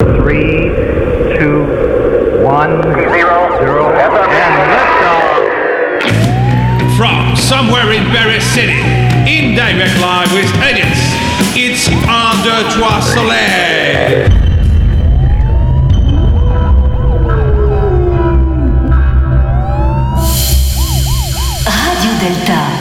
Three, two, one, zero, zero, and liftoff. From somewhere in Paris City, in direct live with Edits, it's Under Trois Soleil. Radio Delta.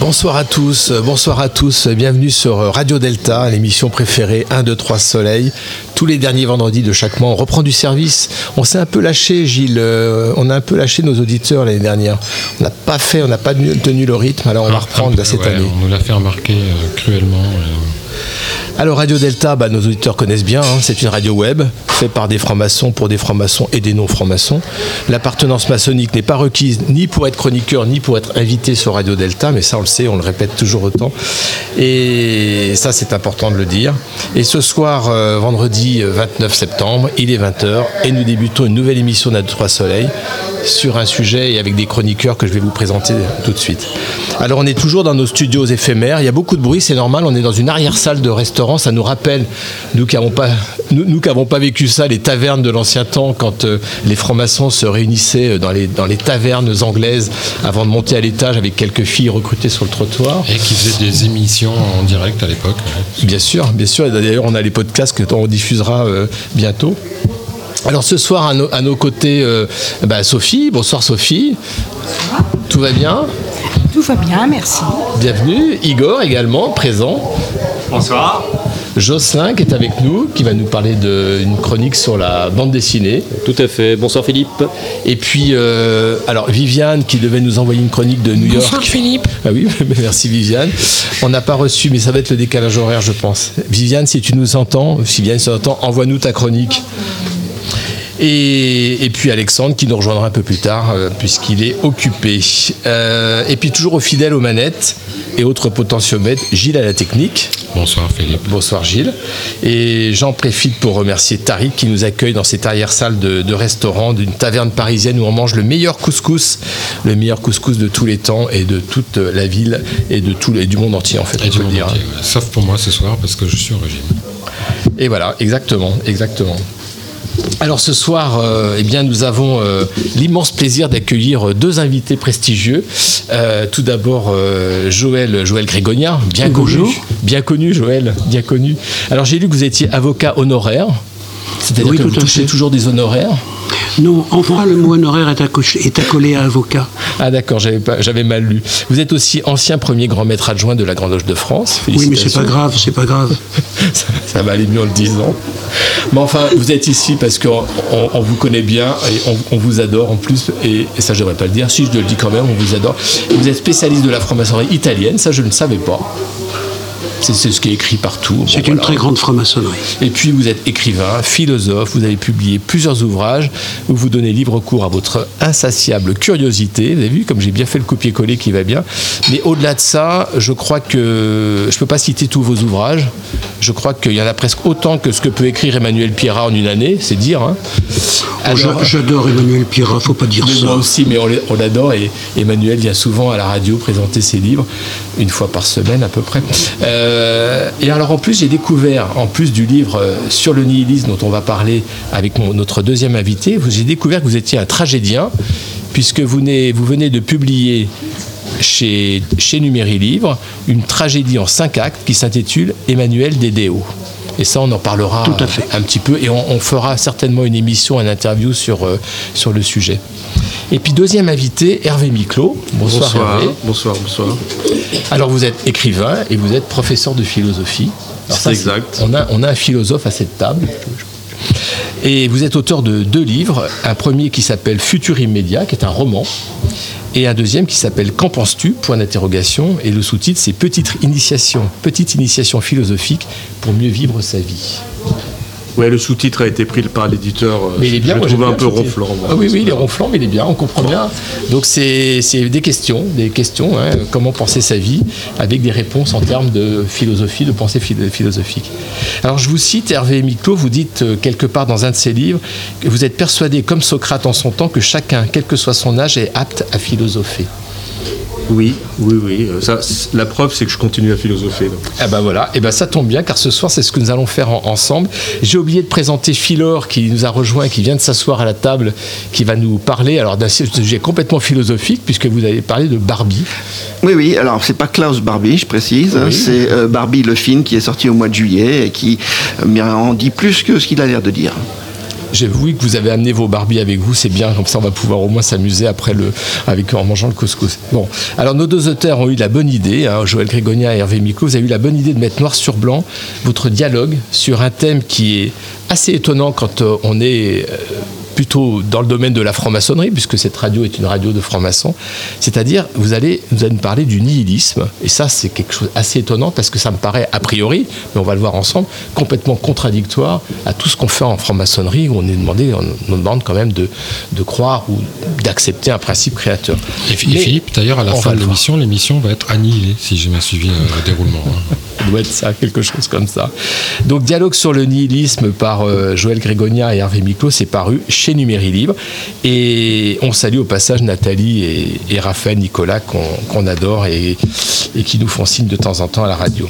Bonsoir à tous, bonsoir à tous, bienvenue sur Radio Delta, l'émission préférée 1, 2, 3 Soleil. Tous les derniers vendredis de chaque mois, on reprend du service. On s'est un peu lâché, Gilles, euh, on a un peu lâché nos auditeurs l'année dernière. On n'a pas fait, on n'a pas tenu le rythme, alors on va reprendre Ah, cette ouais, année. On nous l'a fait remarquer euh, cruellement. euh, Alors Radio Delta, bah, nos auditeurs connaissent bien, hein, c'est une radio web faite par des francs-maçons pour des francs-maçons et des non-francs-maçons. L'appartenance maçonnique n'est pas requise ni pour être chroniqueur ni pour être invité sur Radio Delta, mais ça on le sait, on le répète toujours autant. Et ça c'est important de le dire. Et ce soir, euh, vendredi euh, 29 septembre, il est 20h et nous débutons une nouvelle émission d'A 3 Soleil sur un sujet et avec des chroniqueurs que je vais vous présenter tout de suite. Alors on est toujours dans nos studios éphémères, il y a beaucoup de bruit, c'est normal, on est dans une arrière-salle de restaurant, ça nous rappelle, nous qui n'avons pas, nous, nous qui avons pas vécu ça, les tavernes de l'ancien temps, quand euh, les francs-maçons se réunissaient euh, dans les, dans les tavernes anglaises avant de monter à l'étage avec quelques filles recrutées sur le trottoir. et qui faisait des émissions en direct à l'époque. ouais. Bien sûr, bien sûr. Et D'ailleurs, on a les podcasts que on diffusera euh, bientôt. Alors ce soir, à nos, à nos côtés, euh, bah, Sophie. Bonsoir Sophie. Tout va bien? Tout va bien, merci. Bienvenue. Igor également, présent. Bonsoir. Jocelyn qui est avec nous, qui va nous parler d'une chronique sur la bande dessinée. Tout à fait. Bonsoir Philippe. Et puis, euh, alors Viviane qui devait nous envoyer une chronique de New York. Bonsoir Philippe. Ah oui, merci Viviane. On n'a pas reçu, mais ça va être le décalage horaire, je pense. Viviane, si tu nous entends, si Viviane nous entend, envoie-nous ta chronique. Et, et puis Alexandre qui nous rejoindra un peu plus tard euh, puisqu'il est occupé. Euh, et puis toujours au fidèle aux manettes et autres potentiomètres, Gilles à la technique. Bonsoir Philippe. Bonsoir Gilles. Et j'en profite pour remercier Tariq qui nous accueille dans cette arrière-salle de, de restaurant d'une taverne parisienne où on mange le meilleur couscous, le meilleur couscous de tous les temps et de toute la ville et de tout et du monde entier en fait. Et on du peut le monde dire. entier, ouais. Sauf pour moi ce soir parce que je suis au régime. Et voilà, exactement, exactement. Alors ce soir, euh, eh bien, nous avons euh, l'immense plaisir d'accueillir euh, deux invités prestigieux. Euh, tout d'abord, Joël, Joël Grégonia, bien Bonjour. connu, bien connu, Joël, bien connu. Alors j'ai lu que vous étiez avocat honoraire, c'est-à-dire Oui, que vous touchez toujours des honoraires. Non, en France, le mot honoraire est, accoché- est accolé à avocat. Ah d'accord, j'avais mal lu. Vous êtes aussi ancien premier grand maître adjoint de la Grande Loge de France. Oui, mais c'est pas grave, c'est pas grave. ça, ça va aller mieux en le disant. Mais enfin, vous êtes ici parce qu'on on- vous connaît bien et on, on vous adore en plus. Et, et ça, je devrais pas le dire. Si je le dis quand même, on vous adore. Vous êtes spécialiste de la franc-maçonnerie italienne. Ça, je ne savais pas. C'est ce qui est écrit partout. Bon, C'est une voilà. très grande franc-maçonnerie. Et puis vous êtes écrivain, philosophe, vous avez publié plusieurs ouvrages où vous donnez libre cours à votre insatiable curiosité. Vous avez vu comme j'ai bien fait le copier-coller qui va bien. Mais au-delà de ça, je crois que je ne peux pas citer tous vos ouvrages. Je crois qu'il y en a presque autant que ce que peut écrire Emmanuel Pierrat en une année, c'est dire. hein. Oh, Alors- J'adore Emmanuel Pira, faut pas dire mais ça. moi aussi, mais on l'adore et Emmanuel vient souvent à la radio présenter ses livres, une fois par semaine à peu près. Euh, et alors en plus, j'ai découvert, en plus du livre euh, sur le nihilisme dont on va parler avec notre deuxième invité, j'ai découvert que vous étiez un tragédien, puisque vous venez, vous venez de publier chez, chez Numéri Livre une tragédie en cinq actes qui s'intitule Emmanuel Dédéo. Et ça, on en parlera Tout à fait. un petit peu et on, on fera certainement une émission, un interview sur, euh, sur le sujet. Et puis deuxième invité, Hervé Miclot. Bonsoir, Hervé. Bonsoir, bonsoir. Alors vous êtes écrivain et vous êtes professeur de philosophie. C'est exact. On a, on a un philosophe à cette table. Et vous êtes auteur de deux livres. Un premier qui s'appelle Futur immédiat, qui est un roman. Et un deuxième qui s'appelle Qu'en penses-tu? Point d'interrogation. Et le sous-titre, c'est Petite initiation, petite initiation philosophique pour mieux vivre sa vie. Ouais, le sous-titre a été pris par l'éditeur. euh, Mais il est bien, Je moi, trouve un bien peu ronflant. moi. Ah oui, oui, il est ronflant, mais il est bien, on comprend bien. Donc c'est c'est des questions, des questions, hein, comment penser sa vie, avec des réponses en termes de philosophie, de pensée phil- philosophique. Alors je vous cite, Hervé Miclot, vous dites euh, quelque part dans un de ses livres que vous êtes persuadé, comme Socrate en son temps, que chacun, quel que soit son âge, est apte à philosopher. Oui, oui, oui. euh, Ça, la preuve, c'est que je continue à philosopher. donc. Ah ben voilà, et ben ça tombe bien car ce soir c'est ce que nous allons faire en- ensemble. J'ai oublié de présenter Philor qui nous a rejoint, qui vient de s'asseoir à la table, qui va nous parler alors d'un sujet complètement philosophique puisque vous avez parlé de Barbie. Oui, oui, alors c'est pas Klaus Barbie, je précise, Oui. c'est euh, Barbie le film qui est sorti au mois de juillet et qui euh, en dit plus que ce qu'il a l'air de dire. J'ai vu que vous avez amené vos Barbies avec vous, c'est bien, comme ça on va pouvoir au moins s'amuser après le, avec, en mangeant le couscous. Bon, alors nos deux auteurs ont eu la bonne idée, hein, Joël Grégonia et Hervé Miclot, vous avez eu la bonne idée de mettre noir sur blanc votre dialogue sur un thème qui est assez étonnant quand euh, on est euh, plutôt dans le domaine de la franc-maçonnerie, puisque cette radio est une radio de francs-maçons. C'est-à-dire, vous allez, vous allez nous parler du nihilisme. Et ça, c'est quelque chose d'assez étonnant parce que ça me paraît, a priori, mais on va le voir ensemble, complètement contradictoire à tout ce qu'on fait en franc-maçonnerie, où on est demandé, on nous demande quand même de, de croire ou d'accepter un principe créateur. Et, Philippe, d'ailleurs, à la fin de l'émission, l'émission va être annihilée, si j'ai bien suivi euh, le déroulement. hein. Ça doit être ça, quelque chose comme ça. Donc, Dialogue sur le nihilisme par euh, Joël Grégonia et Hervé Miclot, c'est paru chez Numéri Libre. Et on salue au passage Nathalie et, Raphaël Nicolas qu'on adore et, et qui nous font signe de temps en temps à la radio.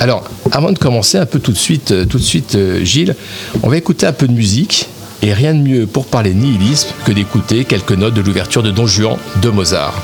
Alors, avant de commencer un peu tout de suite, euh, tout de suite euh, Gilles, on va écouter un peu de musique. Et rien de mieux pour parler nihilisme que d'écouter quelques notes de l'ouverture de Don Juan de Mozart.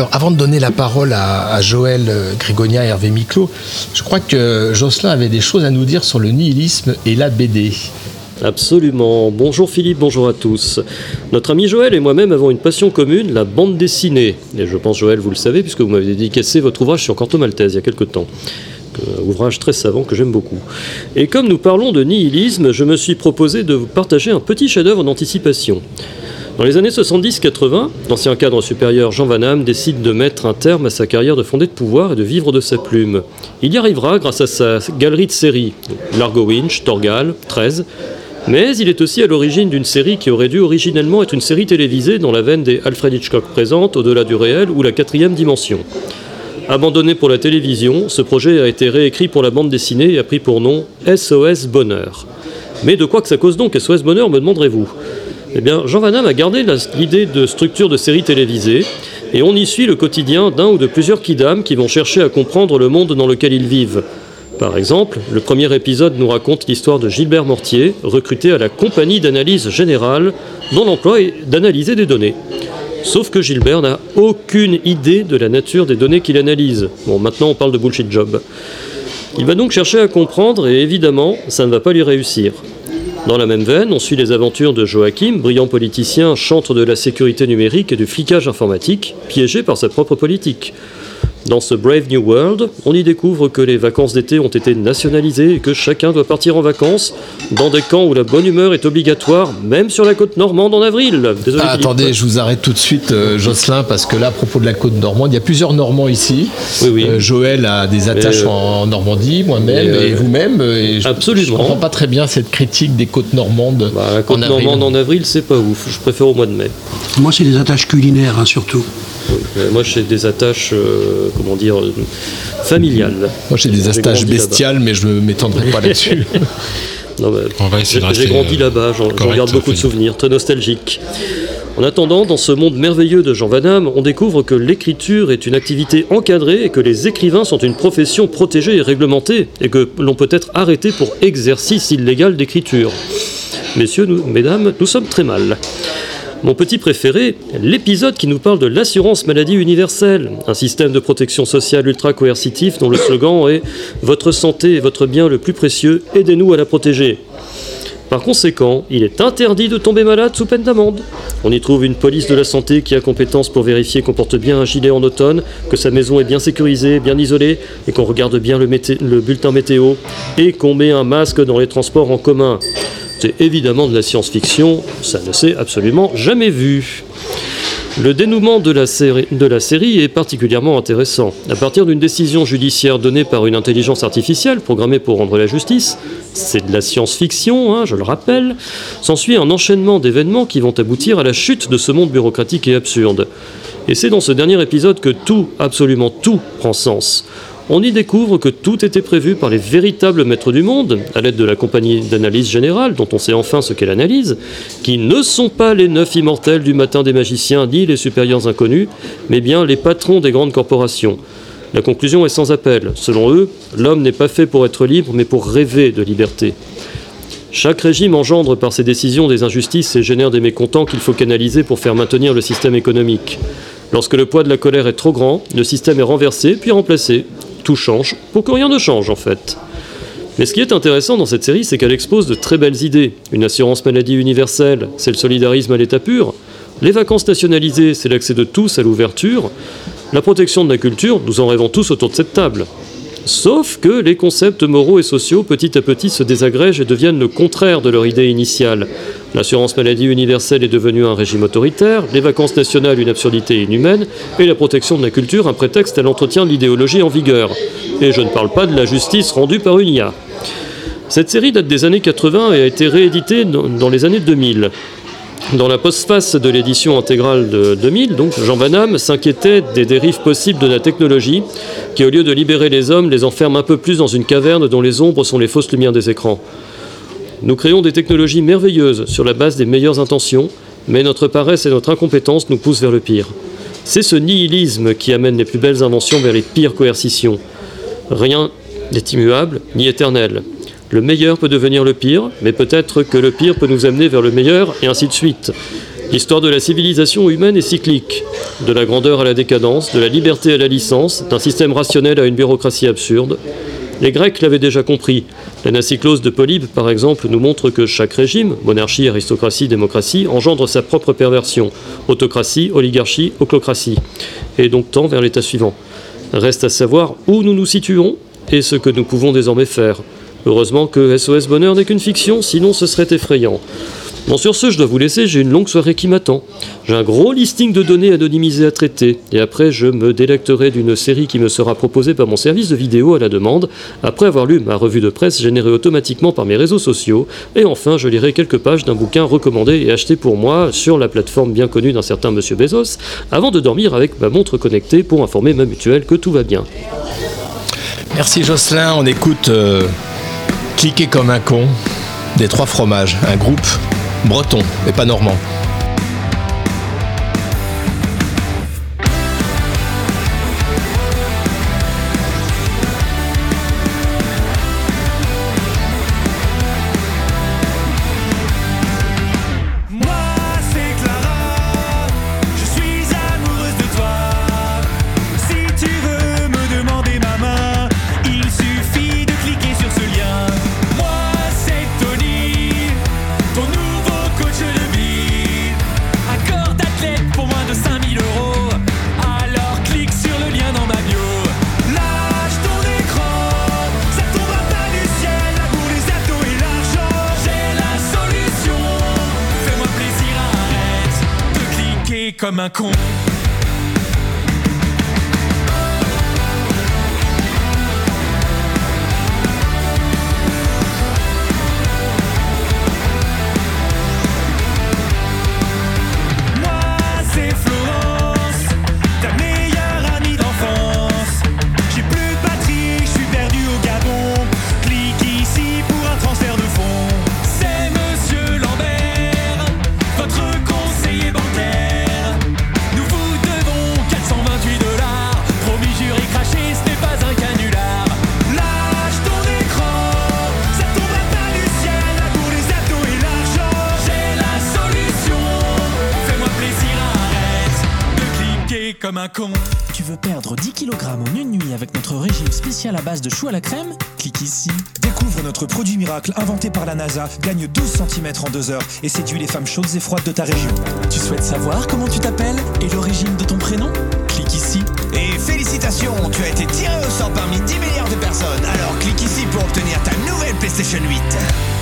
Alors, avant de donner la parole à, Joël euh, Grégonia et Hervé Miclot, je crois que Jocelyn avait des choses à nous dire sur le nihilisme et la BD. Absolument. Bonjour Philippe, bonjour à tous. Notre ami Joël et moi-même avons une passion commune, la bande dessinée. Et je pense Joël, vous le savez, puisque vous m'avez dédicacé votre ouvrage sur Corto Maltese il y a quelque temps. Un ouvrage très savant que j'aime beaucoup. Et comme nous parlons de nihilisme, je me suis proposé de vous partager un petit chef-d'œuvre d'anticipation. Dans les années 70-80, l'ancien cadre supérieur Jean Van Hamme décide de mettre un terme à sa carrière de fondé de pouvoir et de vivre de sa plume. Il y arrivera grâce à sa galerie de séries, Largo Winch, Torgal, 13, mais il est aussi à l'origine d'une série qui aurait dû originellement être une série télévisée dans la veine des Alfred Hitchcock présente, Au-delà du réel ou La quatrième dimension. Abandonné pour la télévision, ce projet a été réécrit pour la bande dessinée et a pris pour nom SOS Bonheur. Mais de quoi que ça cause donc SOS Bonheur, me demanderez-vous? Eh bien, Jean Van a gardé l'idée de structure de série télévisée, et on y suit le quotidien d'un ou de plusieurs kidams qui vont chercher à comprendre le monde dans lequel ils vivent. Par exemple, le premier épisode nous raconte l'histoire de Gilbert Mortier, recruté à la compagnie d'analyse générale, dont l'emploi est d'analyser des données. Sauf que Gilbert n'a aucune idée de la nature des données qu'il analyse. Bon, maintenant on parle de bullshit job. Il va donc chercher à comprendre et évidemment, ça ne va pas lui réussir. Dans la même veine, on suit les aventures de Joachim, brillant politicien, chantre de la sécurité numérique et du flicage informatique, piégé par sa propre politique. Dans ce Brave New World, on y découvre que les vacances d'été ont été nationalisées et que chacun doit partir en vacances dans des camps où la bonne humeur est obligatoire, même sur la côte normande en avril. Désolé, Ah, attendez, je vous arrête tout de suite, euh, Jocelyn, parce que là, à propos de la côte normande, il y a plusieurs Normands ici. Oui, oui. Euh, Joël a des attaches euh, en Normandie, moi-même, euh, et vous-même. je- absolument. Je comprends pas très bien cette critique des côtes normandes. Bah, la côte en avril. normande en avril, c'est pas ouf. Je préfère au mois de mai. Moi, c'est des attaches culinaires, hein, surtout. Euh, Moi, j'ai des attaches, euh, comment dire, euh, familiales. Moi, j'ai des attaches bestiales, mais je ne m'étendrai pas là-dessus. Non, mais On va essayer de J'ai grandi euh, là-bas, j'en garde beaucoup de souvenirs, très nostalgiques. En attendant, dans ce monde merveilleux de Jean Van Damme, on découvre que l'écriture est une activité encadrée et que les écrivains sont une profession protégée et réglementée, et que l'on peut être arrêté pour exercice illégal d'écriture. Messieurs, nous, mesdames, nous sommes très mal. Mon petit préféré, l'épisode qui nous parle de l'assurance maladie universelle, un système de protection sociale ultra coercitif dont le slogan est Votre santé est votre bien le plus précieux, aidez-nous à la protéger. Par conséquent, il est interdit de tomber malade sous peine d'amende. On y trouve une police de la santé qui a compétence pour vérifier qu'on porte bien un gilet en automne, que sa maison est bien sécurisée, bien isolée, et qu'on regarde bien le, bulletin météo, et qu'on met un masque dans les transports en commun. C'est évidemment de la science-fiction, ça ne s'est absolument jamais vu. Le dénouement de la, série, est particulièrement intéressant. À partir d'une décision judiciaire donnée par une intelligence artificielle programmée pour rendre la justice, c'est de la science-fiction, hein, je le rappelle, s'ensuit un enchaînement d'événements qui vont aboutir à la chute de ce monde bureaucratique et absurde. Et c'est dans ce dernier épisode que tout, absolument tout, prend sens. On y découvre que tout était prévu par les véritables maîtres du monde, à l'aide de la compagnie d'analyse générale, dont on sait enfin ce qu'est l'analyse, qui ne sont pas les neuf immortels du matin des magiciens ni les supérieurs inconnus, mais bien les patrons des grandes corporations. La conclusion est sans appel. Selon eux, l'homme n'est pas fait pour être libre, mais pour rêver de liberté. Chaque régime engendre par ses décisions des injustices et génère des mécontents qu'il faut canaliser pour faire maintenir le système économique. Lorsque le poids de la colère est trop grand, le système est renversé puis remplacé. Tout change pour que rien ne change en fait. Mais ce qui est intéressant dans cette série, c'est qu'elle expose de très belles idées. Une assurance maladie universelle, c'est le solidarisme à l'état pur. Les vacances nationalisées, c'est l'accès de tous à l'ouverture. La protection de la culture, nous en rêvons tous autour de cette table. Sauf que les concepts moraux et sociaux petit à petit se désagrègent et deviennent le contraire de leur idée initiale. L'assurance maladie universelle est devenue un régime autoritaire, les vacances nationales une absurdité inhumaine, et la protection de la culture un prétexte à l'entretien de l'idéologie en vigueur. Et je ne parle pas de la justice rendue par une IA. Cette série date des années 80 et a été rééditée dans les années 2000. Dans la postface de l'édition intégrale de 2000, donc, Jean Van Damme s'inquiétait des dérives possibles de la technologie, qui au lieu de libérer les hommes, les enferme un peu plus dans une caverne dont les ombres sont les fausses lumières des écrans. Nous créons des technologies merveilleuses sur la base des meilleures intentions, mais notre paresse et notre incompétence nous poussent vers le pire. C'est ce nihilisme qui amène les plus belles inventions vers les pires coercitions. Rien n'est immuable ni éternel. Le meilleur peut devenir le pire, mais peut-être que le pire peut nous amener vers le meilleur, et ainsi de suite. L'histoire de la civilisation humaine est cyclique, de la grandeur à la décadence, de la liberté à la licence, d'un système rationnel à une bureaucratie absurde. Les Grecs l'avaient déjà compris. L'anacyclose de Polybe, par exemple, nous montre que chaque régime, monarchie, aristocratie, démocratie, engendre sa propre perversion. Autocratie, oligarchie, oclocratie. Et donc tend vers l'état suivant. Reste à savoir où nous nous situons et ce que nous pouvons désormais faire. Heureusement que SOS Bonheur n'est qu'une fiction, sinon ce serait effrayant. Bon, sur ce, je dois vous laisser, j'ai une longue soirée qui m'attend. J'ai un gros listing de données anonymisées à traiter, et après je me délecterai d'une série qui me sera proposée par mon service de vidéo à la demande, après avoir lu ma revue de presse générée automatiquement par mes réseaux sociaux, et enfin je lirai quelques pages d'un bouquin recommandé et acheté pour moi sur la plateforme bien connue d'un certain Monsieur Bezos, avant de dormir avec ma montre connectée pour informer ma mutuelle que tout va bien. Merci Jocelyn, on écoute euh, Cliquer comme un con des trois fromages, un groupe breton et pas normand. Comme un con. À base de chou à la crème Clique ici. Découvre notre produit miracle inventé par la NASA, gagne 12 cm en 2 heures et séduit les femmes chaudes et froides de ta région. Tu souhaites savoir comment tu t'appelles et l'origine de ton prénom? Clique ici. Et félicitations, tu as été tiré au sort parmi 10 milliards de personnes. Alors clique ici pour obtenir ta nouvelle PlayStation 8.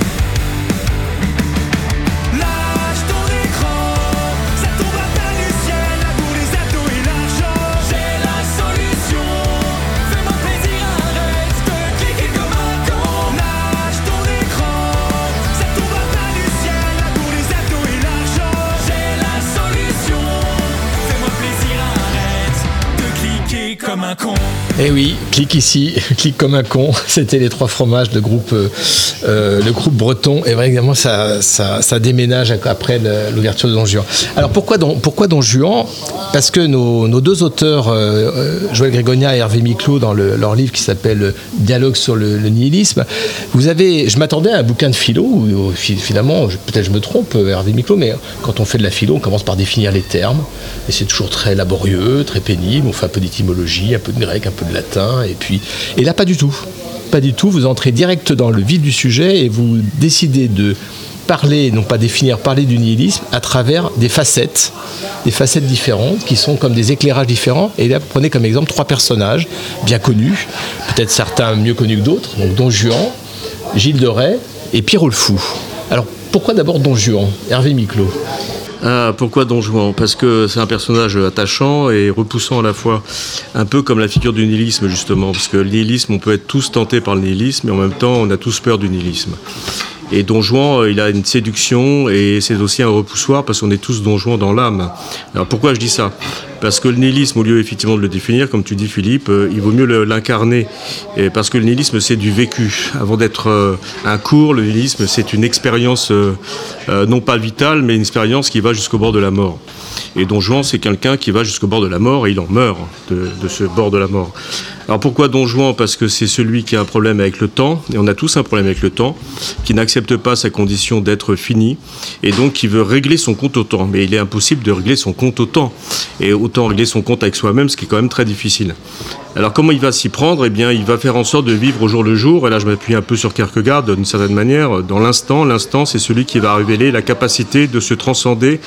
Con. Eh oui, clique ici, clique comme un con. C'était les trois fromages de groupe, euh, euh, le groupe breton. Et vraiment, ça, ça, déménage après l'ouverture de Don Juan. Alors pourquoi Don, Juan? Parce que nos, deux auteurs, euh, Joël Grégonia et Hervé Miclot, dans le- leur livre qui s'appelle Dialogue sur le, nihilisme, vous avez, je m'attendais à un bouquin de philo, finalement, peut-être je me trompe, Hervé Miclot, mais quand on fait de la philo, on commence par définir les termes. Et c'est toujours très laborieux, très pénible. On fait un peu d'étymologie, un peu de grec, un peu de Et puis, et là, pas du tout. Pas du tout. Vous entrez direct dans le vif du sujet et vous décidez de parler, non pas définir, parler du nihilisme à travers des facettes, des facettes différentes qui sont comme des éclairages différents. Et là, vous prenez comme exemple trois personnages bien connus, peut-être certains mieux connus que d'autres, donc Don Juan, Gilles de Rais et Pierrot le Fou. Alors pourquoi d'abord Don Juan Hervé Miclot? Ah, pourquoi Don Juan? Parce que c'est un personnage attachant et repoussant à la fois, un peu comme la figure du nihilisme justement, parce que le nihilisme, on peut être tous tentés par le nihilisme, mais en même temps, on a tous peur du nihilisme. Et Don Juan, euh, il a une séduction et c'est aussi un repoussoir parce qu'on est tous Don Juan dans l'âme. Alors pourquoi je dis ça? Parce que le nihilisme, au lieu effectivement de le définir, comme tu dis Philippe, euh, il vaut mieux l'incarner. Parce que le nihilisme, c'est du vécu. Avant d'être euh, un cours, le nihilisme, c'est une expérience non pas vitale, mais une expérience qui va jusqu'au bord de la mort. Et Don Juan, c'est quelqu'un qui va jusqu'au bord de la mort et il en meurt de, ce bord de la mort. Alors pourquoi Don Juan? Parce que c'est celui qui a un problème avec le temps, et on a tous un problème avec le temps, qui n'accepte pas sa condition d'être fini, et donc qui veut régler son compte au temps. Mais il est impossible de régler son compte au temps, et autant régler son compte avec soi-même, ce qui est quand même très difficile. Alors comment il va s'y prendre? Eh bien, il va faire en sorte de vivre au jour le jour, et là je m'appuie un peu sur Kierkegaard d'une certaine manière, dans l'instant, l'instant c'est celui qui va révéler la capacité de se transcender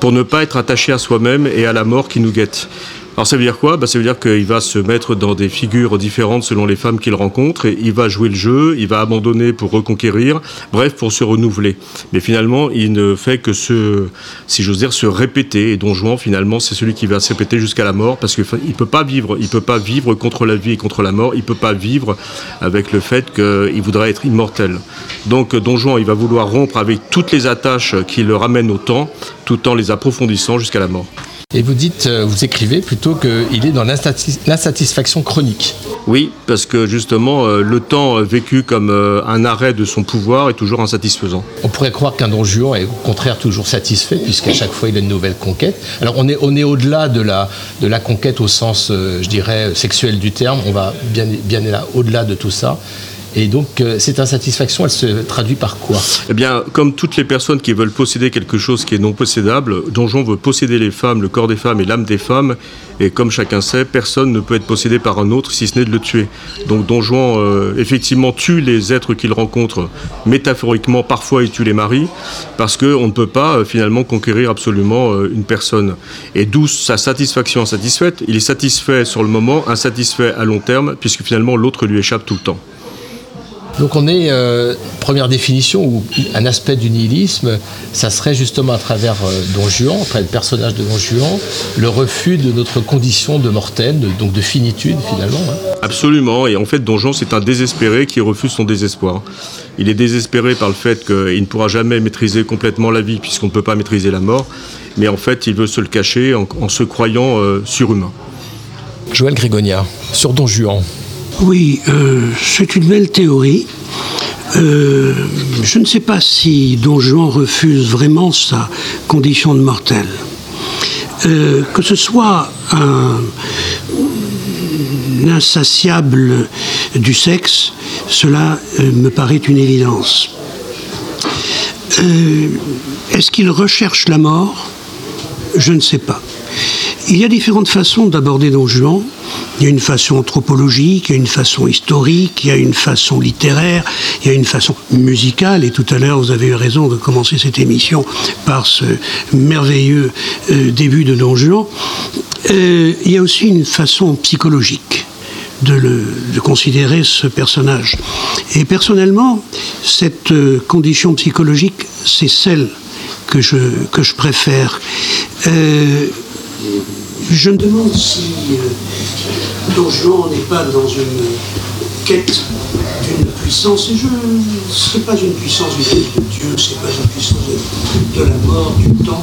pour ne pas être attaché à soi-même et à la mort qui nous guette. Alors ça veut dire quoi? Bah, Ça veut dire qu'il va se mettre dans des figures différentes selon les femmes qu'il rencontre, il va jouer le jeu, il va abandonner pour reconquérir, bref, pour se renouveler. Mais finalement, il ne fait que se, si j'ose dire, se répéter, et Don Juan, finalement, c'est celui qui va se répéter jusqu'à la mort, parce qu'il ne peut pas vivre, il peut pas vivre contre la vie et contre la mort, il peut pas vivre avec le fait qu'il voudrait être immortel. Donc Don Juan, il va vouloir rompre avec toutes les attaches qui le ramènent au temps, tout en les approfondissant jusqu'à la mort. Et vous dites, euh, vous écrivez plutôt qu'il est dans l'insatis- l'insatisfaction chronique. Oui, parce que justement, euh, le temps euh, vécu comme un arrêt de son pouvoir est toujours insatisfaisant. On pourrait croire qu'un Don Juan est au contraire toujours satisfait, puisqu'à chaque fois il a une nouvelle conquête. Alors on est, on est au-delà de la, de la conquête au sens, je dirais, sexuel du terme. On va bien, bien là, au-delà de tout ça. Et donc euh, cette insatisfaction, elle se traduit par quoi? Eh bien, comme toutes les personnes qui veulent posséder quelque chose qui est non possédable, Don Juan veut posséder les femmes, le corps des femmes et l'âme des femmes. Et comme chacun sait, personne ne peut être possédé par un autre si ce n'est de le tuer. Donc Don Juan, euh, effectivement, tue les êtres qu'il rencontre. Métaphoriquement, parfois, il tue les maris, parce qu'on ne peut pas, euh, finalement, conquérir absolument une personne. Et d'où sa satisfaction insatisfaite? Il est satisfait sur le moment, insatisfait à long terme, puisque finalement, l'autre lui échappe tout le temps. Donc on est, euh, première définition, ou un aspect du nihilisme, ça serait justement à travers euh, Don Juan, à travers le personnage de Don Juan, le refus de notre condition de mortel, de- donc de finitude finalement. hein. Absolument, et en fait, Don Juan, c'est un désespéré qui refuse son désespoir. Il est désespéré par le fait qu'il ne pourra jamais maîtriser complètement la vie, puisqu'on ne peut pas maîtriser la mort, mais en fait, il veut se le cacher en, en se croyant euh, surhumain. Joël Grégonia, sur Don Juan. Oui, euh, c'est une belle théorie. Euh, je ne sais pas si Don Juan refuse vraiment sa condition de mortel. Euh, que ce soit un, insatiable du sexe, cela me paraît une évidence. Est-ce qu'il recherche la mort? Je ne sais pas. Il y a différentes façons d'aborder Don Juan. Il y a une façon anthropologique, il y a une façon historique, il y a une façon littéraire, il y a une façon musicale. Et tout à l'heure, vous avez eu raison de commencer cette émission par ce merveilleux euh, début de Don Juan. Euh, il y a aussi une façon psychologique de, le- de considérer ce personnage. Et personnellement, cette euh, condition psychologique, c'est celle que je, que je préfère. Je me demande si euh, Don Juan n'est pas dans une quête d'une puissance, et je c'est pas une puissance vis-à-vis de Dieu, c'est pas une puissance de, de la mort, du temps.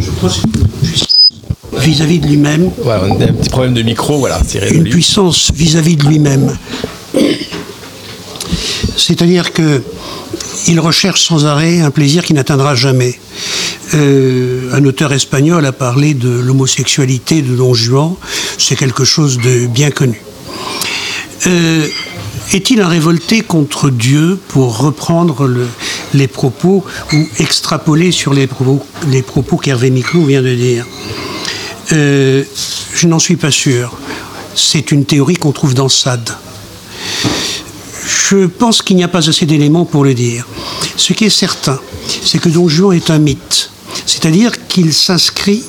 Je crois que c'est une puissance vis-à-vis de lui-même. Voilà, on a un petit problème de micro, voilà, c'est Une puissance vis-à-vis de lui-même. C'est-à-dire que il recherche sans arrêt un plaisir qui n'atteindra jamais. Euh, un auteur espagnol a parlé de l'homosexualité de Don Juan. C'est quelque chose de bien connu. Euh, Est-il un révolté contre Dieu pour reprendre le- les propos ou extrapoler sur les propos, les propos qu'Hervé Miclou vient de dire? Euh, Je n'en suis pas sûr. C'est une théorie qu'on trouve dans Sade. Je pense qu'il n'y a pas assez d'éléments pour le dire. Ce qui est certain, c'est que Don Juan est un mythe. C'est-à-dire qu'il s'inscrit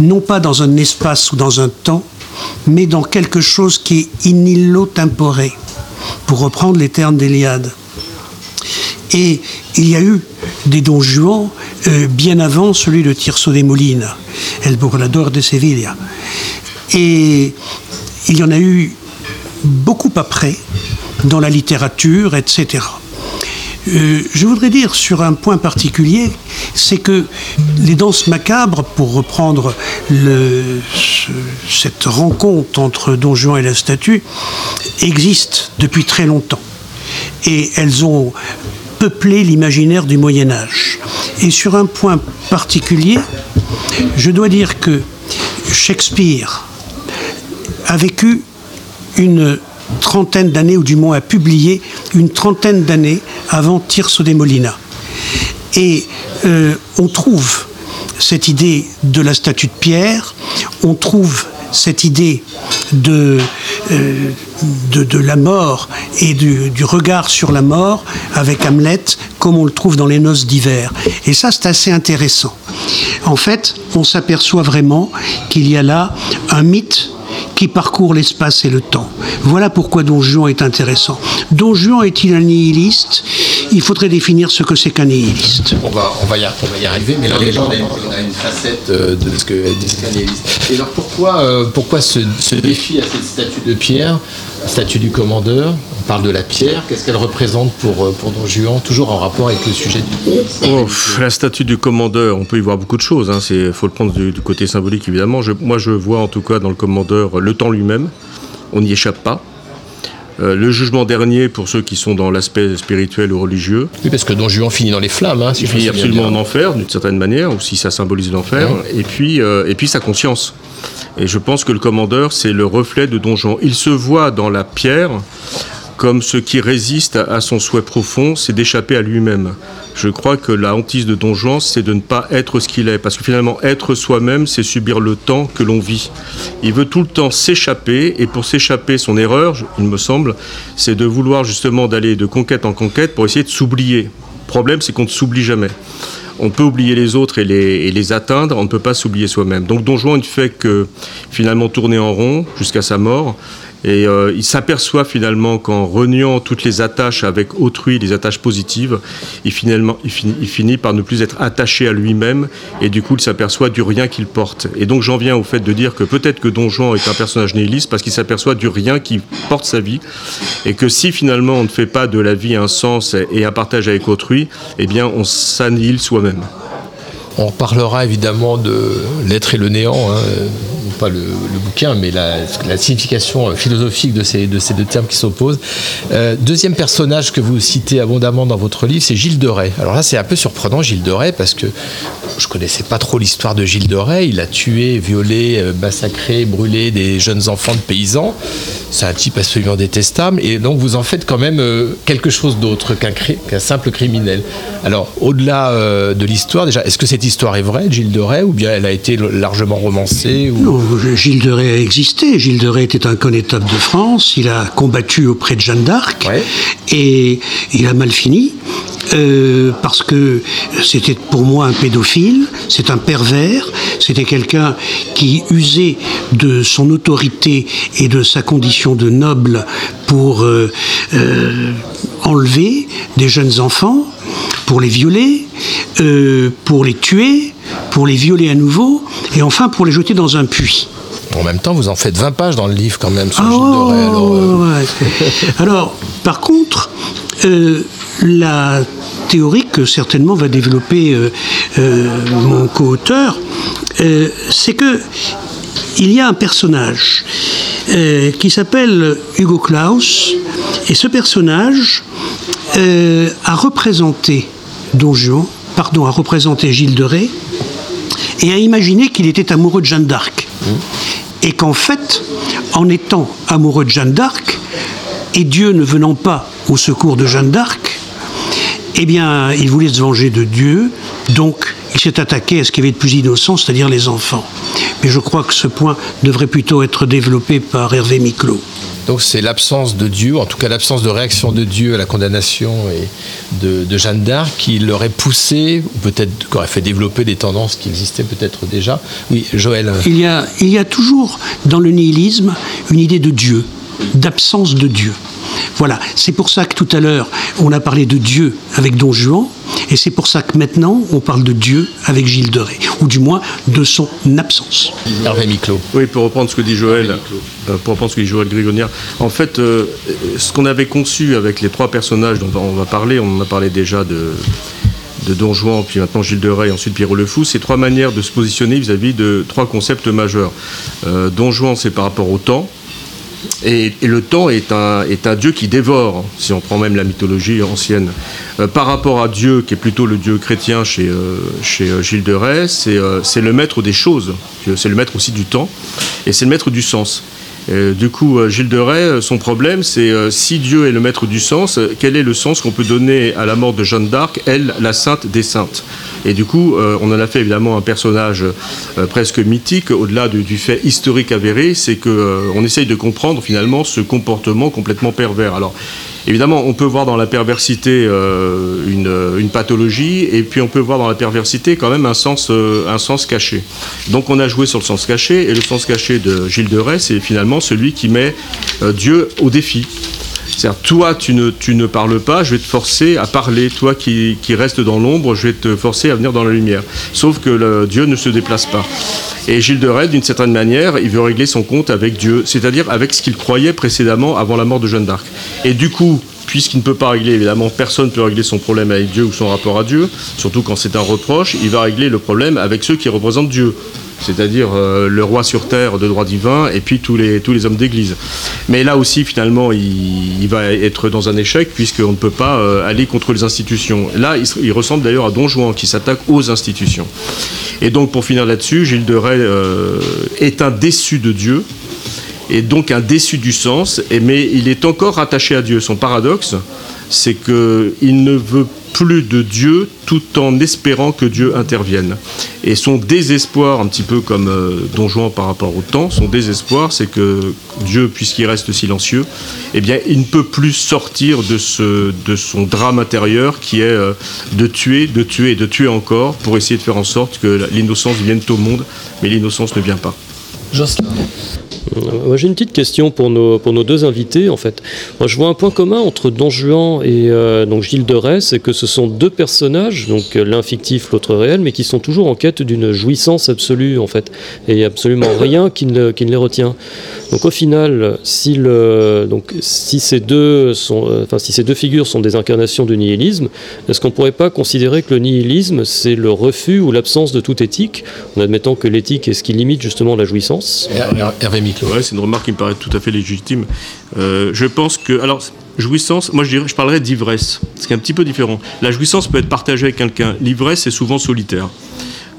non pas dans un espace ou dans un temps, mais dans quelque chose qui est in illo tempore, pour reprendre les termes d'Eliade. Et il y a eu des Don Juan euh, bien avant celui de Tirso de Molina, El Burlador de Sevilla. Et il y en a eu beaucoup après dans la littérature, etc. Euh, je voudrais dire sur un point particulier, c'est que les danses macabres, pour reprendre cette rencontre entre Don Juan et la statue, existent depuis très longtemps. Et elles ont peuplé l'imaginaire du Moyen Âge. Et sur un point particulier, je dois dire que Shakespeare a vécu une trentaine d'années, ou du moins a publié une trentaine d'années avant Tirso de Molina. Et euh, on trouve cette idée de la statue de pierre, on trouve cette idée de, euh, de, de la mort et du, du regard sur la mort avec Hamlet, comme on le trouve dans les noces d'hiver. Et ça, c'est assez intéressant. En fait, on s'aperçoit vraiment qu'il y a là un mythe qui parcourt l'espace et le temps. Voilà pourquoi Don Juan est intéressant. Don Juan est-il un nihiliste? Il faudrait définir ce que c'est qu'un nihiliste. On va, on, va y, on va y arriver, mais là on a une, on a une facette euh, de ce que des scandalistes. Et alors pourquoi, euh, pourquoi ce, ce défi à cette statue de pierre, statue du commandeur On parle de la pierre, qu'est-ce qu'elle représente pour, euh, pour Don Juan, toujours en rapport avec le sujet du Oh, la statue du commandeur, on peut y voir beaucoup de choses. Il faut le prendre du, du côté symbolique, évidemment. Je- moi, je vois en tout cas dans le commandeur le temps lui-même. On n'y échappe pas. Euh, le jugement dernier pour ceux qui sont dans l'aspect spirituel ou religieux. Oui, parce que Don Juan finit dans les flammes, hein, si Il finit absolument bien. en enfer, d'une certaine manière, ou si ça symbolise l'enfer. Ouais. Et, puis, euh, et puis sa conscience. Et je pense que le commandeur, c'est le reflet de Don Juan. Il se voit dans la pierre comme ce qui résiste à- son souhait profond, c'est d'échapper à lui-même. Je crois que la hantise de Don Juan, c'est de ne pas être ce qu'il est. Parce que finalement, être soi-même, c'est subir le temps que l'on vit. Il veut tout le temps s'échapper, et pour s'échapper, son erreur, il me semble, c'est de vouloir justement d'aller de conquête en conquête pour essayer de s'oublier. Le problème, c'est qu'on ne s'oublie jamais. On peut oublier les autres et les, et les atteindre, on ne peut pas s'oublier soi-même. Donc Don Juan ne fait que finalement tourner en rond jusqu'à sa mort. Et euh, il s'aperçoit finalement qu'en reniant toutes les attaches avec autrui, les attaches positives, il, finalement, il, finit, par ne plus être attaché à lui-même et du coup il s'aperçoit du rien qu'il porte. Et donc j'en viens au fait de dire que peut-être que Don Juan est un personnage nihiliste parce qu'il s'aperçoit du rien qui porte sa vie et que si finalement on ne fait pas de la vie un sens et un partage avec autrui, eh bien on s'annihile soi-même. On reparlera évidemment de l'être et le néant, hein, pas le, bouquin, mais la, signification philosophique de ces, de ces deux termes qui s'opposent. Euh, deuxième personnage que vous citez abondamment dans votre livre, c'est Gilles de Rais. Alors là, c'est un peu surprenant, Gilles de Rais, parce que je connaissais pas trop l'histoire de Gilles de Rais. Il a tué, violé, euh, massacré, brûlé des jeunes enfants de paysans. C'est un type absolument détestable. Et donc, vous en faites quand même euh, quelque chose d'autre qu'un qu'un simple criminel. Alors, au-delà de l'histoire, déjà, est-ce que cette histoire est vraie, Gilles de Rais, ou bien elle a été largement romancée ou... Non, Gilles de Rais a existé. Gilles de Rais était un connétable de France. Il a combattu auprès de Jeanne d'Arc. Et il a mal fini. euh, parce que c'était pour moi un pédophile, c'est un pervers, c'était quelqu'un qui usait de son autorité et de sa condition de noble pour euh, euh, enlever des jeunes enfants, pour les violer, euh, pour les tuer, pour les violer à nouveau, et enfin pour les jeter dans un puits. En même temps, vous en faites 20 pages dans le livre quand même sur Ah, Gilles. Alors, euh, ouais. Alors, par contre, euh, la théorie que certainement va développer mon co-auteur, c'est que il y a un personnage euh, qui s'appelle Hugo Claus, et ce personnage euh, a représenté Don Juan, pardon, a représenté Gilles de Rais, et a imaginé qu'il était amoureux de Jeanne d'Arc. Et qu'en fait, en étant amoureux de Jeanne d'Arc, et Dieu ne venant pas au secours de Jeanne d'Arc, eh bien, il voulait se venger de Dieu, donc il s'est attaqué à ce qu'il y avait de plus innocent, c'est-à-dire les enfants. Mais je crois que ce point devrait plutôt être développé par Hervé Miclot. Donc c'est l'absence de Dieu, en tout cas l'absence de réaction de Dieu à la condamnation de, Jeanne d'Arc qui l'aurait poussé, ou peut-être qui aurait fait développer des tendances qui existaient peut-être déjà. Oui, Joël. Il y a toujours dans le nihilisme une idée de Dieu, d'absence de Dieu. Voilà, c'est pour ça que tout à l'heure on a parlé de Dieu avec Don Juan, et c'est pour ça que maintenant on parle de Dieu avec Gilles de Rais, ou du moins de son absence. Hervé Miclot. Oui, pour reprendre ce que dit Joël, euh, pour reprendre ce que dit Joël Grigonière, en fait, euh, ce qu'on avait conçu avec les trois personnages dont on va parler, on en a parlé déjà de, de Don Juan, puis maintenant Gilles de Rais, et ensuite Pierrot le Fou, c'est trois manières de se positionner vis-à-vis de trois concepts majeurs. Euh, Don Juan, c'est par rapport au temps, et, le temps est un, dieu qui dévore, si on prend même la mythologie ancienne. Euh, par rapport à Dieu, qui est plutôt le dieu chrétien chez, euh, euh, Gilles de Rais, c'est le maître des choses, c'est le maître aussi du temps, et c'est le maître du sens. Du coup, euh, Gilles de Rais, euh, son problème, c'est euh, si Dieu est le maître du sens, quel est le sens qu'on peut donner à la mort de Jeanne d'Arc, elle, la sainte des saintes Et du coup, on en a fait évidemment un personnage presque mythique, au-delà du, fait historique avéré, c'est que euh, on essaye de comprendre finalement ce comportement complètement pervers. Alors, Évidemment, on peut voir dans la perversité euh, une, pathologie, et puis on peut voir dans la perversité quand même un sens, euh, un sens caché. Donc on a joué sur le sens caché, et le sens caché de Gilles de Rais, c'est finalement celui qui met euh, Dieu au défi. C'est-à-dire, toi, tu ne, parles pas, je vais te forcer à parler. Toi qui, restes dans l'ombre, je vais te forcer à venir dans la lumière. Sauf que Dieu ne se déplace pas. Et Gilles de Rais, d'une certaine manière, il veut régler son compte avec Dieu, c'est-à-dire avec ce qu'il croyait précédemment avant la mort de Jeanne d'Arc. Et du coup, puisqu'il ne peut pas régler, évidemment, personne ne peut régler son problème avec Dieu ou son rapport à Dieu, surtout quand c'est un reproche, il va régler le problème avec ceux qui représentent Dieu c'est-à-dire euh, le roi sur terre de droit divin et puis tous les, hommes d'église. Mais là aussi, finalement, il, va être dans un échec puisqu'on ne peut pas euh, aller contre les institutions. Là, il, se- il ressemble d'ailleurs à Don Juan qui s'attaque aux institutions. Et donc, pour finir là-dessus, Gilles de Rais euh, est un déçu de Dieu et donc un déçu du sens, mais il est encore rattaché à Dieu. Son paradoxe, c'est qu'il ne veut plus de Dieu tout en espérant que Dieu intervienne. Et son désespoir, un petit peu comme euh, Don Juan par rapport au temps, son désespoir, c'est que Dieu, puisqu'il reste silencieux, eh bien, il ne peut plus sortir de, son drame intérieur qui est euh, de tuer, de tuer de tuer encore pour essayer de faire en sorte que l'innocence vienne au monde, mais l'innocence ne vient pas. Jocelyn. Euh, j'ai une petite question pour nos, pour nos deux invités, en fait. Moi, je vois un point commun entre Don Juan et euh, donc Gilles de Rais, c'est que ce sont deux personnages, donc euh, l'un fictif, l'autre réel, mais qui sont toujours en quête d'une jouissance absolue, en fait. Et absolument rien qui ne, qui ne les retient. Donc, au final, si, le, donc, si, ces deux sont, euh, enfin, si ces deux figures sont des incarnations du nihilisme, est-ce qu'on ne pourrait pas considérer que le nihilisme, c'est le refus ou l'absence de toute éthique, en admettant que l'éthique est ce qui limite justement la jouissance? Hervé Miclot. Ouais, c'est une remarque qui me paraît tout à fait légitime. Euh, je pense que. Alors, jouissance, moi je, dirais, je parlerais d'ivresse, ce qui est un petit peu différent. La jouissance peut être partagée avec quelqu'un. L'ivresse est souvent solitaire.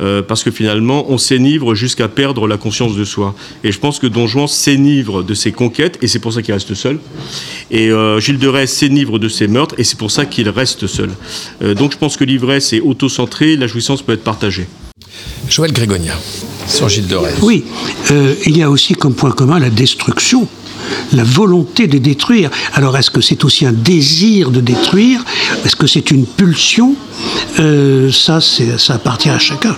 Euh, parce que finalement, on s'énivre jusqu'à perdre la conscience de soi. Et je pense que Don Juan s'énivre de ses conquêtes, et c'est pour ça qu'il reste seul. Et euh, Gilles de Rais s'énivre de ses meurtres, et c'est pour ça qu'il reste seul. Euh, donc je pense que l'ivresse est auto-centrée, la jouissance peut être partagée. Joël Grégonia, sur Gilles de Rais. Oui, euh, il y a aussi comme point commun la destruction, la volonté de détruire. Alors est-ce que c'est aussi un désir de détruire? Est-ce que c'est une pulsion? Euh, Ça, ça appartient à chacun.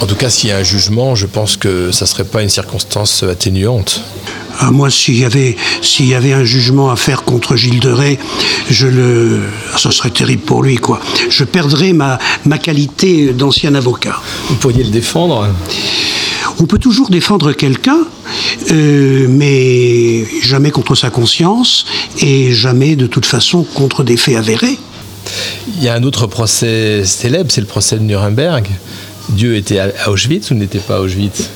En tout cas, s'il y a un jugement, je pense que ça ne serait pas une circonstance atténuante. Ah, moi, s'il y, avait, s'il y avait un jugement à faire contre Gilles de Rais, je le... ah, ça serait terrible pour lui, quoi. Je perdrais ma, ma qualité d'ancien avocat. Vous pourriez le défendre? On peut toujours défendre quelqu'un, euh, mais jamais contre sa conscience et jamais de toute façon contre des faits avérés. Il y a un autre procès célèbre, c'est le procès de Nuremberg. Dieu était à Auschwitz ou n'était pas à Auschwitz?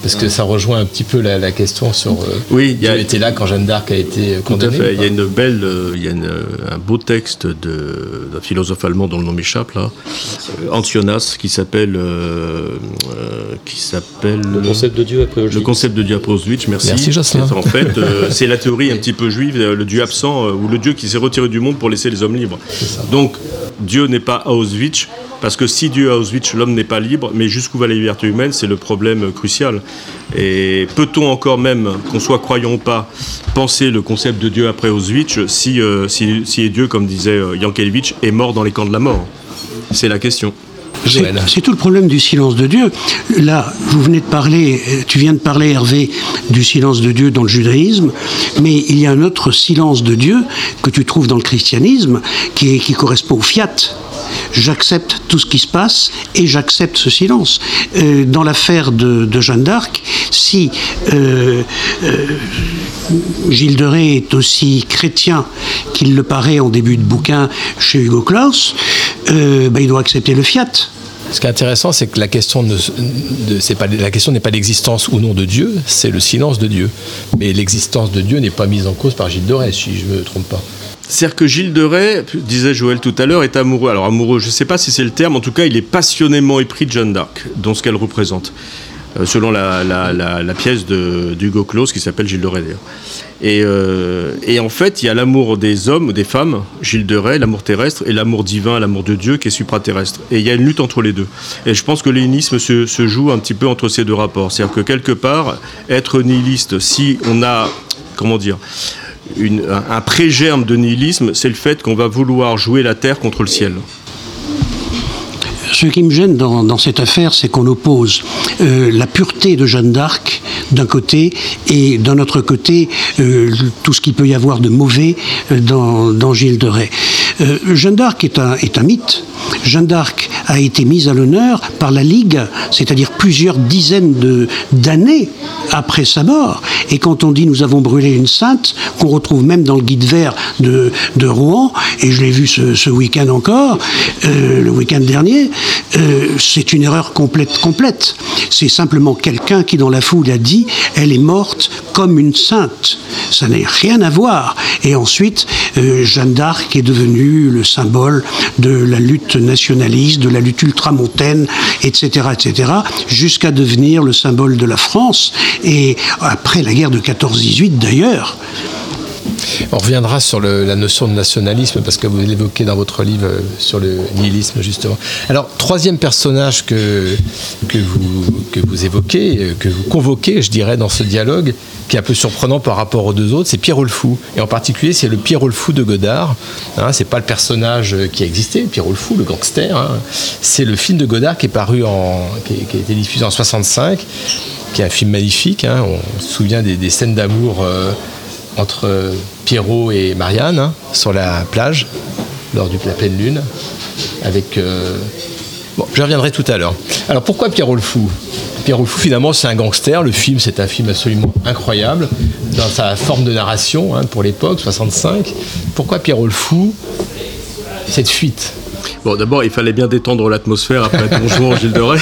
Parce que ça rejoint un petit peu la, la question sur. euh, Oui, il y a- Dieu était là quand Jeanne d'Arc a été Tout à condamnée. fait. ou Il y a une belle, euh, il y a une, euh, un beau texte de- d'un philosophe allemand dont le nom m'échappe là, euh, Antionas, qui s'appelle, euh, euh, qui s'appelle Le concept de Dieu après le Auschwitz. concept de Dieu après Auschwitz. Merci. Merci, Jocelyn. En fait, euh, c'est la théorie un petit peu juive, euh, le Dieu absent euh, ou le Dieu qui s'est retiré du monde pour laisser les hommes libres. Donc Dieu n'est pas à Auschwitz. Parce que si Dieu à Auschwitz, l'homme n'est pas libre, mais jusqu'où va la liberté humaine, c'est le problème crucial. Et peut-on encore même, qu'on soit croyant ou pas, penser le concept de Dieu après Auschwitz si, euh, si, si Dieu, comme disait euh, Yankelevitch, est mort dans les camps de la mort? C'est la question. C'est tout le problème du silence de Dieu. Là, vous venez de parler, euh, tu viens de parler, Hervé, du silence de Dieu dans le judaïsme, mais il y a un autre silence de Dieu que tu trouves dans le christianisme qui, est- qui correspond au fiat. J'accepte tout ce qui se passe et j'accepte ce silence. Euh, dans l'affaire de, Jeanne d'Arc, si euh, euh, Gilles de Rais est aussi chrétien qu'il le paraît en début de bouquin chez Hugo Claus, euh, ben, il doit accepter le fiat. Ce qui est intéressant, c'est que la question, n'est pas l'existence ou non de Dieu, c'est le silence de Dieu. Mais l'existence de Dieu n'est pas mise en cause par Gilles de Rais, si je ne me trompe pas. C'est-à-dire que Gilles de Rais, disait Joël tout à l'heure, est amoureux. Alors amoureux, je ne sais pas si c'est le terme, en tout cas, il est passionnément épris de Jeanne d'Arc, dans ce qu'elle représente, euh, selon la, la- la- la pièce d'Hugo Claus qui s'appelle Gilles de Rais d'ailleurs. Et, euh, et en fait, il y a l'amour des hommes, des femmes, Gilles de Rais, l'amour terrestre, et l'amour divin, l'amour de Dieu qui est supraterrestre. Et il y a une lutte entre les deux. Et je pense que l'énisme se joue un petit peu entre ces deux rapports. C'est-à-dire que quelque part, être nihiliste, si on a, comment dire, un, pré-germe de nihilisme, c'est le fait qu'on va vouloir jouer la terre contre le ciel. Ce qui me gêne dans, dans cette affaire, c'est qu'on oppose euh, la pureté de Jeanne d'Arc d'un côté et d'un autre côté euh, tout ce qu'il peut y avoir de mauvais euh, dans, dans Gilles de Rais. Euh, Jeanne d'Arc est un, mythe. Jeanne d'Arc a été mise à l'honneur par la Ligue, c'est-à-dire plusieurs dizaines d'années après sa mort. Et quand on dit nous avons brûlé une sainte, qu'on retrouve même dans le guide vert de, Rouen, et je l'ai vu ce, week-end encore, euh, le week-end dernier, euh, c'est une erreur complète. complète. C'est simplement quelqu'un qui dans la foule a dit elle est morte comme une sainte. Ça n'a rien à voir. Et ensuite, Jeanne d'Arc est devenue le symbole de la lutte nationaliste, de la lutte ultramontaine, etc., etc., jusqu'à devenir le symbole de la France. Et après la guerre de 14-18 d'ailleurs, On reviendra sur la notion de nationalisme parce que vous l'évoquez dans votre livre euh, sur le nihilisme justement. Alors troisième personnage que que vous que vous évoquez, euh, que vous convoquez, je dirais, dans ce dialogue, qui est un peu surprenant par rapport aux deux autres, c'est Pierrot le. Et en particulier, c'est le Pierrot le de Godard. Hein, c'est pas le personnage euh, qui a existé, Pierrot le le gangster. hein. C'est le film de Godard qui est paru qui, a été diffusé en 65 qui est un film magnifique. hein. On se souvient des, scènes d'amour entre euh, Pierrot et Marianne hein, sur la plage lors de la pleine lune. Avec. euh, Bon, je reviendrai tout à l'heure. Alors pourquoi Pierrot le fou? Pierrot le fou, finalement, c'est un gangster. Le film, c'est un film absolument incroyable dans sa forme de narration hein, pour l'époque, 65. Pourquoi Pierrot le fou? Cette fuite. Bon, d'abord, il fallait bien détendre l'atmosphère après Don Juan Gilles de Rais.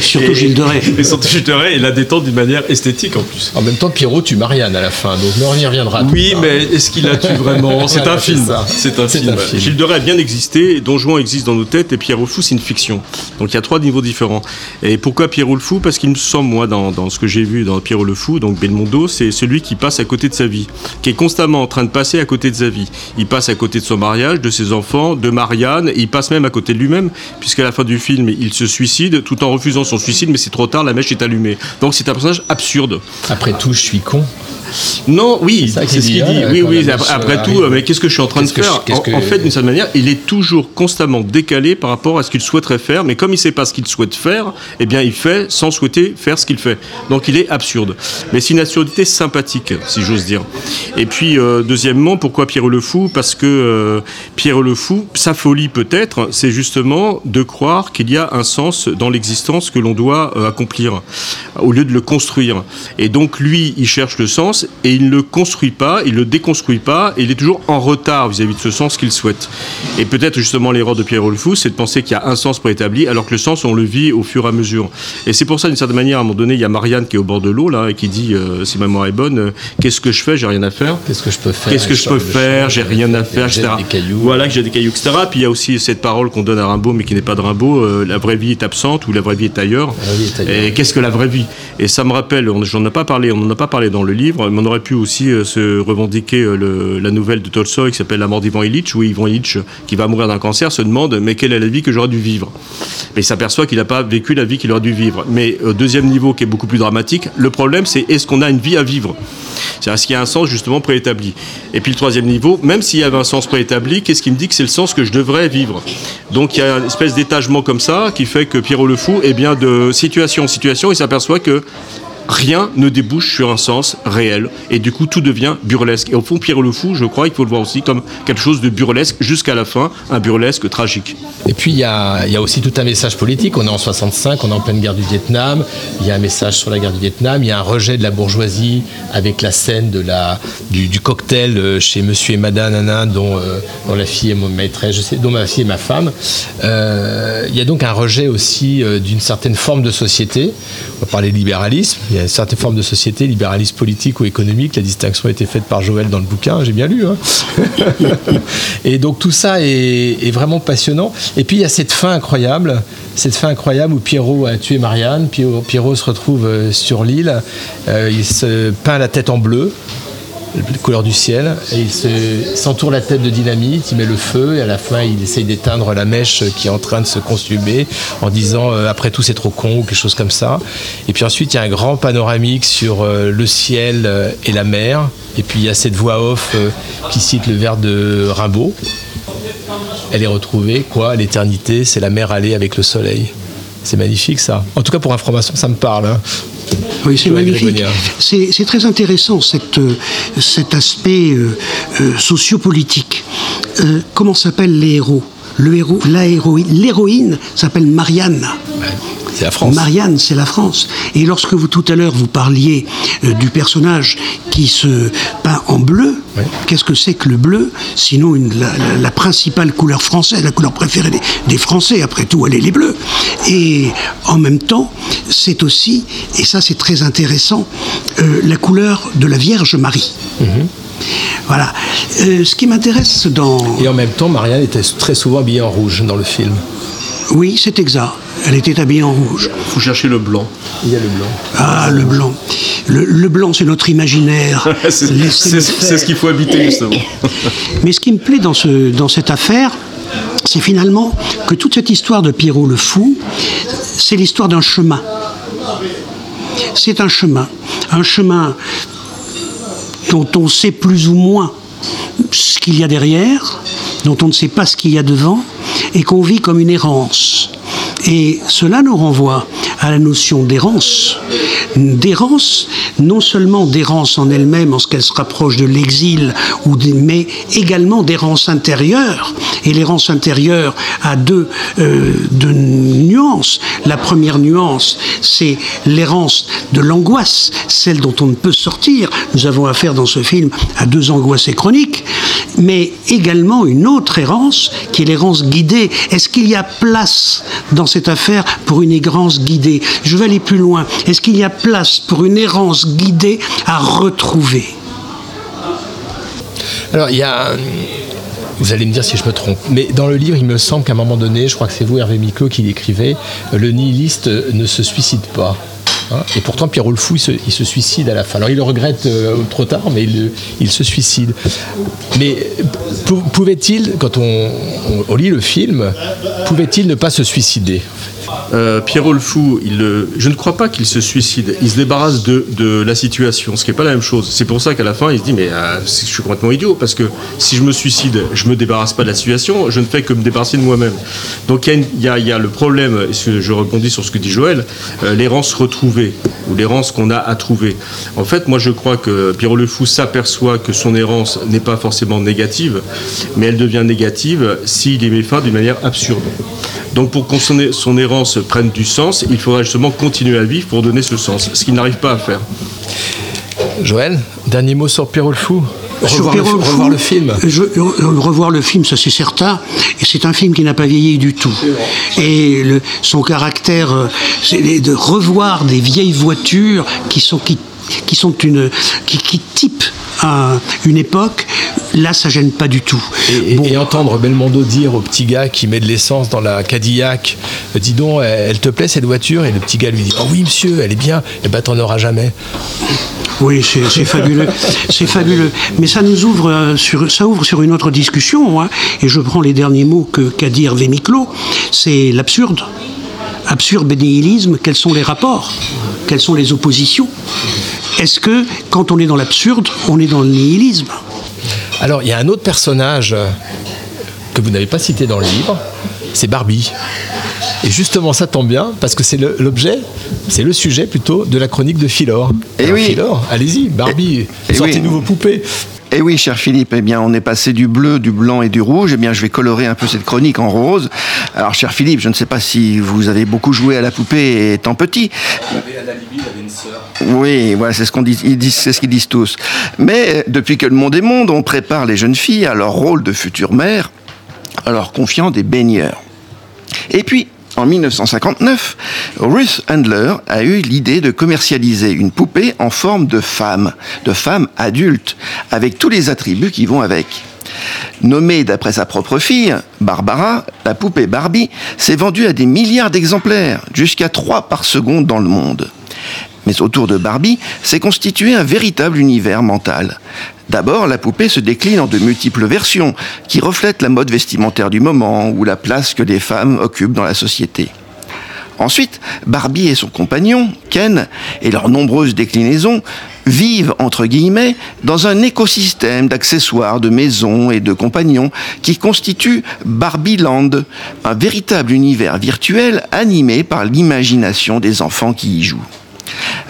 Surtout Gilles de Rais. Et surtout Gilles de Rais, et la détendre d'une manière esthétique en plus. En même temps, Pierrot tue Marianne à la fin, donc on y reviendra. Oui, mais est-ce qu'il la tue vraiment? C'est Voilà, un film. C'est un film. un film. Gilles de Rais a bien existé, et Don Juan existe dans nos têtes, et Pierrot le Fou, c'est une fiction. Donc il y a trois niveaux différents. Et pourquoi Pierrot le Fou? Parce qu'il me semble, moi, dans, dans ce que j'ai vu dans Pierrot le Fou, donc Belmondo, c'est celui qui passe à côté de sa vie, qui est constamment en train de passer à côté de sa vie. Il passe à côté de son mariage, de ses enfants, de Marianne, et il passe même à côté de lui-même, puisqu'à la fin du film, il se suicide, tout en refusant son suicide, mais c'est trop tard, la mèche est allumée. Donc c'est un personnage absurde. Après tout, je suis con. Non, oui, c'est qu'il ce dit, qu'il hein, dit. Oui, quand oui, la après, euh, tout, arrive. euh, mais qu'est-ce que je suis en train de faire je- en, que- en fait, d'une certaine manière, il est toujours constamment décalé par rapport à ce qu'il souhaiterait faire, mais comme il ne sait pas ce qu'il souhaite faire, eh bien, il fait sans souhaiter faire ce qu'il fait. Donc, il est absurde. Mais c'est une absurdité sympathique, si j'ose dire. Et puis, euh, deuxièmement, pourquoi Pierre le Fou? Parce que euh, Pierre le Fou, sa folie peut-être, c'est justement de croire qu'il y a un sens dans l'existence que l'on doit euh, accomplir, au lieu de le construire. Et donc, lui, il cherche le sens et il ne le construit pas, il le déconstruit pas, et il est toujours en retard vis-à-vis de ce sens qu'il souhaite. Et peut-être justement l'erreur de Pierre le Fou, c'est de penser qu'il y a un sens préétabli, alors que le sens, on le vit au fur et à mesure. Et c'est pour ça, d'une certaine manière, à un moment donné, il y a Marianne qui est au bord de l'eau, là, et qui dit, euh, si ma mémoire est bonne, euh, qu'est-ce que je fais? J'ai rien à faire. Qu'est-ce que je peux faire? Qu'est-ce que je peux faire? J'ai rien à faire, etc. des cailloux. Voilà, que j'ai des cailloux, etc. Puis il y a aussi cette parole qu'on donne à Rimbaud, mais qui n'est pas de Rimbaud, euh, la vraie vie est absente ou la vraie vie est ailleurs. Vie est ailleurs. Et qu'est-ce que la vraie vie? Et ça me rappelle, j'en ai pas parlé, on n'en a pas parlé dans le livre, on aurait pu aussi euh, se revendiquer euh, la nouvelle de Tolstoï qui s'appelle La mort d'Ivan Illich, où Ivan Illich, qui va mourir d'un cancer, se demande mais quelle est la vie que j'aurais dû vivre? Mais il s'aperçoit qu'il n'a pas vécu la vie qu'il aurait dû vivre. Mais au deuxième niveau, qui est beaucoup plus dramatique, le problème c'est est-ce qu'on a une vie à vivre? C'est-à-dire, est-ce qu'il y a un sens justement préétabli. Et puis le troisième niveau, même s'il y avait un sens préétabli, qu'est-ce qui me dit que c'est le sens que je devrais vivre? Donc il y a une espèce d'étagement comme ça qui fait que Pierrot le Fou, eh bien, de situation en situation, il s'aperçoit que rien ne débouche sur un sens réel. Et du coup, tout devient burlesque. Et au fond, Pierrot le Fou, je crois qu'il faut le voir aussi comme quelque chose de burlesque jusqu'à la fin, un burlesque tragique. Et puis il y a, aussi tout un message politique. On est en 65, on est en pleine guerre du Vietnam. Il y a un message sur la guerre du Vietnam. Il y a un rejet de la bourgeoisie avec la scène du, cocktail euh, chez Monsieur et Madame Nana, dont, euh, dont la fille est mon maîtresse, dont ma fille est ma femme. Euh, il y a donc un rejet aussi d'une certaine forme de société. On va parler de libéralisme. Il y a une certaine forme de société, libéralisme politique ou économique. La distinction a été faite par Joël dans le bouquin. J'ai bien lu. hein. Et donc tout ça est, vraiment passionnant. Et puis il y a cette fin incroyable, cette fin incroyable où Pierrot a tué Marianne. Pierrot, Pierrot se retrouve euh, sur l'île, Euh, il se peint la tête en bleu, la couleur du ciel, et il se- s'entoure la tête de dynamite, il met le feu, et à la fin il essaye d'éteindre la mèche qui est en train de se consumer en disant euh, après tout c'est trop con ou quelque chose comme ça. Et puis ensuite il y a un grand panoramique sur euh, le ciel euh, et la mer, et puis il y a cette voix off qui cite le vers de Rimbaud. Elle est retrouvée, quoi, l'éternité, c'est la mer allée avec le soleil. C'est magnifique ça. En tout cas pour un franc-maçon, ça me parle. hein. Oui, c'est magnifique. Très intéressant cette, euh, cet aspect euh, euh, sociopolitique. Euh, comment s'appellent les héros? Le héros, la héroïne, l'héroïne s'appelle Marianne. C'est la France. Marianne, c'est la France. Et lorsque vous tout à l'heure vous parliez euh, du personnage qui se peint en bleu, qu'est-ce que c'est que le bleu? Sinon une- la, la- la principale couleur française, la couleur préférée des, des Français. Après tout, elle est les bleus. Et en même temps, c'est aussi, et ça c'est très intéressant, euh, la couleur de la Vierge Marie. Voilà. Euh, ce qui m'intéresse dans Et en même temps, Marianne était très souvent habillée en rouge dans le film. oui, c'est exact. Elle était habillée en rouge. faut chercher le blanc. Il y a le blanc. Ah, le blanc. le, le blanc, c'est notre imaginaire. c'est ce qu'il faut habiter justement. Mais ce qui me plaît dans, ce, dans cette affaire, c'est finalement que toute cette histoire de Pierrot le Fou, c'est l'histoire d'un chemin. C'est un chemin. Un chemin dont on sait plus ou moins ce qu'il y a derrière, dont on ne sait pas ce qu'il y a devant, et qu'on vit comme une errance. Et cela nous renvoie à la notion d'errance. D'errance, non seulement d'errance en elle-même, en ce qu'elle se rapproche de l'exil, mais également d'errance intérieure. Et l'errance intérieure a deux, euh, deux nuances. La première nuance, c'est l'errance de l'angoisse, celle dont on ne peut sortir. Nous avons affaire dans ce film à deux angoisses chroniques, mais également une autre errance qui est l'errance guidée. Est-ce qu'il y a place dans cette affaire pour une errance guidée? Je vais aller plus loin. Est-ce qu'il y a place pour une errance guidée à retrouver Alors, il y a. Vous allez me dire si je me trompe, mais dans le livre, il me semble qu'à un moment donné, je crois que c'est vous, Hervé Miclot, qui l'écrivez, le nihiliste ne se suicide pas. Et pourtant, Pierrot le il se, suicide à la fin. Alors, il le regrette euh, trop tard, mais il, se suicide. Mais pou- pouvait-il, quand on, lit le film, pouvait-il ne pas se suicider? Euh, Pierrot je ne crois pas qu'il se suicide. Il se débarrasse de, la situation, ce qui n'est pas la même chose. C'est pour ça qu'à la fin, il se dit Mais euh, je suis complètement idiot, parce que si je me suicide, je me débarrasse pas de la situation, je ne fais que me débarrasser de moi-même. Donc il y a le problème, et je rebondis sur ce que dit Joël, euh, l'errance ou l'errance qu'on a à trouver. En fait, moi je crois que Pierrot le Fou s'aperçoit que son errance n'est pas forcément négative, mais elle devient négative s'il y met fin d'une manière absurde. Donc pour que son, son errance prenne du sens, il faudra justement continuer à vivre pour donner ce sens, ce qu'il n'arrive pas à faire. Joël, dernier mot sur Pierrot le Fou Revoir, le, revoir le film je- euh, revoir le film, ça c'est certain. Et c'est un film qui n'a pas vieilli du tout. Et le- son caractère, euh, c'est de revoir des vieilles voitures qui sont qui, qui sont une qui, qui typent un- une époque. Là, ça gêne pas du tout. Et, entendre Belmondo dire au petit gars qui met de l'essence dans la Cadillac, euh, dis donc, elle, te plaît cette voiture? Et le petit gars lui dit, oh oui monsieur, elle est bien, et ben t'en auras jamais. Oui, c'est fabuleux, c'est fabuleux. Mais ça nous ouvre euh, sur, ça ouvre sur une autre discussion. hein. et je prends les derniers mots que qu'a dit Hervé Miclot. C'est l'absurde, absurde nihilisme. Quels sont les rapports? Quelles sont les oppositions? Est-ce que quand on est dans l'absurde, on est dans le nihilisme? Alors, il y a un autre personnage euh, que vous n'avez pas cité dans le livre, c'est Barbie. Et justement, ça tombe bien, parce que c'est l'objet, c'est le sujet plutôt de la chronique de Philor. Eh Alors, oui. Philor, allez-y, Barbie, eh sortez-nous oui. vos poupées. Eh oui, cher Philippe, eh bien, on est passé du bleu, du blanc et du rouge. Eh bien, je vais colorer un peu cette chronique en rose. Alors, cher Philippe, je ne sais pas si vous avez beaucoup joué à la poupée étant petit. Oui, voilà, c'est ce qu'on dit, c'est ce qu'ils disent tous. Mais euh, depuis que le monde est monde, on prépare les jeunes filles à leur rôle de future mère, en leur confiant des baigneurs. Et puis, en 1959, Ruth Handler a eu l'idée de commercialiser une poupée en forme de femme, de femme adulte, avec tous les attributs qui vont avec. Nommée d'après sa propre fille, Barbara, la poupée Barbie s'est vendue à des milliards d'exemplaires, jusqu'à 3 par seconde dans le monde. Mais autour de Barbie s'est constitué un véritable univers mental. D'abord, la poupée se décline en de multiples versions, qui reflètent la mode vestimentaire du moment ou la place que les femmes occupent dans la société. Ensuite, Barbie et son compagnon, Ken, et leurs nombreuses déclinaisons, vivent, entre guillemets, dans un écosystème d'accessoires, de maisons et de compagnons qui constitue Barbie Land, un véritable univers virtuel animé par l'imagination des enfants qui y jouent.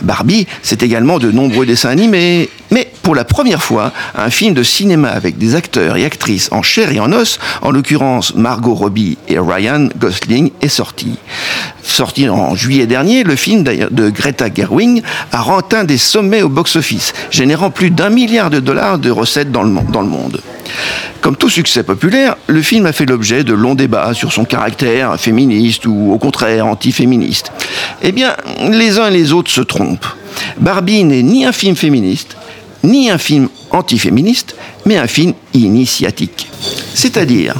Barbie, c'est également de nombreux dessins animés, mais pour la première fois, un film de cinéma avec des acteurs et actrices en chair et en os, en l'occurrence Margot Robbie et Ryan Gosling, est sorti. Sorti en juillet dernier, le film de Greta Gerwig a atteint des sommets au box-office, générant plus d'un milliard de dollars de recettes dans le monde. Comme tout succès populaire, le film a fait l'objet de longs débats sur son caractère féministe ou au contraire anti-féministe. Eh bien, les uns et les autres se trompent. Barbie n'est ni un film féministe, ni un film anti-féministe, mais un film initiatique. C'est-à-dire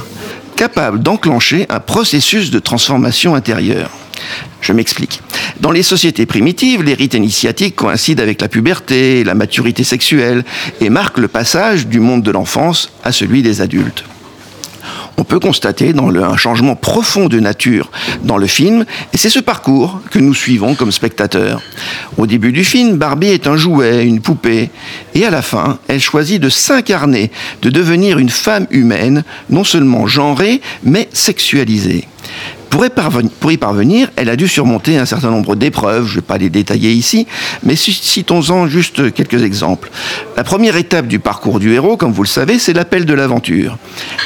capable d'enclencher un processus de transformation intérieure. Je m'explique. Dans les sociétés primitives, les rites initiatiques coïncident avec la puberté, la maturité sexuelle, et marquent le passage du monde de l'enfance à celui des adultes on peut constater dans le, un changement profond de nature dans le film, et c'est ce parcours que nous suivons comme spectateurs. Au début du film, Barbie est un jouet, une poupée, et à la fin, elle choisit de s'incarner, de devenir une femme humaine, non seulement genrée, mais sexualisée. Pour y, parvenir, elle a dû surmonter un certain nombre d'épreuves, je ne vais pas les détailler ici, mais citons-en juste quelques exemples. La première étape du parcours du héros, comme vous le savez, c'est l'appel de l'aventure.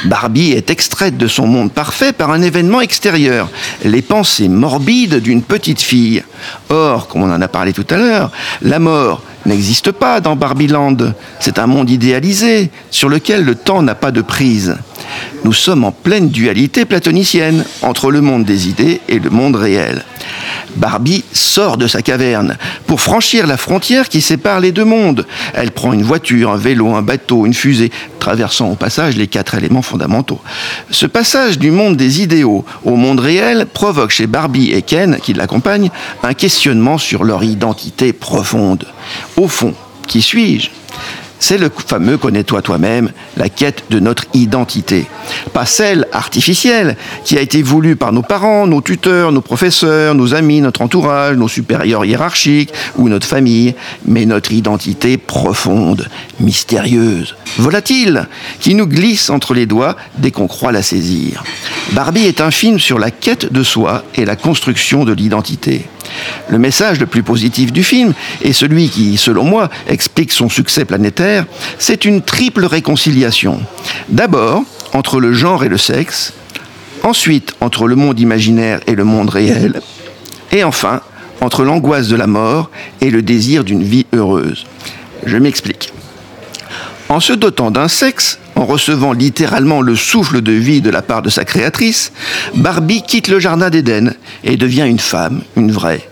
Barbie est extraite de son monde parfait par un événement extérieur, les pensées morbides d'une petite fille. Or, comme on en a parlé tout à l'heure, la mort n'existe pas dans Barbieland. C'est un monde idéalisé sur lequel le temps n'a pas de prise. Nous sommes en pleine dualité platonicienne entre le monde des idées et le monde réel. Barbie sort de sa caverne pour franchir la frontière qui sépare les deux mondes. Elle prend une voiture, un vélo, un bateau, une fusée, traversant au passage les quatre éléments fondamentaux. Ce passage du monde des idéaux au monde réel provoque chez Barbie et Ken, qui l'accompagnent, un questionnement sur leur identité profonde. Au fond, qui suis-je? C'est le fameux connais-toi toi-même, la quête de notre identité. Pas celle artificielle qui a été voulue par nos parents, nos tuteurs, nos professeurs, nos amis, notre entourage, nos supérieurs hiérarchiques ou notre famille, mais notre identité profonde, mystérieuse, volatile, qui nous glisse entre les doigts dès qu'on croit la saisir. Barbie est un film sur la quête de soi et la construction de l'identité. Le message le plus positif du film, et celui qui, selon moi, explique son succès planétaire, c'est une triple réconciliation. D'abord, entre le genre et le sexe, ensuite entre le monde imaginaire et le monde réel, et enfin entre l'angoisse de la mort et le désir d'une vie heureuse. Je m'explique. En se dotant d'un sexe, en recevant littéralement le souffle de vie de la part de sa créatrice, Barbie quitte le jardin d'Éden et devient une femme, une vraie.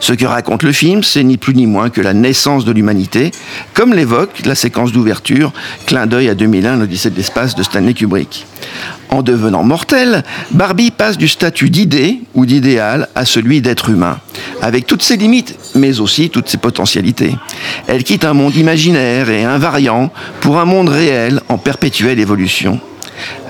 Ce que raconte le film, c'est ni plus ni moins que la naissance de l'humanité, comme l'évoque la séquence d'ouverture, clin d'œil à 2001, l'Odyssée de l'espace de Stanley Kubrick. En devenant mortelle, Barbie passe du statut d'idée ou d'idéal à celui d'être humain, avec toutes ses limites, mais aussi toutes ses potentialités. Elle quitte un monde imaginaire et invariant pour un monde réel en évolution.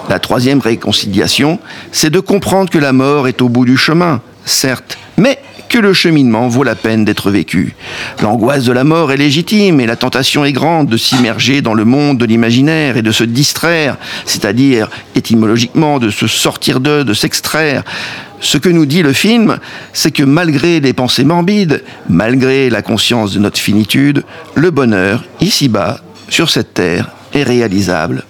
La troisième réconciliation, c'est de comprendre que la mort est au bout du chemin, certes, mais que le cheminement vaut la peine d'être vécu. L'angoisse de la mort est légitime et la tentation est grande de s'immerger dans le monde de l'imaginaire et de se distraire, c'est-à-dire étymologiquement de se sortir d'eux, de s'extraire. Ce que nous dit le film, c'est que malgré les pensées morbides, malgré la conscience de notre finitude, le bonheur, ici-bas, sur cette terre, est réalisable.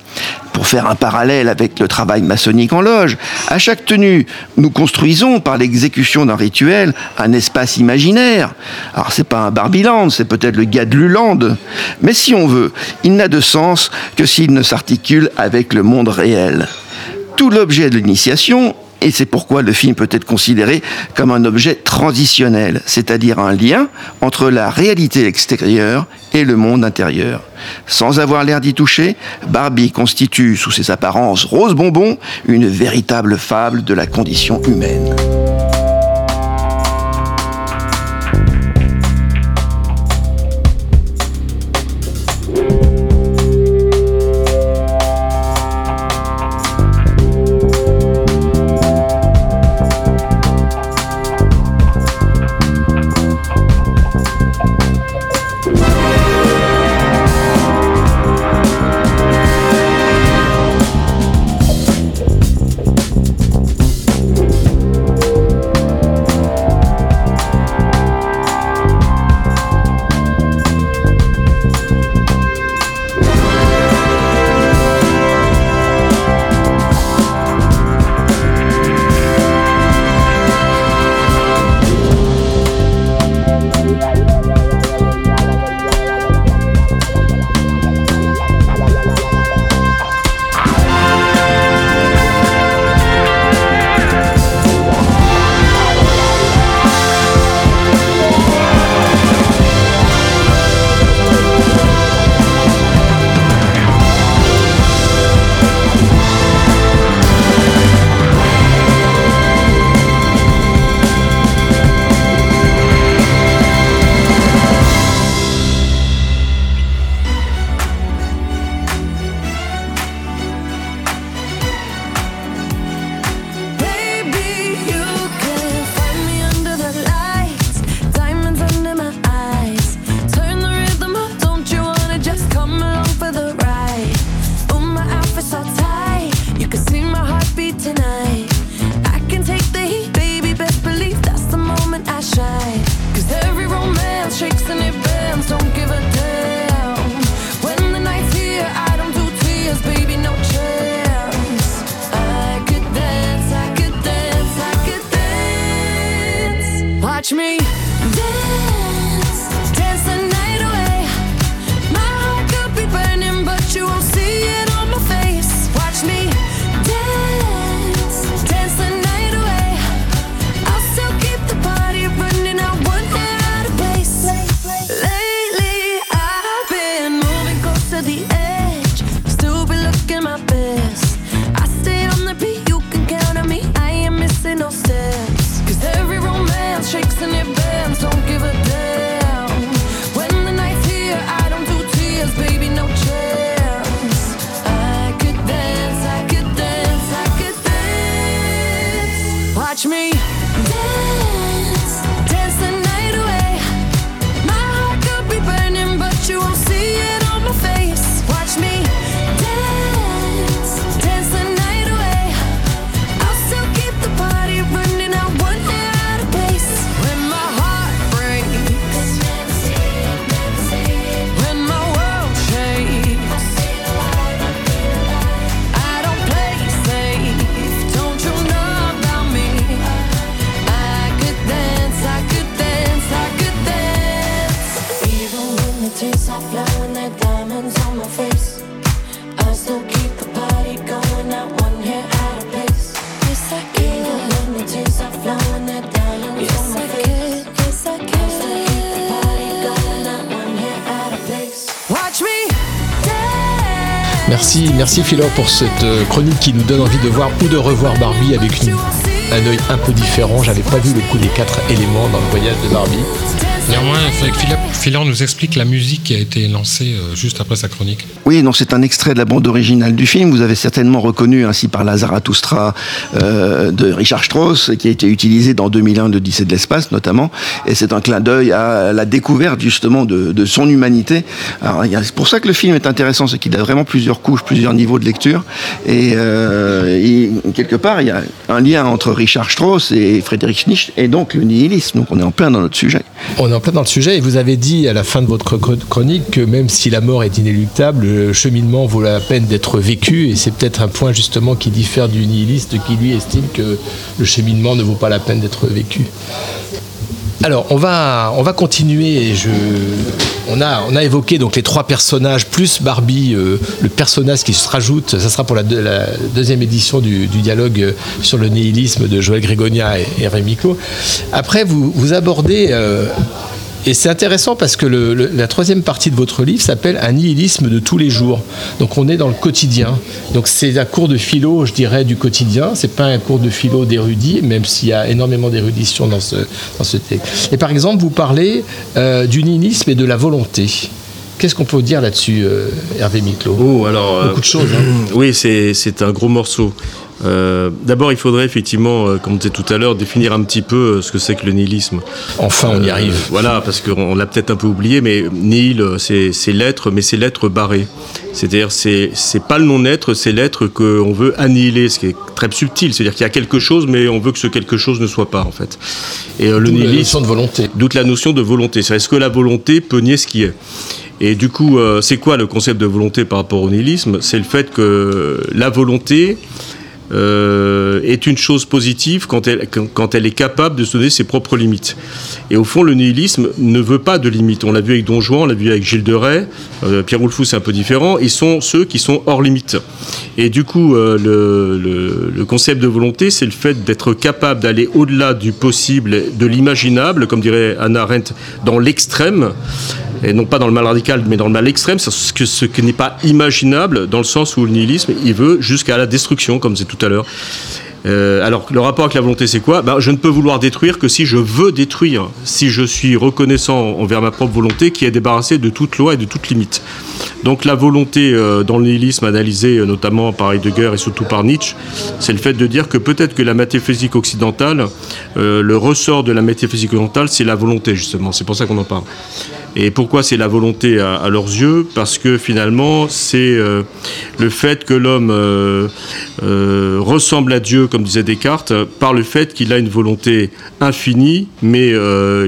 Pour faire un parallèle avec le travail maçonnique en loge, à chaque tenue, nous construisons par l'exécution d'un rituel un espace imaginaire. Alors c'est pas un Barbiland, c'est peut-être le Gadluland, mais si on veut, il n'a de sens que s'il ne s'articule avec le monde réel. Tout l'objet de l'initiation et c'est pourquoi le film peut être considéré comme un objet transitionnel, c'est-à-dire un lien entre la réalité extérieure et le monde intérieur. Sans avoir l'air d'y toucher, Barbie constitue, sous ses apparences rose bonbon, une véritable fable de la condition humaine. Merci, merci Philo pour cette euh, chronique qui nous donne envie de voir ou de revoir Barbie avec un œil un peu différent. J'avais pas vu le coup des quatre éléments dans le voyage de Barbie. Néanmoins, Philor nous explique la musique qui a été lancée euh, juste après sa chronique. Oui, non, c'est un extrait de la bande originale du film. Vous avez certainement reconnu ainsi par la Zarathustra euh, de Richard Strauss, qui a été utilisé dans 2001 de L'Odyssée de l'espace, notamment. Et c'est un clin d'œil à la découverte, justement, de, son humanité. C'est pour ça que le film est intéressant, c'est qu'il a vraiment plusieurs couches, plusieurs niveaux de lecture. Et, euh, il- quelque part, il y a un lien entre Richard Strauss et Friedrich Nietzsche, et donc le nihilisme. Donc, on est en plein dans notre sujet. On est en plein dans le sujet et vous avez dit à la fin de votre chro- chronique que même si la mort est inéluctable, le cheminement vaut la peine d'être vécu et c'est peut-être un point justement qui diffère du nihiliste qui lui estime que le cheminement ne vaut pas la peine d'être vécu. Alors, on va, on va continuer. Et je, on, a, évoqué donc les trois personnages, plus Barbie, euh, le personnage qui se rajoute. Ça sera pour la, deux- la deuxième édition du, dialogue sur le nihilisme de Joël Grégonia et, et. Après, vous, vous abordez. euh, et c'est intéressant parce que le- le- la troisième partie de votre livre s'appelle Un nihilisme de tous les jours. Donc on est dans le quotidien. Donc c'est un cours de philo, je dirais, du quotidien. C'est pas un cours de philo d'érudit, même s'il y a énormément d'érudition dans ce, dans ce texte. Et par exemple, vous parlez euh, du nihilisme et de la volonté. Qu'est-ce qu'on peut dire là-dessus, euh, Hervé Miclot Oh, alors, Beaucoup de choses. hein. Oui, c'est un gros morceau. Euh, D'abord, il faudrait effectivement, euh, comme on disait tout à l'heure, définir un petit peu euh, ce que c'est que le nihilisme. Enfin, on y arrive. Voilà, parce qu'on l'a peut-être un peu oublié, mais nihil, c'est l'être, mais c'est l'être barré. C'est-à-dire, c'est pas le non-être, c'est l'être qu'on veut annihiler, ce qui est très subtil. C'est-à-dire qu'il y a quelque chose, mais on veut que ce quelque chose ne soit pas, en fait. Et le la nihilisme. notion de volonté. D'où la notion de volonté. Est-ce que la volonté peut nier ce qui est? Et du coup, c'est quoi le concept de volonté par rapport au nihilisme? C'est le fait que la volonté euh, est une chose positive quand elle, quand, elle est capable de se donner ses propres limites. Et au fond, le nihilisme ne veut pas de limites. On l'a vu avec Don Juan, on l'a vu avec Gilles de Rais, euh, Pierre Roulefou, c'est un peu différent. Ils sont ceux qui sont hors limites. Et du coup, euh, le concept de volonté, c'est le fait d'être capable d'aller au-delà du possible, de l'imaginable, comme dirait Anna Arendt, dans l'extrême et non pas dans le mal radical, mais dans le mal extrême, ce, que, ce qui n'est pas imaginable, dans le sens où le nihilisme, il veut jusqu'à la destruction, comme c'est tout à l'heure. Euh, alors, le rapport avec la volonté, c'est quoi? Ben, Je ne peux vouloir détruire que si je veux détruire, si je suis reconnaissant envers ma propre volonté qui est débarrassée de toute loi et de toute limite. Donc, la volonté euh, dans le nihilisme, analysé euh, notamment par Heidegger et surtout par Nietzsche, c'est le fait de dire que peut-être que la métaphysique occidentale, le ressort de la métaphysique occidentale, c'est la volonté, justement. C'est pour ça qu'on en parle. Et pourquoi c'est la volonté à, leurs yeux Parce que finalement, c'est euh, le fait que l'homme euh, euh, ressemble à Dieu, comme disait Descartes, par le fait qu'il a une volonté infinie, mais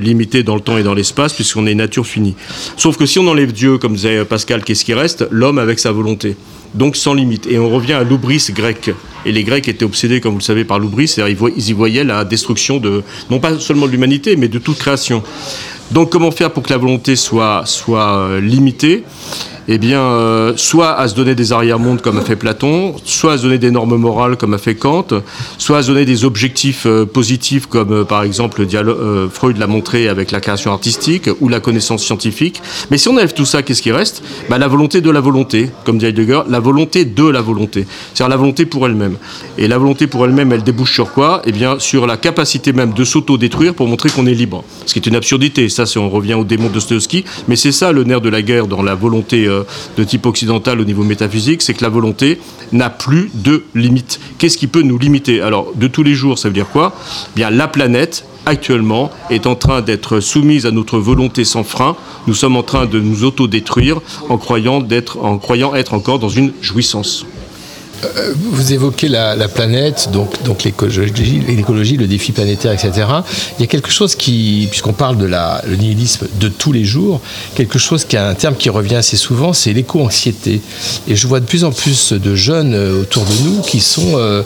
limitée dans le temps et dans l'espace, puisqu'on est nature finie. Sauf que si on enlève Dieu, comme disait Pascal, qu'est-ce qui reste L'homme avec sa volonté. Donc sans limite. Et on revient à l'oubris grec. Et les Grecs étaient obsédés, comme vous le savez, par l'oubris, c'est-à-dire ils y voyaient la destruction de, non pas seulement de l'humanité, mais de toute création. Donc comment faire pour que la volonté soit, euh, limitée? Eh bien, euh, soit à se donner des arrière-mondes comme a fait Platon, soit à se donner des normes morales comme a fait Kant, soit à se donner des objectifs euh, positifs comme euh, par exemple le dialogue, Freud l'a montré avec la création artistique ou la connaissance scientifique. Mais si on enlève tout ça, qu'est-ce qui reste? Bah, La volonté de la volonté, comme dit Heidegger, la volonté de la volonté, c'est-à-dire la volonté pour elle-même. Et la volonté pour elle-même, elle débouche sur quoi? Eh bien, sur la capacité même de s'auto-détruire pour montrer qu'on est libre. Ce qui est une absurdité. Ça, c'est on revient au démon de Dostoevsky, mais c'est ça le nerf de la guerre dans la volonté de type occidental au niveau métaphysique, c'est que la volonté n'a plus de limite. Qu'est-ce qui peut nous limiter? Alors, de tous les jours, ça veut dire quoi? Eh Bien, la planète actuellement est en train d'être soumise à notre volonté sans frein. Nous sommes en train de nous autodétruire en en croyant être encore dans une jouissance. Euh, Vous évoquez la, la planète, donc, l'écologie, le défi planétaire, etc. Il y a quelque chose qui, puisqu'on parle de la, le nihilisme de tous les jours, quelque chose qui a un terme qui revient assez souvent, c'est l'éco-anxiété. Et je vois de plus en plus de jeunes euh, autour de nous qui sont euh,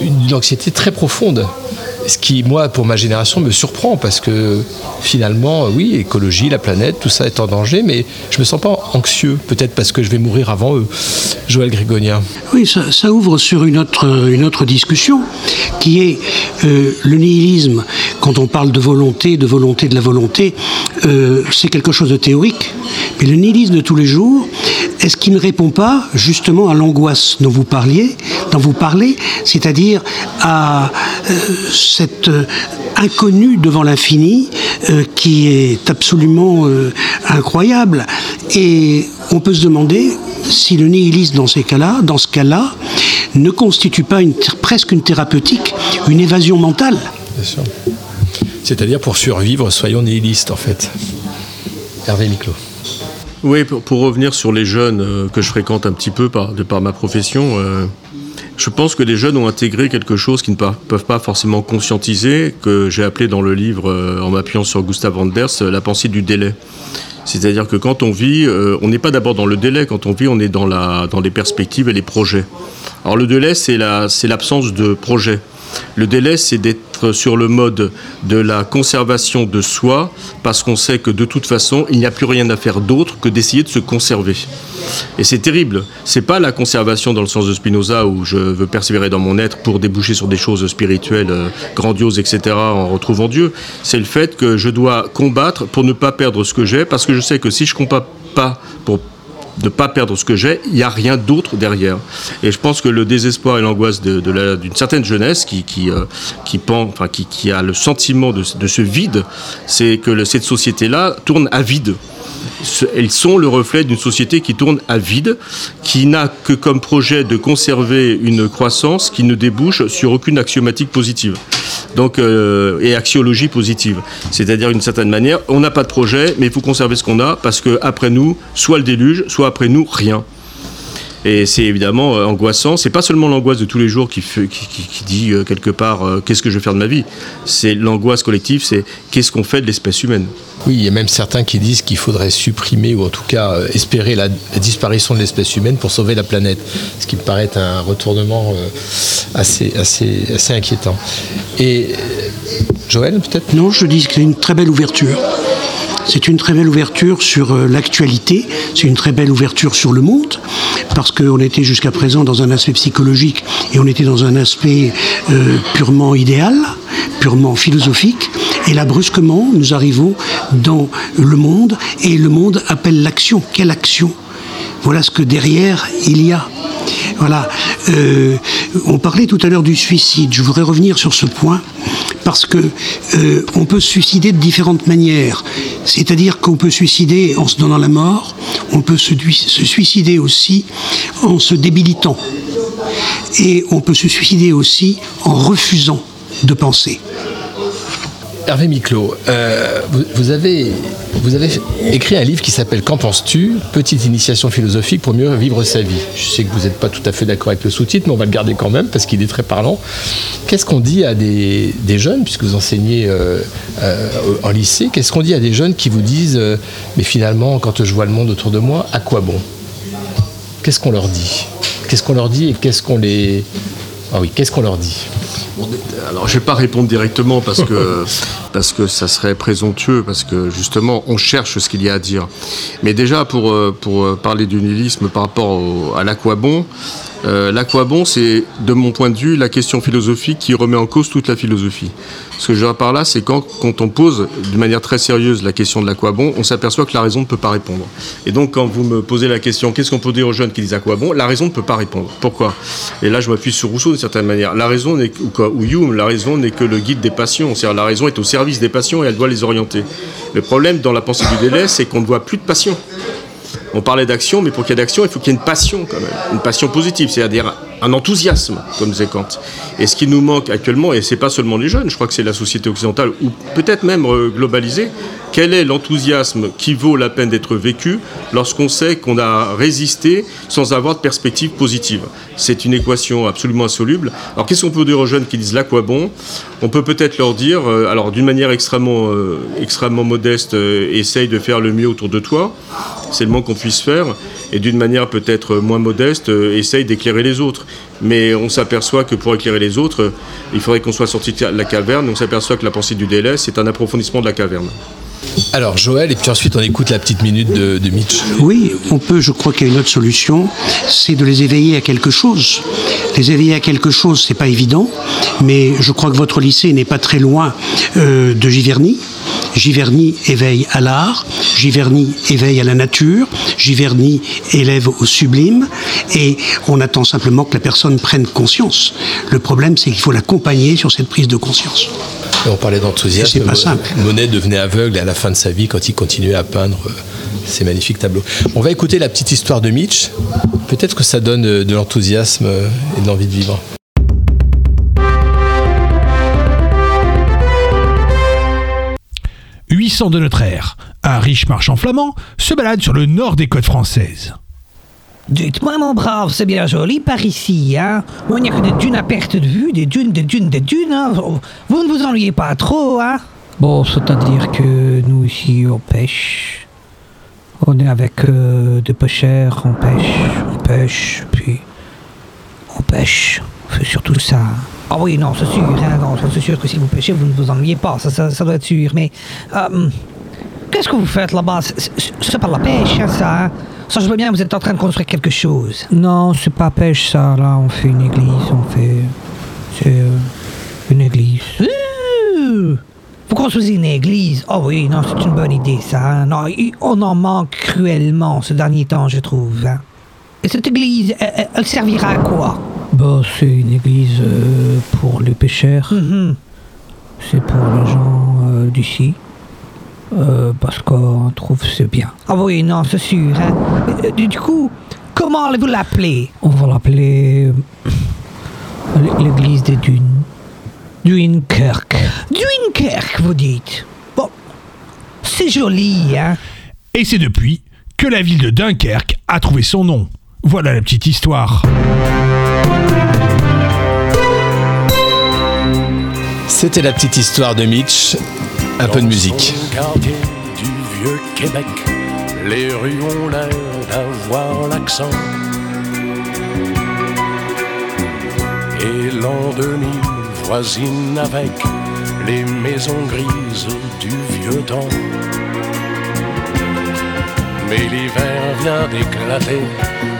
une anxiété très profonde. Qui, moi, pour ma génération, me surprend parce que finalement, euh, oui, l'écologie, la planète, tout ça est en danger, mais je me sens pas anxieux. Peut-être parce que je vais mourir avant eux. Joël Grégonien. Oui, ça, ouvre sur une autre, une autre discussion qui est euh, le nihilisme. Quand on parle de volonté, de volonté de la volonté, euh, c'est quelque chose de théorique. Mais le nihilisme de tous les jours, est-ce qu'il ne répond pas justement à l'angoisse dont vous parliez, dont vous parlez, c'est-à-dire à cette euh, inconnue devant l'infini euh, qui est absolument euh, incroyable. Et on peut se demander si le nihilisme dans ces cas-là, dans ce cas-là, ne constitue pas une, presque une thérapeutique, une évasion mentale. Bien sûr. C'est-à-dire pour survivre, soyons nihilistes en fait. Hervé Miclot. Oui, pour, pour revenir sur les jeunes euh, que je fréquente un petit peu par, de par ma profession, euh, je pense que les jeunes ont intégré quelque chose qu'ils ne peuvent pas forcément conscientiser, que j'ai appelé dans le livre, euh, en m'appuyant sur Gustav Anders, euh, la pensée du délai. C'est-à-dire que quand on vit, euh, on n'est pas d'abord dans le délai, quand on vit, on est dans, les perspectives et les projets. Alors le délai, c'est la- c'est l'absence de projet. Le délai, c'est d'être sur le mode de la conservation de soi, parce qu'on sait que de toute façon, il n'y a plus rien à faire d'autre que d'essayer de se conserver. Et c'est terrible. C'est pas la conservation dans le sens de Spinoza où je veux persévérer dans mon être pour déboucher sur des choses spirituelles euh, grandioses, etc. en retrouvant Dieu. C'est le fait que je dois combattre pour ne pas perdre ce que j'ai, parce que je sais que si je combats pas pour ne pas perdre ce que j'ai, il n'y a rien d'autre derrière. Et je pense que le désespoir et l'angoisse de- de la- d'une certaine jeunesse qui, qui, euh, qui, enfin, qui, qui a le sentiment de, de ce vide, c'est que cette société-là tourne à vide. Elles sont le reflet d'une société qui tourne à vide, qui n'a que comme projet de conserver une croissance qui ne débouche sur aucune axiomatique positive. Donc, euh, et axiologie positive. C'est-à-dire, d'une certaine manière, on n'a pas de projet, mais il faut conserver ce qu'on a, parce que après nous, soit le déluge, soit après nous, rien. Et c'est évidemment euh, angoissant. C'est pas seulement l'angoisse de tous les jours qui, fait- qui, qui- qui dit euh, quelque part euh, qu'est-ce que je vais faire de ma vie. C'est l'angoisse collective, c'est qu'est-ce qu'on fait de l'espèce humaine. Oui, il y a même certains qui disent qu'il faudrait supprimer ou en tout cas euh, espérer la, la disparition de l'espèce humaine pour sauver la planète, ce qui me paraît un retournement euh, assez, assez, assez inquiétant. Et Joël, peut-être? Non, je dis que c'est une très belle ouverture. C'est une très belle ouverture sur euh, l'actualité, c'est une très belle ouverture sur le monde, parce qu'on était jusqu'à présent dans un aspect psychologique et on était dans un aspect euh, purement idéal, purement philosophique. Et là, brusquement, nous arrivons dans le monde et le monde appelle l'action. Quelle action? Voilà ce que derrière il y a. Voilà. Euh, on parlait tout à l'heure du suicide. Je voudrais revenir sur ce point parce que euh, on peut se suicider de différentes manières. C'est-à-dire qu'on peut suicider en se donnant la mort. On peut se, se suicider aussi en se débilitant. Et on peut se suicider aussi en refusant de penser. Hervé Miclot, euh, vous, avez, écrit un livre qui s'appelle Qu'en penses-tu? Petite initiation philosophique pour mieux vivre sa vie. Je sais que vous n'êtes pas tout à fait d'accord avec le sous-titre, mais on va le garder quand même parce qu'il est très parlant. Qu'est-ce qu'on dit à des, jeunes, puisque vous enseignez euh, euh, en lycée, qu'est-ce qu'on dit à des jeunes qui vous disent euh, Mais finalement, quand je vois le monde autour de moi, à quoi bon? Qu'est-ce qu'on leur dit? Qu'est-ce qu'on leur dit et qu'est-ce qu'on les. Ah oui, qu'est-ce qu'on leur dit? Bon, alors, je vais pas répondre directement parce que parce que ça serait présomptueux parce que justement, on cherche ce qu'il y a à dire. Mais déjà pour euh, pour euh, parler du nihilisme par rapport au- à l'aquabon, euh, l'aquabon, c'est de mon point de vue la question philosophique qui remet en cause toute la philosophie. Ce que je veux par là, c'est quand on pose d'une manière très sérieuse la question de l'aquabon, on s'aperçoit que la raison ne peut pas répondre. Et donc, quand vous me posez la question, qu'est-ce qu'on peut dire aux jeunes qui disent aquabon La raison ne peut pas répondre. Pourquoi? Et là, je m'appuie sur Rousseau d'une certaine manière. La raison n'est ou, quoi, la raison n'est que le guide des passions. C'est-à-dire, la raison est au service des passions et elle doit les orienter. Le problème dans la pensée du délai, c'est qu'on ne voit plus de passion. On parlait d'action, mais pour qu'il y ait d'action, il faut qu'il y ait une passion quand même, une passion positive, c'est-à-dire un enthousiasme, comme disait Kant. Et ce qui nous manque actuellement, et c'est pas seulement les jeunes, je crois que c'est la société occidentale, ou peut-être même euh, globalisée, quel est l'enthousiasme qui vaut la peine d'être vécu lorsqu'on sait qu'on a résisté sans avoir de perspective positive? C'est une équation absolument insoluble. Alors qu'est-ce qu'on peut dire aux jeunes qui disent là quoi bon? On peut peut-être leur dire, euh, alors d'une manière extrêmement, euh, extrêmement modeste, essaye de faire le mieux autour de toi, c'est le moins qu'on puisse faire, et d'une manière peut-être moins modeste, euh, essaye d'éclairer les autres. Mais on s'aperçoit que pour éclairer les autres, euh, il faudrait qu'on soit sorti de la caverne, on s'aperçoit que la pensée du délai, c'est un approfondissement de la caverne. Alors Joël, et puis ensuite on écoute la petite minute de, Mitch. Oui, on peut, je crois qu'il y a une autre solution, c'est de les éveiller à quelque chose. Les éveiller à quelque chose, c'est pas évident, mais je crois que votre lycée n'est pas très loin euh, de Giverny. Giverny éveille à l'art, Giverny éveille à la nature, Giverny élève au sublime, et on attend simplement que la personne prenne conscience. Le problème, c'est qu'il faut l'accompagner sur cette prise de conscience. Et on parlait d'enthousiasme. C'est pas Mo- simple. Monet devenait aveugle à la fin de sa vie quand il continuait à peindre euh, ces magnifiques tableaux. On va écouter la petite histoire de Mitch. Peut-être que ça donne euh, de l'enthousiasme euh, et de l'envie de vivre. 800 de notre ère, un riche marchand flamand se balade sur le nord des côtes françaises. Dites-moi, mon brave, c'est bien joli par ici, hein Il n'y a que des dunes à perte de vue, des dunes, des dunes, des dunes, hein Vous ne vous ennuyez pas trop, hein Bon, c'est-à-dire que nous, ici, on pêche. On est avec euh, des pêcheurs, on pêche, on pêche, puis on pêche. On fait surtout ça. Ah oui, non, c'est sûr, hein, non, c'est sûr que si vous pêchez, vous ne vous ennuyez pas, ça, ça, doit être sûr, mais... euh, Qu'est-ce que vous faites là-bas? C'est pas la pêche, hein, ça. hein ça, je veux bien, vous êtes en train de construire quelque chose. Non, c'est pas pêche, ça. Là, on fait une église, on fait. C'est euh, une église. Ouh Vous construisez une église Oh oui, non, c'est une bonne idée, ça. hein. Non, on en manque cruellement ce dernier temps, je trouve. hein. Et cette église, elle, servira à quoi? Bah, c'est une église euh, pour les pêcheurs. C'est pour les gens euh, d'ici. Euh, parce qu'on trouve c'est bien. Ah oui, non, c'est sûr. Hein. Du coup, comment allez-vous l'appeler? On va l'appeler euh, l'église des dunes. Duinkirk. Duinkirk, vous dites Bon, c'est joli, hein Et c'est depuis que la ville de Dunkerque a trouvé son nom. Voilà la petite histoire. C'était la petite histoire de Mitch. Un peu de musique. Quartier du vieux Québec, les rues ont l'air d'avoir l'accent. Et l'an 2000 voisine avec les maisons grises du vieux temps. Mais l'hiver vient d'éclater,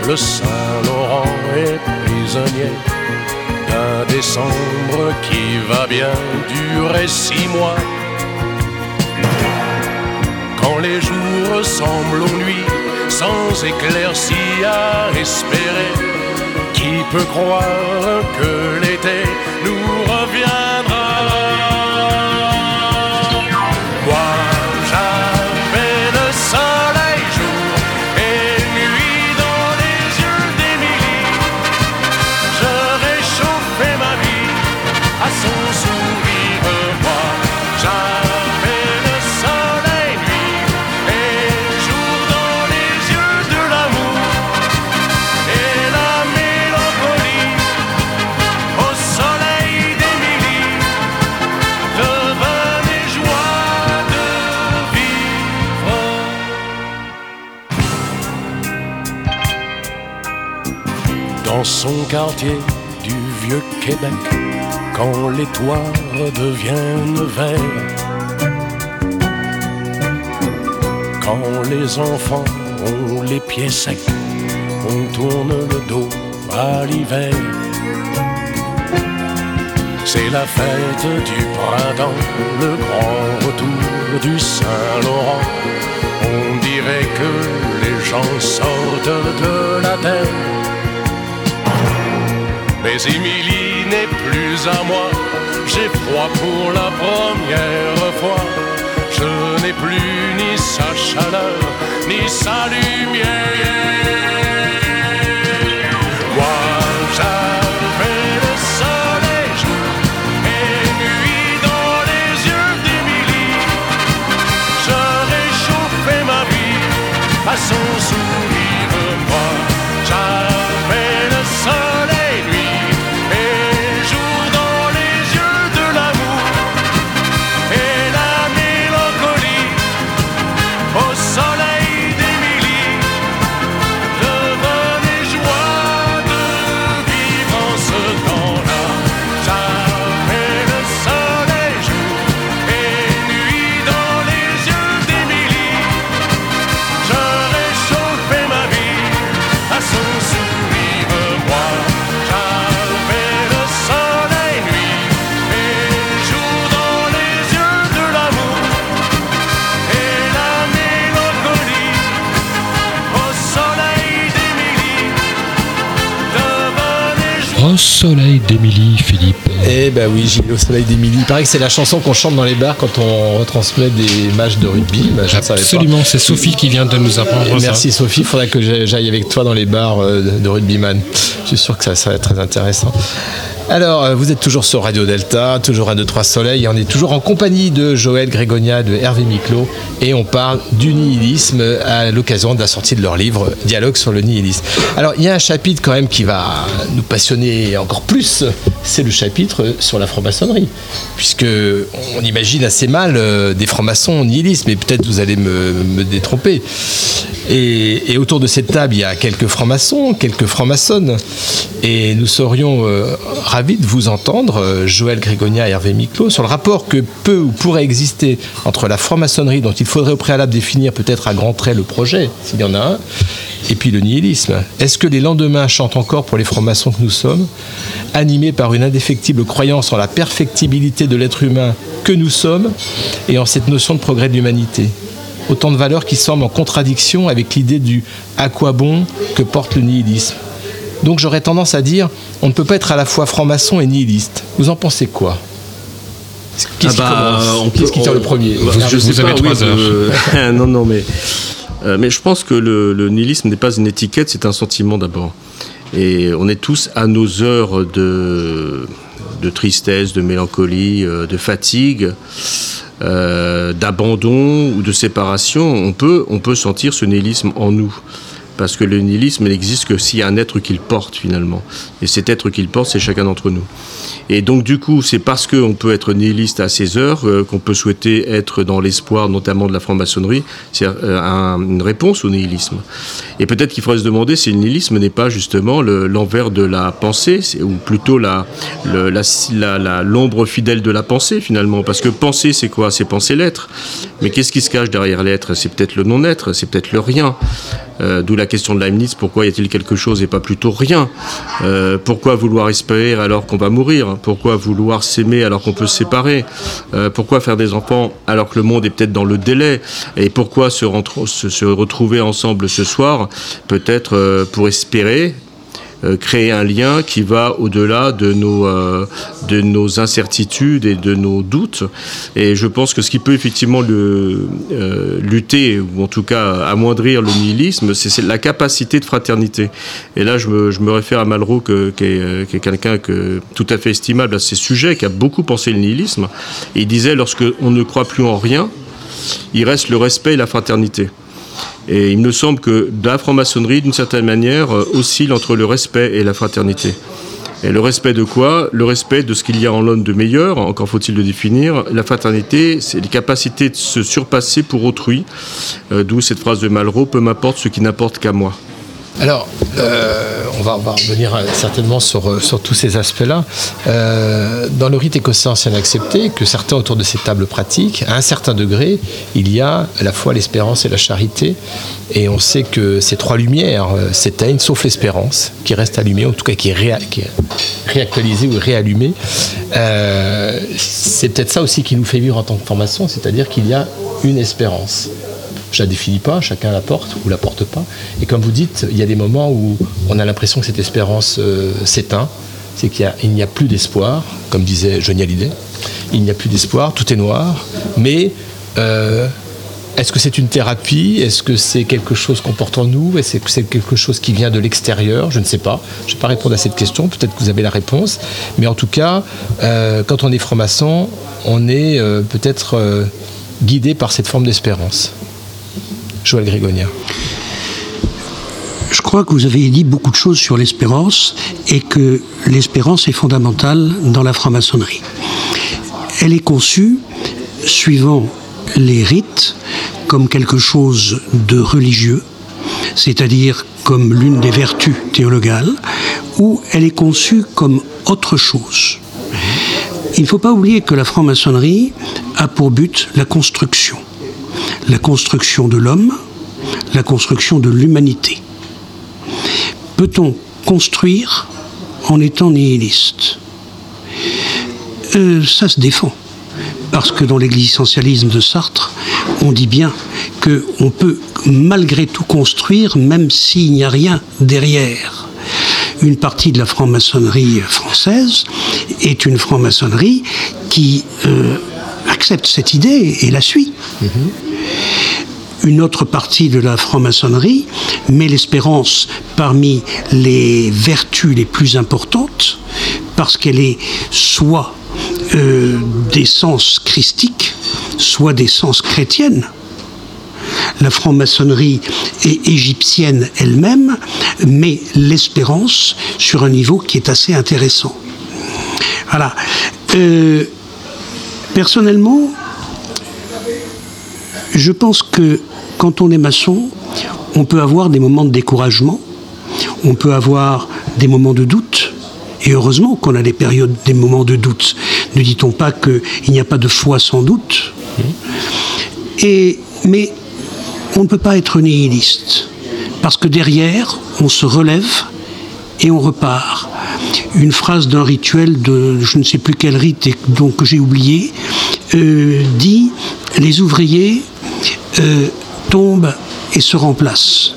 le Saint-Laurent est prisonnier d'un décembre qui va bien durer six mois. Ressemblent aux nuits, sans éclaircie à espérer, qui peut croire que l'été nous reviendra quartier du vieux Québec, quand les toits redeviennent verts, quand les enfants ont les pieds secs, on tourne le dos à l'hiver. C'est la fête du printemps, le grand retour du Saint-Laurent. On dirait que les gens sortent de la terre. Mais Émilie n'est plus à moi, j'ai froid pour la première fois. Je n'ai plus ni sa chaleur, ni sa lumière. Moi, j'avais le soleil et nuit dans les yeux d'Émilie. Je réchauffais ma vie à son sourire. Moi, soleil d'Émilie, Philippe. Eh ben oui, Gilles, au soleil d'Émilie. Il paraît que c'est la chanson qu'on chante dans les bars quand on retransmet des matchs de rugby. Ben. Absolument, c'est Sophie qui vient de nous apprendre ça. Merci Sophie, il faudrait que j'aille- avec toi dans les bars euh, de de rugbyman. Je suis sûr que ça, ça va être très intéressant. Alors, euh, vous êtes toujours sur Radio Delta, toujours à 2-3 Soleil, et on est toujours en compagnie de Joël Grégonia, de Hervé Miclot, et on parle du nihilisme à l'occasion de la sortie de leur livre Dialogue sur le nihilisme. Alors, il y a un chapitre quand même qui va nous passionner encore plus, c'est le chapitre sur la franc-maçonnerie, puisque on imagine assez mal euh, des francs-maçons nihilistes, mais peut-être vous allez me détromper. Et, autour de cette table, il y a quelques francs-maçons, quelques francs-maçonnes. Et nous serions euh, ravis de vous entendre, euh, Joël Grégonia et Hervé Miclot, sur le rapport que peut ou pourrait exister entre la franc-maçonnerie, dont il faudrait au préalable définir peut-être à grands traits le projet, s'il y en a un, et puis le nihilisme. Est-ce que les lendemains chantent encore pour les francs-maçons que nous sommes, animés par une indéfectible croyance en la perfectibilité de l'être humain que nous sommes et en cette notion de progrès de l'humanité? Autant de valeurs qui semblent en contradiction avec l'idée du à quoi bon que porte le nihilisme. Donc j'aurais tendance à dire, on ne peut pas être à la fois franc-maçon et nihiliste. Vous en pensez quoi? Qu'est-ce Ah bah, qui, peut- qui tient on- le premier? Bah, je sais pas, oui, euh, non, non, mais, euh, mais je pense que le, le nihilisme n'est pas une étiquette, c'est un sentiment d'abord. Et on est tous à nos heures de, de tristesse, de mélancolie, euh, de fatigue, euh, d'abandon ou de séparation. On peut, on peut sentir ce nihilisme en nous. Parce que le nihilisme n'existe que s'il y a un être qu'il porte finalement. Et cet être qu'il porte, c'est chacun d'entre nous. Et donc du coup, c'est parce qu'on peut être nihiliste à ces heures euh, qu'on peut souhaiter être dans l'espoir, notamment de la franc-maçonnerie, c'est euh, un- une réponse au nihilisme. Et peut-être qu'il faudrait se demander si le nihilisme n'est pas justement le- l'envers de la pensée, ou plutôt la- l'ombre fidèle de la pensée finalement. Parce que penser, c'est quoi? C'est penser l'être. Mais qu'est-ce qui se cache derrière l'être? C'est peut-être le non-être, c'est peut-être le rien. Euh, D'où la question de Leibniz, pourquoi y a-t-il quelque chose et pas plutôt rien? Euh, Pourquoi vouloir espérer alors qu'on va mourir? Pourquoi vouloir s'aimer alors qu'on peut se séparer? Euh, Pourquoi faire des enfants alors que le monde est peut-être dans le délai? Et pourquoi se, retrouver ensemble ce soir? Peut-être pour espérer créer un lien qui va au-delà de nos, euh, de nos incertitudes et de nos doutes. Et je pense que ce qui peut effectivement le, euh, lutter, ou en tout cas amoindrir le nihilisme, c'est la capacité de fraternité. Et là, je me, je me réfère à Malraux, qui est, euh, quelqu'un que, tout à fait estimable à ces sujets, qui a beaucoup pensé le nihilisme. Il disait, lorsque on ne croit plus en rien, il reste le respect et la fraternité. Et il me semble que la franc-maçonnerie, d'une certaine manière, euh, oscille entre le respect et la fraternité. Et le respect de quoi? Le respect de ce qu'il y a en l'homme de meilleur, encore faut-il le définir. La fraternité, c'est les capacités de se surpasser pour autrui. Euh, D'où cette phrase de Malraux, peu m'importe ce qui n'importe qu'à moi. Alors, euh, on, va, revenir euh, certainement sur, euh, sur tous ces aspects-là. Dans le rite écossais ancien accepté, que certains autour de ces tables pratiquent, à un certain degré, il y a à la fois l'espérance et la charité. Et on sait que ces trois lumières s'éteignent, sauf l'espérance, qui reste allumée, en tout cas qui est, réactualisée ou réallumée. C'est peut-être ça aussi qui nous fait vivre en tant que formation, c'est-à-dire qu'il y a une espérance. Je la définis pas, chacun la porte ou la porte pas. Et comme vous dites, il y a des moments où on a l'impression que cette espérance euh, s'éteint, c'est qu'il n'y a, plus d'espoir, comme disait Johnny Hallyday. Il n'y a plus d'espoir, tout est noir. Mais euh, est-ce que c'est une thérapie? Est-ce que c'est quelque chose qu'on porte en nous? Est-ce que c'est quelque chose qui vient de l'extérieur? Je ne sais pas. Je ne vais pas répondre à cette question. Peut-être que vous avez la réponse. Mais en tout cas, euh, quand on est franc-maçon, on est peut-être guidé par cette forme d'espérance. Joël Grégonia. Je crois que vous avez dit beaucoup de choses sur l'espérance et que l'espérance est fondamentale dans la franc-maçonnerie. Elle est conçue suivant les rites comme quelque chose de religieux, c'est-à-dire comme l'une des vertus théologales, ou elle est conçue comme autre chose. Il ne faut pas oublier que la franc-maçonnerie a pour but la construction. La construction de l'homme, la construction de l'humanité. Peut-on construire en étant nihiliste? Euh, Ça se défend. Parce que dans l'existentialisme de Sartre, on dit bien qu'on peut malgré tout construire même s'il n'y a rien derrière. Une partie de la franc-maçonnerie française est une franc-maçonnerie qui euh, accepte cette idée et la suit. Une autre partie de la franc-maçonnerie met l'espérance parmi les vertus les plus importantes parce qu'elle est soit euh, d'essence christique, soit d'essence chrétienne. La franc-maçonnerie est égyptienne elle-même, mais l'espérance sur un niveau qui est assez intéressant. Voilà. Euh, personnellement, je pense que quand on est maçon, on peut avoir des moments de découragement, on peut avoir des moments de doute, et heureusement qu'on a des périodes, des moments de doute. Ne dit-on pas qu'il n'y a pas de foi sans doute? Et, Mais on ne peut pas être nihiliste, parce que derrière, on se relève et on repart. Une phrase d'un rituel de je ne sais plus quel rite et donc que j'ai oublié euh, dit les ouvriers euh, tombent et se remplacent.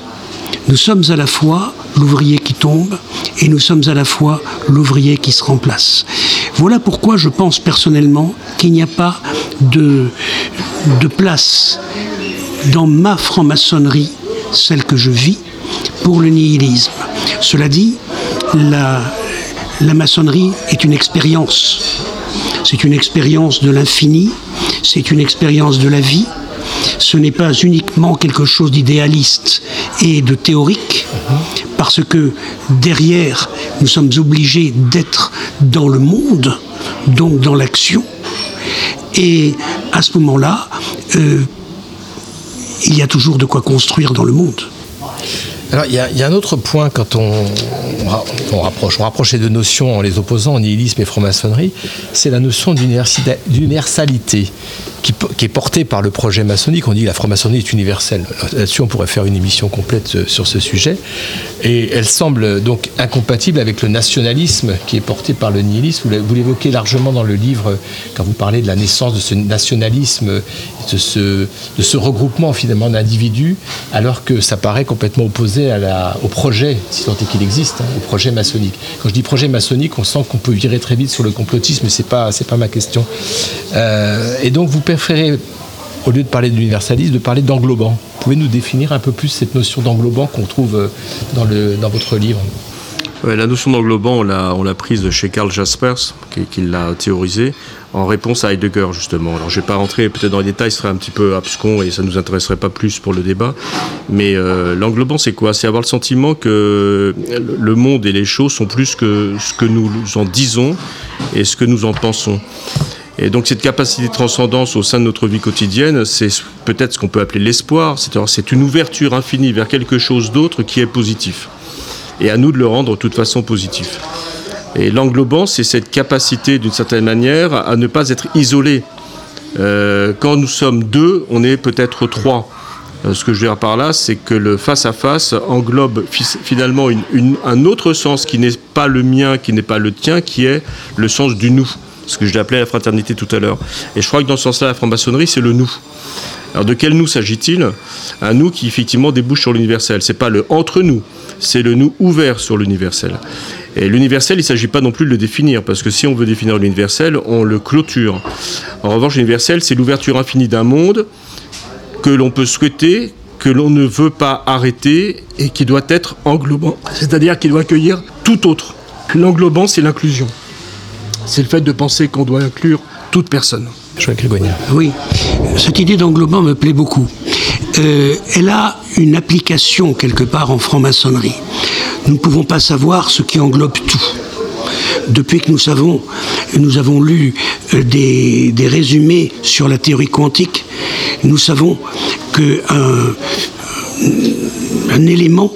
Nous sommes à la fois l'ouvrier qui tombe et nous sommes à la fois l'ouvrier qui se remplace. Voilà pourquoi je pense personnellement qu'il n'y a pas de, de place dans ma franc-maçonnerie, celle que je vis, pour le nihilisme. Cela dit, la, la maçonnerie est une expérience. C'est une expérience de l'infini, c'est une expérience de la vie. Ce n'est pas uniquement quelque chose d'idéaliste et de théorique, parce que derrière, nous sommes obligés d'être dans le monde, donc dans l'action. Et à ce moment-là, euh, il y a toujours de quoi construire dans le monde. Alors, il y, a- un autre point quand on, on ra- on rapproche, on rapproche les deux notions en les opposant, nihilisme et franc-maçonnerie, c'est la notion d'universalité qui, qui est portée par le projet maçonnique. On dit que la franc-maçonnerie est universelle. Là-dessus, on pourrait faire une émission complète euh, sur ce sujet. Et elle semble donc incompatible avec le nationalisme qui est porté par le nihilisme. Vous l'évoquez largement dans le livre quand vous parlez de la naissance de ce nationalisme, de ce, regroupement finalement d'individus, alors que ça paraît complètement opposé au projet, si tant est qu'il existe, hein, au projet maçonnique. Quand je dis projet maçonnique, on sent qu'on peut virer très vite sur le complotisme, mais c'est pas c'est pas ma question. Euh, et donc vous préférez, au lieu de parler d'universalisme, de parler d'englobant. Pouvez nous définir un peu plus cette notion d'englobant qu'on trouve euh, dans votre livre? La notion d'englobant, on l'a, prise chez Karl Jaspers, qui, l'a théorisée, en réponse à Heidegger, justement. Alors, je ne vais pas rentrer peut-être dans les détails, ce serait un petit peu abscon et ça ne nous intéresserait pas plus pour le débat. Mais euh, l'englobant, c'est quoi? C'est avoir le sentiment que le monde et les choses sont plus que ce que nous en disons et ce que nous en pensons. Et donc cette capacité de transcendance au sein de notre vie quotidienne, c'est peut-être ce qu'on peut appeler l'espoir, c'est une ouverture infinie vers quelque chose d'autre qui est positif. Et à nous de le rendre de toute façon positif. Et l'englobant, c'est cette capacité d'une certaine manière à ne pas être isolé. Euh, quand nous sommes deux, on est peut-être trois. Euh, ce que je veux dire par là, c'est que le face-à-face englobe fi- finalement un autre sens qui n'est pas le mien, qui n'est pas le tien, qui est le sens du nous. Ce que je l'appelais la fraternité tout à l'heure. Et je crois que dans ce sens-là, la franc-maçonnerie, c'est le nous. Alors de quel nous s'agit-il? Un nous qui effectivement débouche sur l'universel. C'est pas le entre nous, c'est le nous ouvert sur l'universel. Et l'universel, il ne s'agit pas non plus de le définir, parce que si on veut définir l'universel, on le clôture. En revanche, l'universel, c'est l'ouverture infinie d'un monde que l'on peut souhaiter, que l'on ne veut pas arrêter et qui doit être englobant. C'est-à-dire qu'il doit accueillir tout autre. L'englobant, c'est l'inclusion. C'est le fait de penser qu'on doit inclure toute personne. Oui, cette idée d'englobant me plaît beaucoup. Euh, elle a une application quelque part en franc-maçonnerie. Nous ne pouvons pas savoir ce qui englobe tout. Depuis que nous savons, nous avons lu euh, des, des résumés sur la théorie quantique, nous savons que un, un élément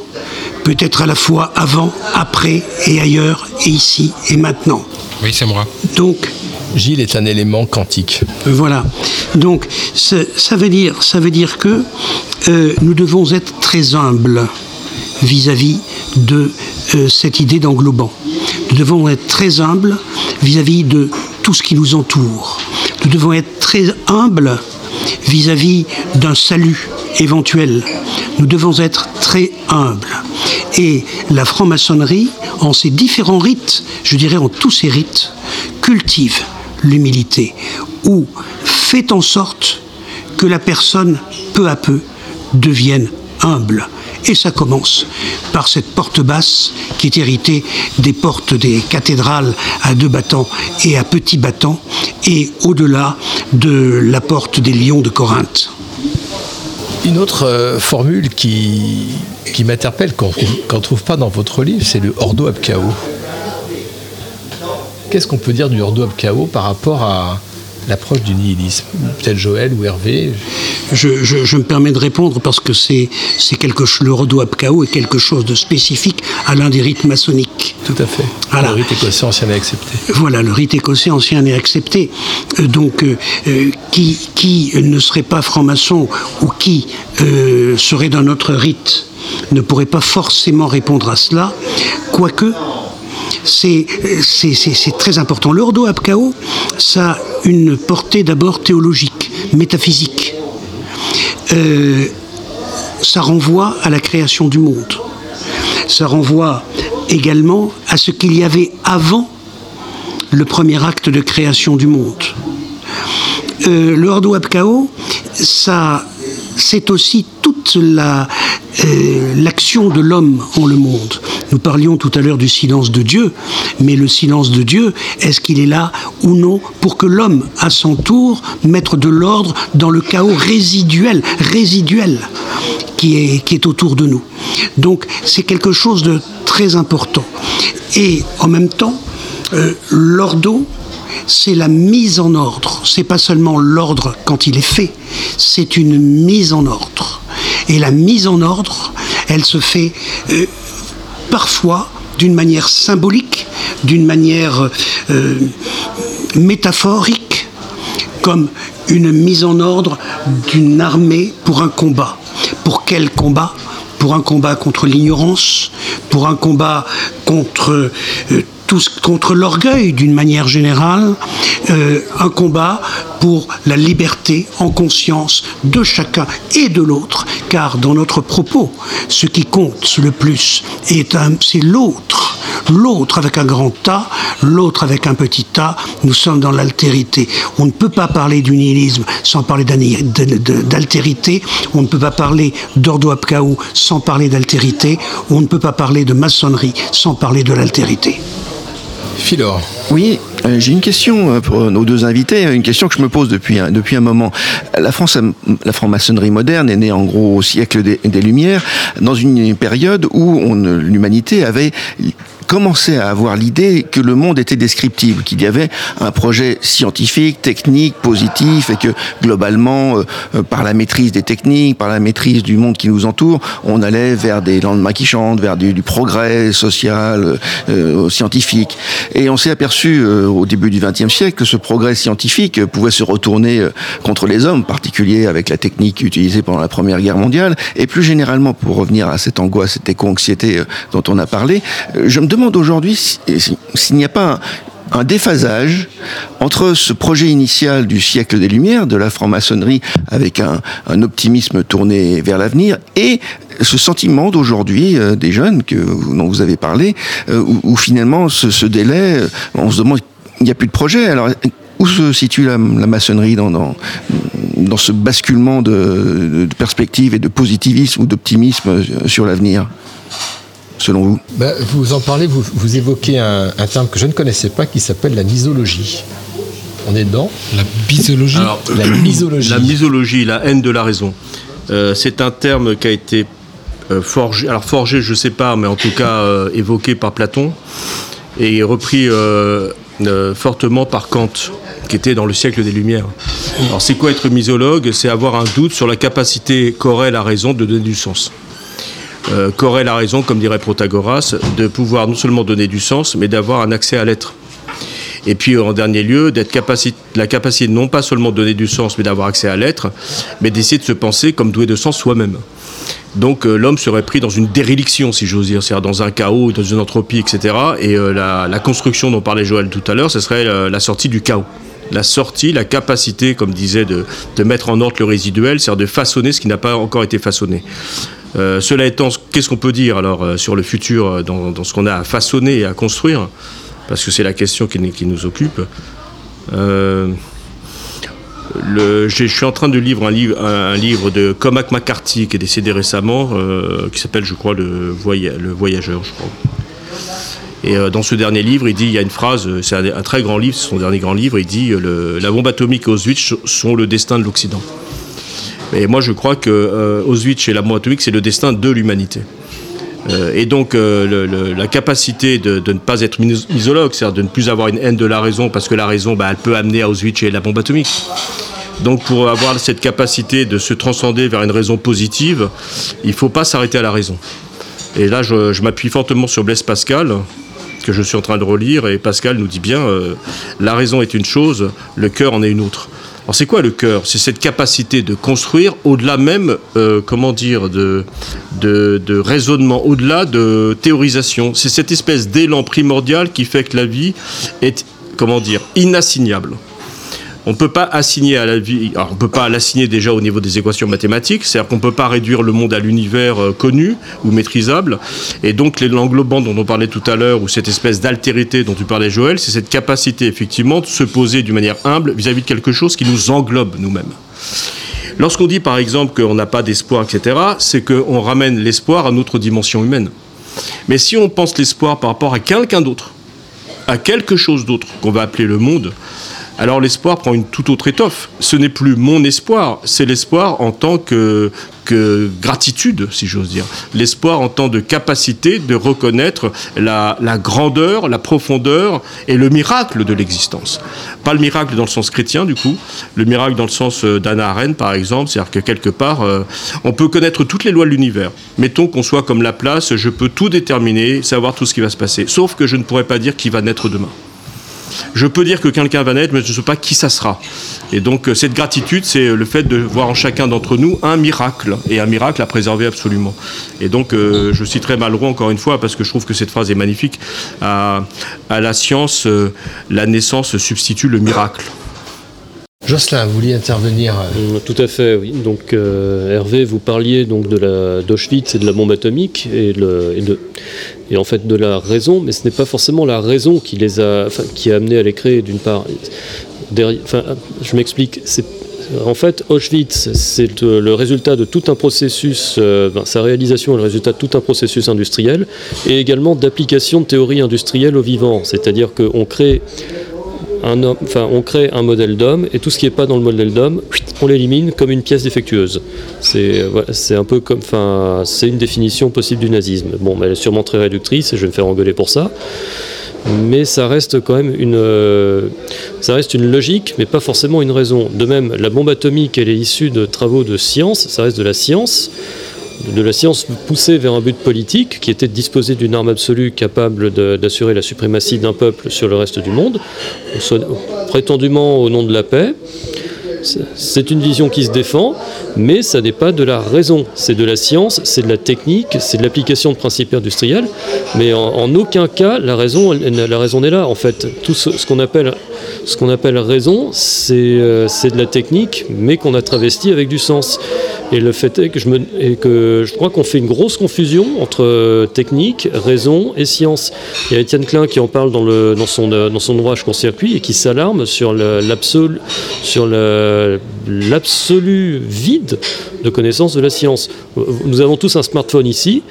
peut être à la fois avant, après et ailleurs, et ici et maintenant. Oui, c'est moi. Donc, Gilles est un élément quantique. Voilà. Donc, ça, veut dire que euh, nous devons être très humbles vis-à-vis de euh, cette idée d'englobant. Nous devons être très humbles vis-à-vis de tout ce qui nous entoure. Nous devons être très humbles vis-à-vis d'un salut éventuel. Nous devons être très humbles. Et la franc-maçonnerie, en ses différents rites, je dirais en tous ses rites, cultive l'humilité ou fait en sorte que la personne, peu à peu, devienne humble. Et ça commence par cette porte basse qui est héritée des portes des cathédrales à deux battants et à petits battants, et au-delà de la porte des lions de Corinthe. Une autre euh, formule qui, m'interpelle, qu'on ne trouve pas dans votre livre, c'est le Ordo ab Chao. Qu'est-ce qu'on peut dire du Ordo ab Chao par rapport à l'approche du nihilisme Peut-être Joël ou Hervé Je, je- je me permets de répondre parce que c'est c'est quelque chose, le Chao est quelque chose de spécifique à l'un des rites maçonniques. Tout à fait. Voilà. Le rite écossais ancien est accepté. Voilà, le rite écossais ancien est accepté. Euh, donc, euh, euh, qui, qui ne serait pas franc-maçon ou qui euh, serait d'un autre rite ne pourrait pas forcément répondre à cela, quoique c'est très important. Le Ordo ab Chao, ça a une portée d'abord théologique, métaphysique. Euh, ça renvoie à la création du monde. Ça renvoie également à ce qu'il y avait avant le premier acte de création du monde. Euh, le Ordo ab Chao, ça, c'est aussi toute euh, l'action de l'homme en le monde. Nous parlions tout à l'heure du silence de Dieu, mais le silence de Dieu, est-ce qu'il est là ou non pour que l'homme, à son tour, mette de l'ordre dans le chaos résiduel, résiduel qui est, qui est autour de nous? Donc c'est quelque chose de très important. Et en même temps, euh, l'ordo, c'est la mise en ordre. C'est pas seulement l'ordre quand il est fait, c'est une mise en ordre. Et la mise en ordre, elle se fait euh, parfois d'une manière symbolique, d'une manière euh, métaphorique, comme une mise en ordre d'une armée pour un combat. Pour quel combat? Pour un combat contre l'ignorance, pour un combat contre euh, contre l'orgueil d'une manière générale, euh, un combat pour la liberté en conscience de chacun et de l'autre, car dans notre propos, ce qui compte le plus est c'est l'autre, l'autre avec un grand A, l'autre avec un petit A, nous sommes dans l'altérité. On ne peut pas parler du nihilisme sans parler d'altérité, on ne peut pas parler d'ordo ab Chao sans parler d'altérité, on ne peut pas parler de maçonnerie sans parler de l'altérité. Philor. Oui, euh, j'ai une question euh, pour nos deux invités, une question que je me pose depuis un, depuis un moment. La, France, la franc-maçonnerie moderne est née en gros au siècle des, des Lumières, dans une période où l'humanité avait commençait à avoir l'idée que le monde était descriptible, qu'il y avait un projet scientifique, technique, positif, et que globalement, euh, euh, par la maîtrise des techniques, par la maîtrise du monde qui nous entoure, on allait vers des lendemains qui chantent, vers du, progrès social, euh, scientifique. Et on s'est aperçu euh, au début du XXe siècle que ce progrès scientifique euh, pouvait se retourner euh, contre les hommes, en particulier avec la technique utilisée pendant la Première Guerre mondiale, et plus généralement, pour revenir à cette angoisse, cette éco-anxiété euh, dont on a parlé, euh, je me demande aujourd'hui si- si- s'il n'y a pas un, déphasage entre ce projet initial du siècle des Lumières, de la franc-maçonnerie, avec un, optimisme tourné vers l'avenir, et ce sentiment d'aujourd'hui euh, des jeunes que, dont vous avez parlé, euh, où, finalement ce, délai, euh, on se demande, il n'y a plus de projet. Alors, où se situe la, maçonnerie dans, dans, ce basculement de, de perspective et de positivisme ou d'optimisme sur l'avenir, selon vous Bah, vous en parlez, vous, vous évoquez un, un terme que je ne connaissais pas qui s'appelle la misologie. On est dedans La bisologie Alors, La misologie. La misologie, la haine de la raison. Euh, c'est un terme qui a été euh, forgé, alors forgé, je ne sais pas, mais en tout cas euh, évoqué par Platon et repris euh, euh, fortement par Kant, qui était dans le siècle des Lumières. Alors, c'est quoi être misologue C'est avoir un doute sur la capacité qu'aurait la raison de donner du sens. Euh, qu'aurait la raison, comme dirait Protagoras, de pouvoir non seulement donner du sens, mais d'avoir un accès à l'être. Et puis en dernier lieu, d'être la capacité non pas seulement de donner du sens, mais d'avoir accès à l'être, mais d'essayer de se penser comme doué de sens soi-même. Donc euh, l'homme serait pris dans une déréliction, si j'ose dire, c'est-à-dire dans un chaos, dans une entropie, etc. Et euh, la, la construction dont parlait Joël tout à l'heure, ce serait euh, la sortie du chaos. La sortie, la capacité, comme disait, de, de mettre en ordre le résiduel, c'est-à-dire de façonner ce qui n'a pas encore été façonné. Euh, cela étant, qu'est-ce qu'on peut dire alors euh, sur le futur, euh, dans, ce qu'on a à façonner et à construire? Parce que c'est la question qui, nous occupe. Je suis en train de lire un livre, de Cormac McCarthy qui est décédé récemment, qui s'appelle, je crois, le, Voya- le Voyageur. Et dans ce dernier livre, il dit, il y a une phrase, c'est un, très grand livre, c'est son dernier grand livre, il dit, la bombe atomique et Auschwitz sont le destin de l'Occident. Et moi, je crois que euh, Auschwitz et la bombe atomique, c'est le destin de l'humanité. Euh, et donc, euh, la capacité de, ne pas être misologue, c'est-à-dire de ne plus avoir une haine de la raison, parce que la raison, bah, elle peut amener à Auschwitz et la bombe atomique. Donc, pour avoir cette capacité de se transcender vers une raison positive, il ne faut pas s'arrêter à la raison. Et là, je, m'appuie fortement sur Blaise Pascal, que je suis en train de relire, et Pascal nous dit bien, la raison est une chose, le cœur en est une autre. Alors c'est quoi le cœur? C'est cette capacité de construire au-delà même, euh, comment dire, de, raisonnement, au-delà de théorisation. C'est cette espèce d'élan primordial qui fait que la vie est, comment dire, inassignable. On ne peut pas assigner à la vie, on peut pas l'assigner déjà au niveau des équations mathématiques, c'est-à-dire qu'on ne peut pas réduire le monde à l'univers euh, connu ou maîtrisable. Et donc l'englobant dont on parlait tout à l'heure, ou cette espèce d'altérité dont tu parlais Joël, c'est cette capacité effectivement de se poser d'une manière humble vis-à-vis de quelque chose qui nous englobe nous-mêmes. Lorsqu'on dit par exemple qu'on n'a pas d'espoir, etc., c'est qu'on ramène l'espoir à notre dimension humaine. Mais si on pense l'espoir par rapport à quelqu'un d'autre, à quelque chose d'autre qu'on va appeler le monde, alors l'espoir prend une toute autre étoffe. Ce n'est plus mon espoir, c'est l'espoir en tant que, gratitude, si j'ose dire. L'espoir en tant de capacité de reconnaître la, la grandeur, la profondeur et le miracle de l'existence. Pas le miracle dans le sens chrétien, du coup, le miracle dans le sens euh, d'Anna Arendt, par exemple, c'est-à-dire que quelque part, euh, on peut connaître toutes les lois de l'univers. Mettons qu'on soit comme la place, je peux tout déterminer, savoir tout ce qui va se passer. Sauf que je ne pourrais pas dire qui va naître demain. Je peux dire que quelqu'un va naître, mais je ne sais pas qui ça sera. Et donc euh, cette gratitude, c'est euh, le fait de voir en chacun d'entre nous un miracle, et un miracle à préserver absolument. Et donc euh, je citerai Malraux encore une fois, parce que je trouve que cette phrase est magnifique. À, la science, la naissance substitue le miracle. Jocelyn, vous vouliez intervenir Mm, Tout à fait, oui. Donc, euh, Hervé, vous parliez donc de d'Auschwitz et de la bombe atomique et, de, et en fait de la raison, mais ce n'est pas forcément la raison qui les a, qui a amené à les créer d'une part. Je m'explique. En fait, Auschwitz, c'est euh, le résultat de tout un processus, euh, ben, sa réalisation est le résultat de tout un processus industriel et également d'application de théories industrielles au vivant. C'est-à-dire qu'on crée enfin, on crée un modèle d'homme et tout ce qui n'est pas dans le modèle d'homme, on l'élimine comme une pièce défectueuse. C'est c'est un peu c'est une définition possible du nazisme. Bon, mais elle est sûrement très réductrice et je vais me faire engueuler pour ça. Mais ça reste quand même une, euh, ça reste une logique, mais pas forcément une raison. De même, la bombe atomique, elle est issue de travaux de science, ça reste de la science de la science poussée vers un but politique qui était de disposer d'une arme absolue capable d'assurer la suprématie d'un peuple sur le reste du monde, prétendument au nom de la paix. C'est- une vision qui se défend, mais ça n'est pas de la raison. C'est de la science, c'est de la technique, c'est de l'application de principes industriels, mais en, aucun cas la raison, la raison n'est là. En fait, tout ce, qu'on appelle, appelle raison, euh, c'est de la technique, mais qu'on a travesti avec du sens. Et le fait est que je, crois qu'on fait une grosse confusion entre euh, technique, raison et science. Il y a Étienne Klein qui en parle dans, euh, son ouvrage Court-circuit et qui s'alarme sur l'absolu vide de connaissance de la science. Nous avons tous un smartphone ici.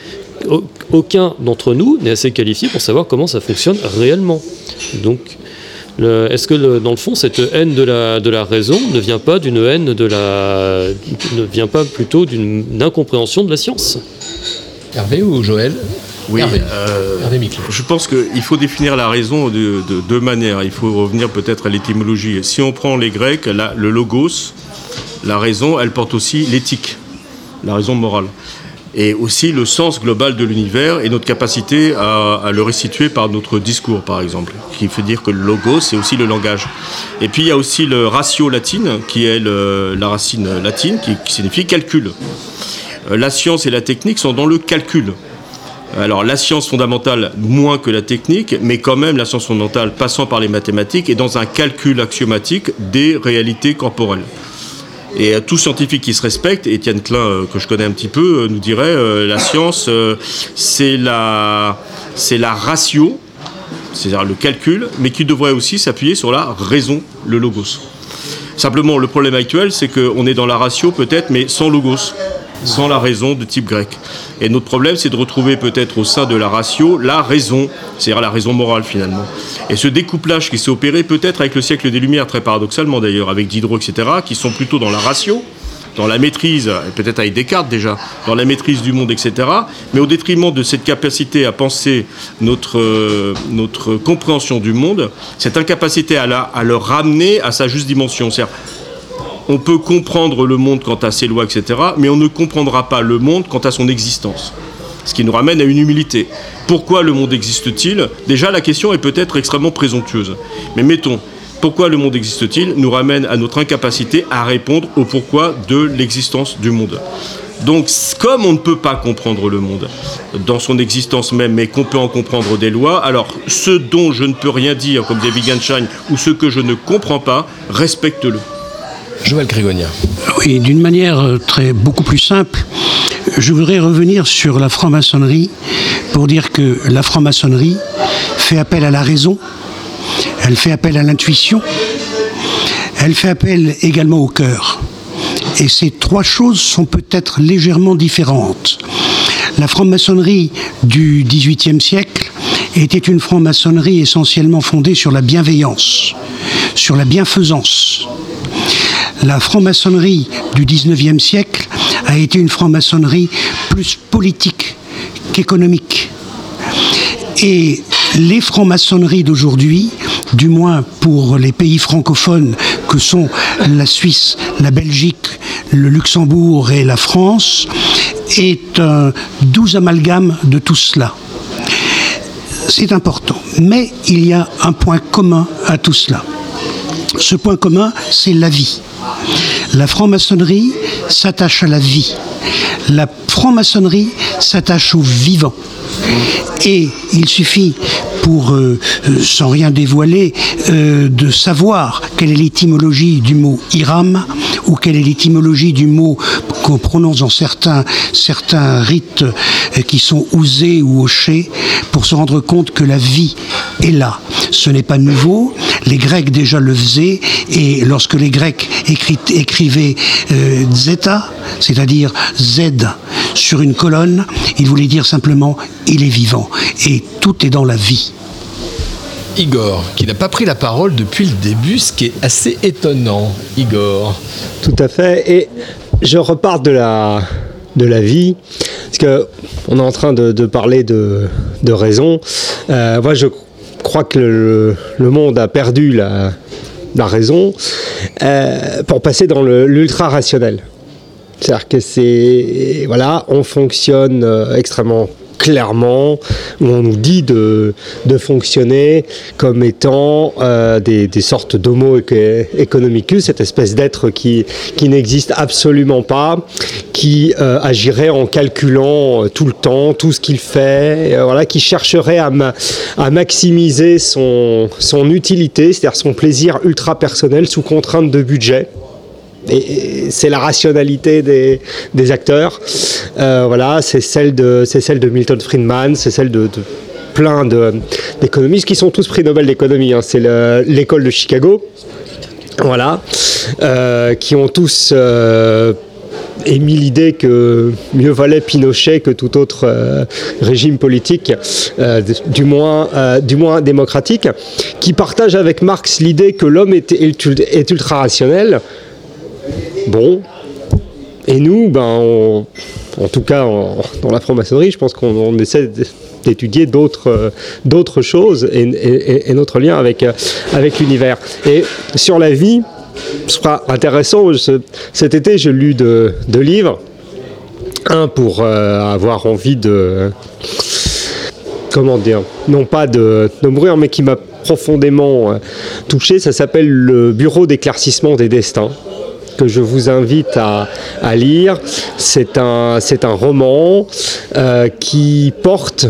Au- Aucun d'entre nous n'est assez qualifié pour savoir comment ça fonctionne réellement. Donc, Est-ce que le- dans le fond, cette haine de la, de la raison ne vient pas d'une haine de la, ne vient pas plutôt d'une incompréhension de la science Hervé ou Joël Oui, Hervé. euh, je pense qu'il faut définir la raison de, de deux manières. Il faut revenir peut-être à l'étymologie. Si on prend les Grecs, la- le logos, la raison, elle porte aussi l'éthique, la raison morale. Et aussi le sens global de l'univers et notre capacité à, le restituer par notre discours, par exemple. Qui fait dire que le logos, c'est aussi le langage. Et puis il y a aussi le ratio latine, qui est la racine latine, qui, qui signifie calcul. Euh, La science et la technique sont dans le calcul. Alors la science fondamentale moins que la technique, mais quand même la science fondamentale passant par les mathématiques et dans un calcul axiomatique des réalités corporelles. Et euh, tout scientifique qui se respecte, Étienne Klein, euh, que je connais un petit peu, euh, nous dirait la science, c'est la, c'est la ratio, c'est-à-dire le calcul, mais qui devrait aussi s'appuyer sur la raison, le logos. Simplement, le problème actuel, c'est qu'on est dans la ratio peut-être, mais sans logos, sans la raison de type grec. Et notre problème, c'est de retrouver peut-être au sein de la ratio la raison, c'est-à-dire la raison morale finalement. Et ce découplage qui s'est opéré peut-être avec le siècle des Lumières, très paradoxalement d'ailleurs, avec Diderot, etc., qui sont plutôt dans la ratio, dans la maîtrise, peut-être avec Descartes déjà, dans la maîtrise du monde, etc., mais au détriment de cette capacité à penser notre, euh, notre compréhension du monde, cette incapacité à, la, à le ramener à sa juste dimension. C'est-à-dire, on peut comprendre le monde quant à ses lois, etc., mais on ne comprendra pas le monde quant à son existence. Ce qui nous ramène à une humilité. Pourquoi le monde existe-t-il? Déjà, la question est peut-être extrêmement présomptueuse. Mais mettons, pourquoi le monde existe-t-il nous ramène à notre incapacité à répondre au pourquoi de l'existence du monde. Donc, comme on ne peut pas comprendre le monde dans son existence même, mais qu'on peut en comprendre des lois, alors ce dont je ne peux rien dire, comme dit Wittgenstein, ou ce que je ne comprends pas, respecte-le. Joël Grégonia. Oui, d'une manière euh, très beaucoup plus simple, je voudrais revenir sur la franc-maçonnerie pour dire que la franc-maçonnerie fait appel à la raison, elle fait appel à l'intuition, elle fait appel également au cœur. Et ces trois choses sont peut-être légèrement différentes. La franc-maçonnerie du XVIIIe siècle était une franc-maçonnerie essentiellement fondée sur la bienveillance, sur la bienfaisance. La franc-maçonnerie du XIXe siècle a été une franc-maçonnerie plus politique qu'économique. Et les francs-maçonneries d'aujourd'hui, du moins pour les pays francophones que sont la Suisse, la Belgique, le Luxembourg et la France, est un doux amalgame de tout cela. C'est important. Mais il y a un point commun à tout cela. Ce point commun, c'est la vie. La franc-maçonnerie s'attache à la vie. La franc-maçonnerie s'attache au vivant. Et il suffit, pour, euh, euh, sans rien dévoiler, euh, de savoir quelle est l'étymologie du mot Iram ou quelle est l'étymologie du mot qu'on prononce dans certains, rites qui sont ousés ou hochés pour se rendre compte que la vie est là. Ce n'est pas nouveau, les Grecs déjà le faisaient et lorsque les Grecs écrit- écrivaient euh, zeta, c'est-à-dire Z sur une colonne, ils voulaient dire simplement il est vivant et tout est dans la vie. Igor, qui n'a pas pris la parole depuis le début, ce qui est assez étonnant. Igor. Tout à fait. Et je repars de la, de la vie, parce que on est en train de, de parler de, de raison. Euh, moi, je crois que le, monde a perdu la, raison euh, pour passer dans le- l'ultra rationnel. C'est-à-dire que c'est voilà, on fonctionne euh, extrêmement clairement, où on nous dit de, fonctionner comme étant euh, des, sortes d'homo eco- economicus, cette espèce d'être qui, n'existe absolument pas, qui euh, agirait en calculant euh, tout le temps, tout ce qu'il fait, qui chercherait à maximiser son, son utilité, c'est-à-dire son plaisir ultra personnel sous contrainte de budget. C'est la rationalité des, acteurs. Euh, voilà, c'est celle de Milton Friedman, c'est celle de, plein d'économistes qui sont tous prix Nobel d'économie. hein. C'est le- l'école de Chicago, voilà, euh, qui ont tous euh, émis l'idée que mieux valait Pinochet que tout autre régime politique, du, moins, démocratique, qui partagent avec Marx l'idée que l'homme est, est- est ultra rationnel. Bon. Et nous, ben, en tout cas, dans la franc-maçonnerie, je pense qu'on on essaie d'étudier d'autres euh, choses et, notre lien avec, euh, avec l'univers. Et sur la vie, ce sera intéressant. ce- cet été, j'ai lu deux, livres. Un pour euh, avoir envie de. Comment dire Non pas de, de mourir, mais qui m'a profondément touché. Ça s'appelle Le Bureau d'éclaircissement des destins que je vous invite à, lire. C'est un, roman euh, qui porte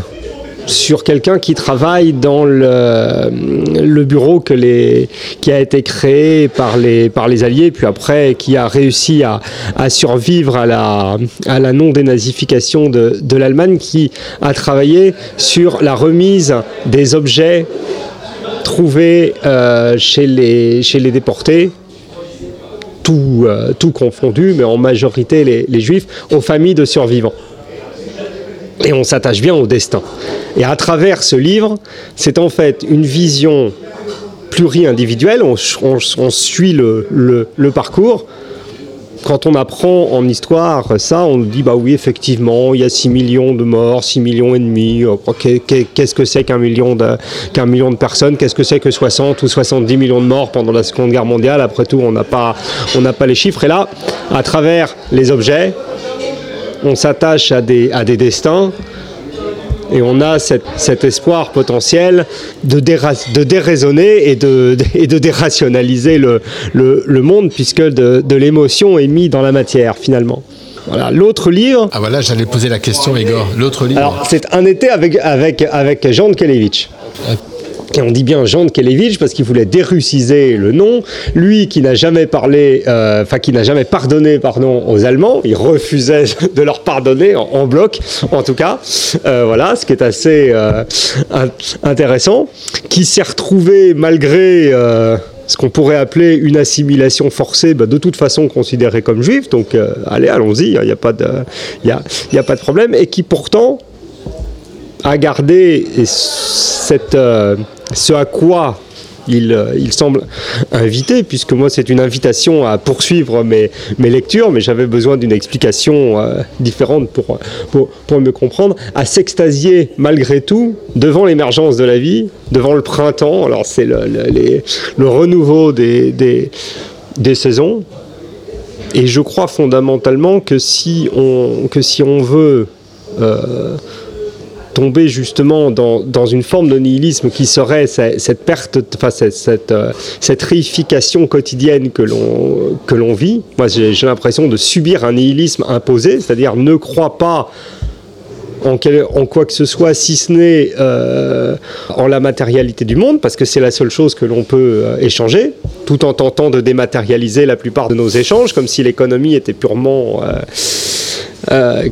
sur quelqu'un qui travaille dans le, bureau qui a été créé par les, par les Alliés, puis après qui a réussi à, survivre à la, non-dénazification de, l'Allemagne, qui a travaillé sur la remise des objets trouvés euh, chez les déportés, tout, euh, tout confondu, mais en majorité les, juifs, aux familles de survivants. Et on s'attache bien au destin. Et à travers ce livre, c'est en fait une vision pluri-individuelle, on, suit le parcours. Quand on apprend en histoire ça, on nous dit bah oui effectivement il y a 6 millions de morts, 6 millions et demi. euh, qu'est- qu'est- Qu'est-ce que c'est qu'un million de million de personnes Qu'est-ce que c'est que 60 ou 70 millions de morts pendant la Seconde Guerre mondiale? Après tout, on n'a pas pas les chiffres. Et là, à travers les objets, on s'attache à des destins et on a cette- cet espoir potentiel de, déra- de déraisonner et de, et de dérationaliser le, le- le monde, puisque de, de l'émotion est mis dans la matière, finalement. Voilà. L'autre livre. Ah voilà, j'allais poser la question, Igor. L'autre livre. Alors, c'est un été avec, avec, avec Jean de Kelevitch. Et on dit bien Jean de Kelevitch parce qu'il voulait dérussiser le nom. Lui qui n'a jamais parlé, euh, enfin qui n'a jamais pardonné pardon, aux Allemands, il refusait de leur pardonner en, bloc, en tout cas. Euh, voilà, ce qui est assez euh, in- intéressant. Qui s'est retrouvé malgré euh, ce qu'on pourrait appeler une assimilation forcée, bah, de toute façon considéré comme juif. Donc euh, allez, allons-y, il n'y a, pas de- y a, a pas de problème. Et qui pourtant à garder cette, euh, ce à quoi il, euh, il semble invité, puisque moi c'est une invitation à poursuivre mes, mes lectures, mais j'avais besoin d'une explication euh, différente pour, pour, pour me comprendre, à s'extasier malgré tout devant l'émergence de la vie, devant le printemps, alors c'est le, le- renouveau des, des, des saisons, et je crois fondamentalement que si on, que si on veut tomber justement dans, dans une forme de nihilisme qui serait ce- cette perte, enfin cette, cette, euh, cette réification quotidienne que l'on vit. Moi, j'ai l'impression de subir un nihilisme imposé, c'est-à-dire ne crois pas en, quel- quoi que ce soit, si ce n'est euh, en la matérialité du monde, parce que c'est la seule chose que l'on peut euh, échanger, tout en tentant de dématérialiser la plupart de nos échanges, comme si l'économie était purement,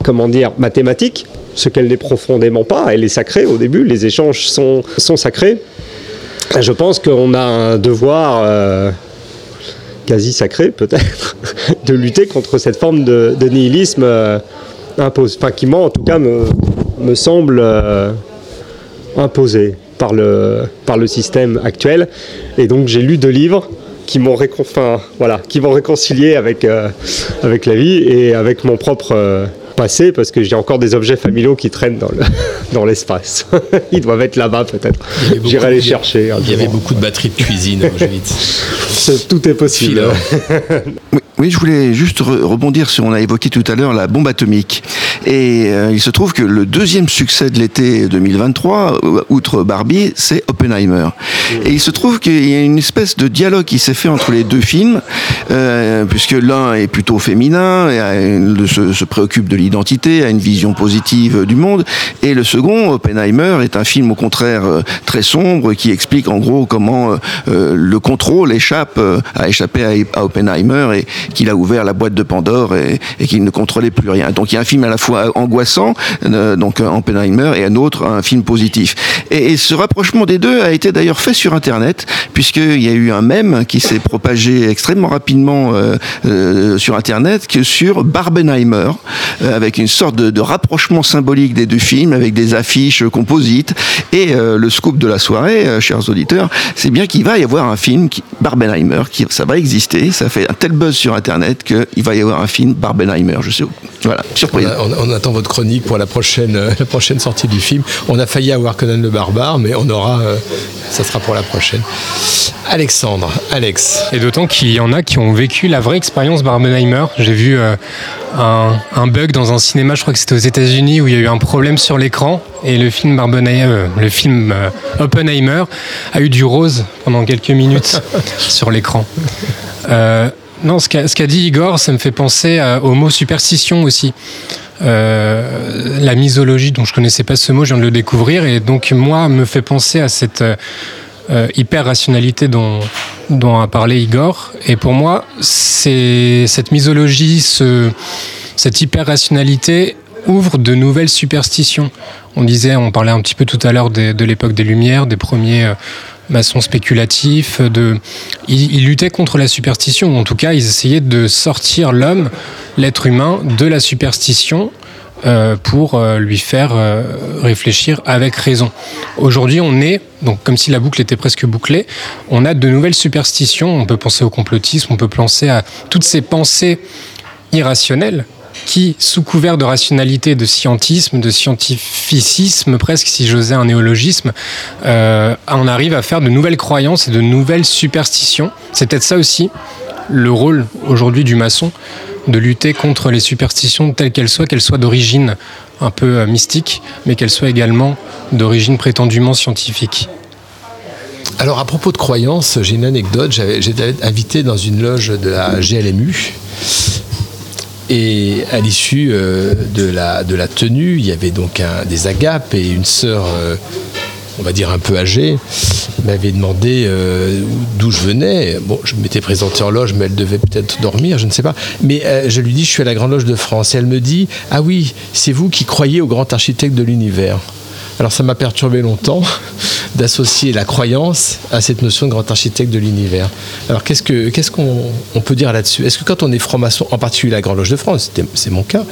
comment dire, mathématique, ce qu'elle n'est profondément pas. Elle est sacrée au début, les échanges sont, sacrés. Je pense qu'on a un devoir euh, quasi sacré, peut-être, de lutter contre cette forme de, nihilisme euh, enfin, qui, moi, en tout cas, me, me semble euh, imposé. par le, par le système actuel. Et donc j'ai lu deux livres qui m'ont récon- enfin, voilà, réconcilié avec, euh, avec la vie et avec mon propre euh, passé, parce que j'ai encore des objets familiaux qui traînent dans le- dans l'espace. Ils doivent être là-bas peut-être. J'irai les chercher. Il y avait jour. beaucoup de batteries de cuisine. C'est- Tout est possible. Oui, oui, je voulais juste re- rebondir sur, on a évoqué tout à l'heure la bombe atomique. Et euh, il se trouve que le deuxième succès de l'été 2023, euh, outre Barbie, c'est Oppenheimer. Et il se trouve qu'il y a une espèce de dialogue qui s'est fait entre les deux films, euh, puisque l'un est plutôt féminin, et se préoccupe de a une vision positive du monde, et le second, Oppenheimer, est un film au contraire euh, très sombre qui explique en gros comment euh, euh, le contrôle échappe, a échappé à, à Oppenheimer et qu'il a ouvert la boîte de Pandore et, qu'il ne contrôlait plus rien. Donc il y a un film à la fois angoissant, donc Oppenheimer, et un autre, un film positif. Et, ce rapprochement des deux a été d'ailleurs fait sur Internet, puisqu'il y a eu un mème qui s'est propagé extrêmement rapidement sur Internet que sur Barbenheimer, avec une sorte de, de rapprochement symbolique des deux films, avec des affiches composites. Et euh, le scoop de la soirée, euh, chers auditeurs, c'est bien qu'il va y avoir un film, qui, Barbenheimer, qui, ça va exister, ça fait un tel buzz sur Internet qu'il va y avoir un film Barbenheimer, je sais où. Voilà, On, surprise. a- on- on attend votre chronique pour la prochaine, euh, la prochaine sortie du film. On a failli avoir Conan le barbare, mais on aura, euh, ça sera pour la prochaine. Alexandre, Alex. Et d'autant qu'il y en a qui ont vécu la vraie expérience Barbenheimer. J'ai vu euh, un, un bug dans un cinéma, je crois que c'était aux États-Unis, où il y a eu un problème sur l'écran et le film Barbenheimer, euh, le film euh, Oppenheimer a eu du rose pendant quelques minutes sur l'écran. Euh, non, ce qu'a dit Igor, ça me fait penser à- au mot superstition aussi. Euh, la misologie, dont je connaissais pas ce mot, je viens de le découvrir, et donc moi me fait penser à cette euh, hyper-rationalité dont, dont a parlé Igor. Et pour moi, c'est cette misologie, ce, cette hyper-rationalité ouvre de nouvelles superstitions. On disait, on parlait un petit peu tout à l'heure de, l'époque des Lumières, des premiers euh, maçons spéculatifs. De, ils, luttaient contre la superstition, ou en tout cas, ils essayaient de sortir l'homme, l'être humain, de la superstition euh, pour euh, lui faire réfléchir avec raison. Aujourd'hui, on est, donc comme si la boucle était presque bouclée, on a de nouvelles superstitions. On peut penser au complotisme, on peut penser à toutes ces pensées irrationnelles qui, sous couvert de rationalité, de scientisme, de scientificisme, presque si j'osais un néologisme, euh, on arrive à faire de nouvelles croyances et de nouvelles superstitions. C'est peut-être ça aussi le rôle aujourd'hui du maçon, de lutter contre les superstitions telles qu'elles soient, qu'elles soient d'origine un peu euh, mystique, mais qu'elles soient également d'origine prétendument scientifique. Alors à propos de croyances, j'ai une anecdote. J'étais invité dans une loge de la GLMU. Et à l'issue euh, de, la, tenue, il y avait donc un- des agapes et une sœur, euh, on va dire un peu âgée, m'avait demandé euh, d'où je venais. Bon, je m'étais présenté en loge, mais elle devait peut-être dormir, je ne sais pas. Mais je lui dis, je suis à la Grande Loge de France. Et elle me dit, ah oui, c'est vous qui croyez au grand architecte de l'univers. Alors ça m'a perturbé longtemps d'associer la croyance à cette notion de grand architecte de l'univers. Alors qu'est-ce que qu'est-ce qu'on on peut dire là-dessus? Est-ce que quand on est franc-maçon, en particulier la Grande Loge de France, c'est mon cas,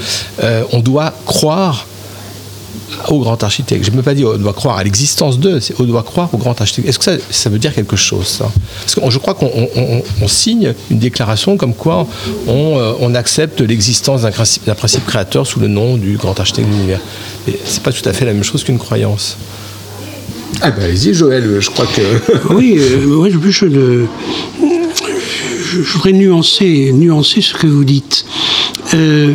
euh, on doit croire au grand architecte Je ne peux pas dire on doit croire à l'existence d'eux, c'est on doit croire au grand architecte. Est-ce que ça, ça veut dire quelque chose ça? Parce que je crois qu'on on- on- on signe une déclaration comme quoi on, euh, on accepte l'existence d'un principe, d'un principe créateur sous le nom du grand architecte de l'univers. Et c'est pas tout à fait la même chose qu'une croyance. Ah ben allez-y Joël, je crois que... oui, euh, ouais, je, je, le- je- je voudrais nuancer, nuancer ce que vous dites. Euh,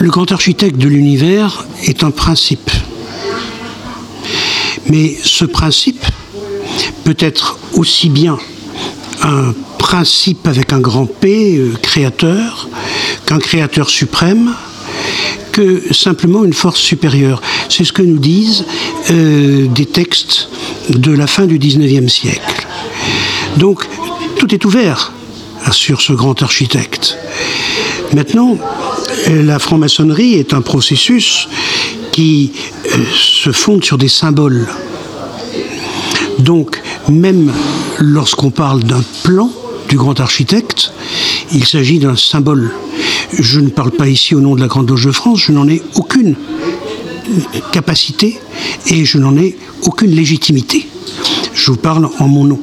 le grand architecte de l'univers est un principe. Mais ce principe peut être aussi bien un principe avec un grand P, euh, créateur, qu'un créateur suprême, que simplement une force supérieure. C'est ce que nous disent euh, des textes de la fin du XIXe siècle. Donc, tout est ouvert sur ce grand architecte. Maintenant, la franc-maçonnerie est un processus qui euh, se fonde sur des symboles. Donc, même lorsqu'on parle d'un plan du grand architecte, il s'agit d'un symbole. Je ne parle pas ici au nom de la Grande Loge de France, je n'en ai aucune capacité et je n'en ai aucune légitimité. Je vous parle en mon nom.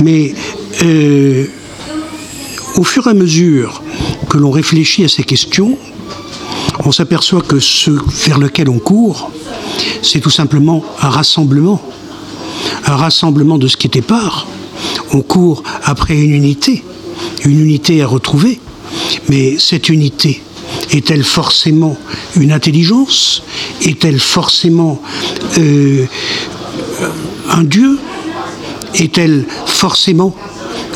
Mais euh, au fur et à mesure que l'on réfléchit à ces questions, on s'aperçoit que ce vers lequel on court, c'est tout simplement un rassemblement. Un rassemblement de ce qui était part. On court après une unité, une unité à retrouver. Mais cette unité, est-elle forcément une intelligence? Est-elle forcément euh, un Dieu? Est-elle forcément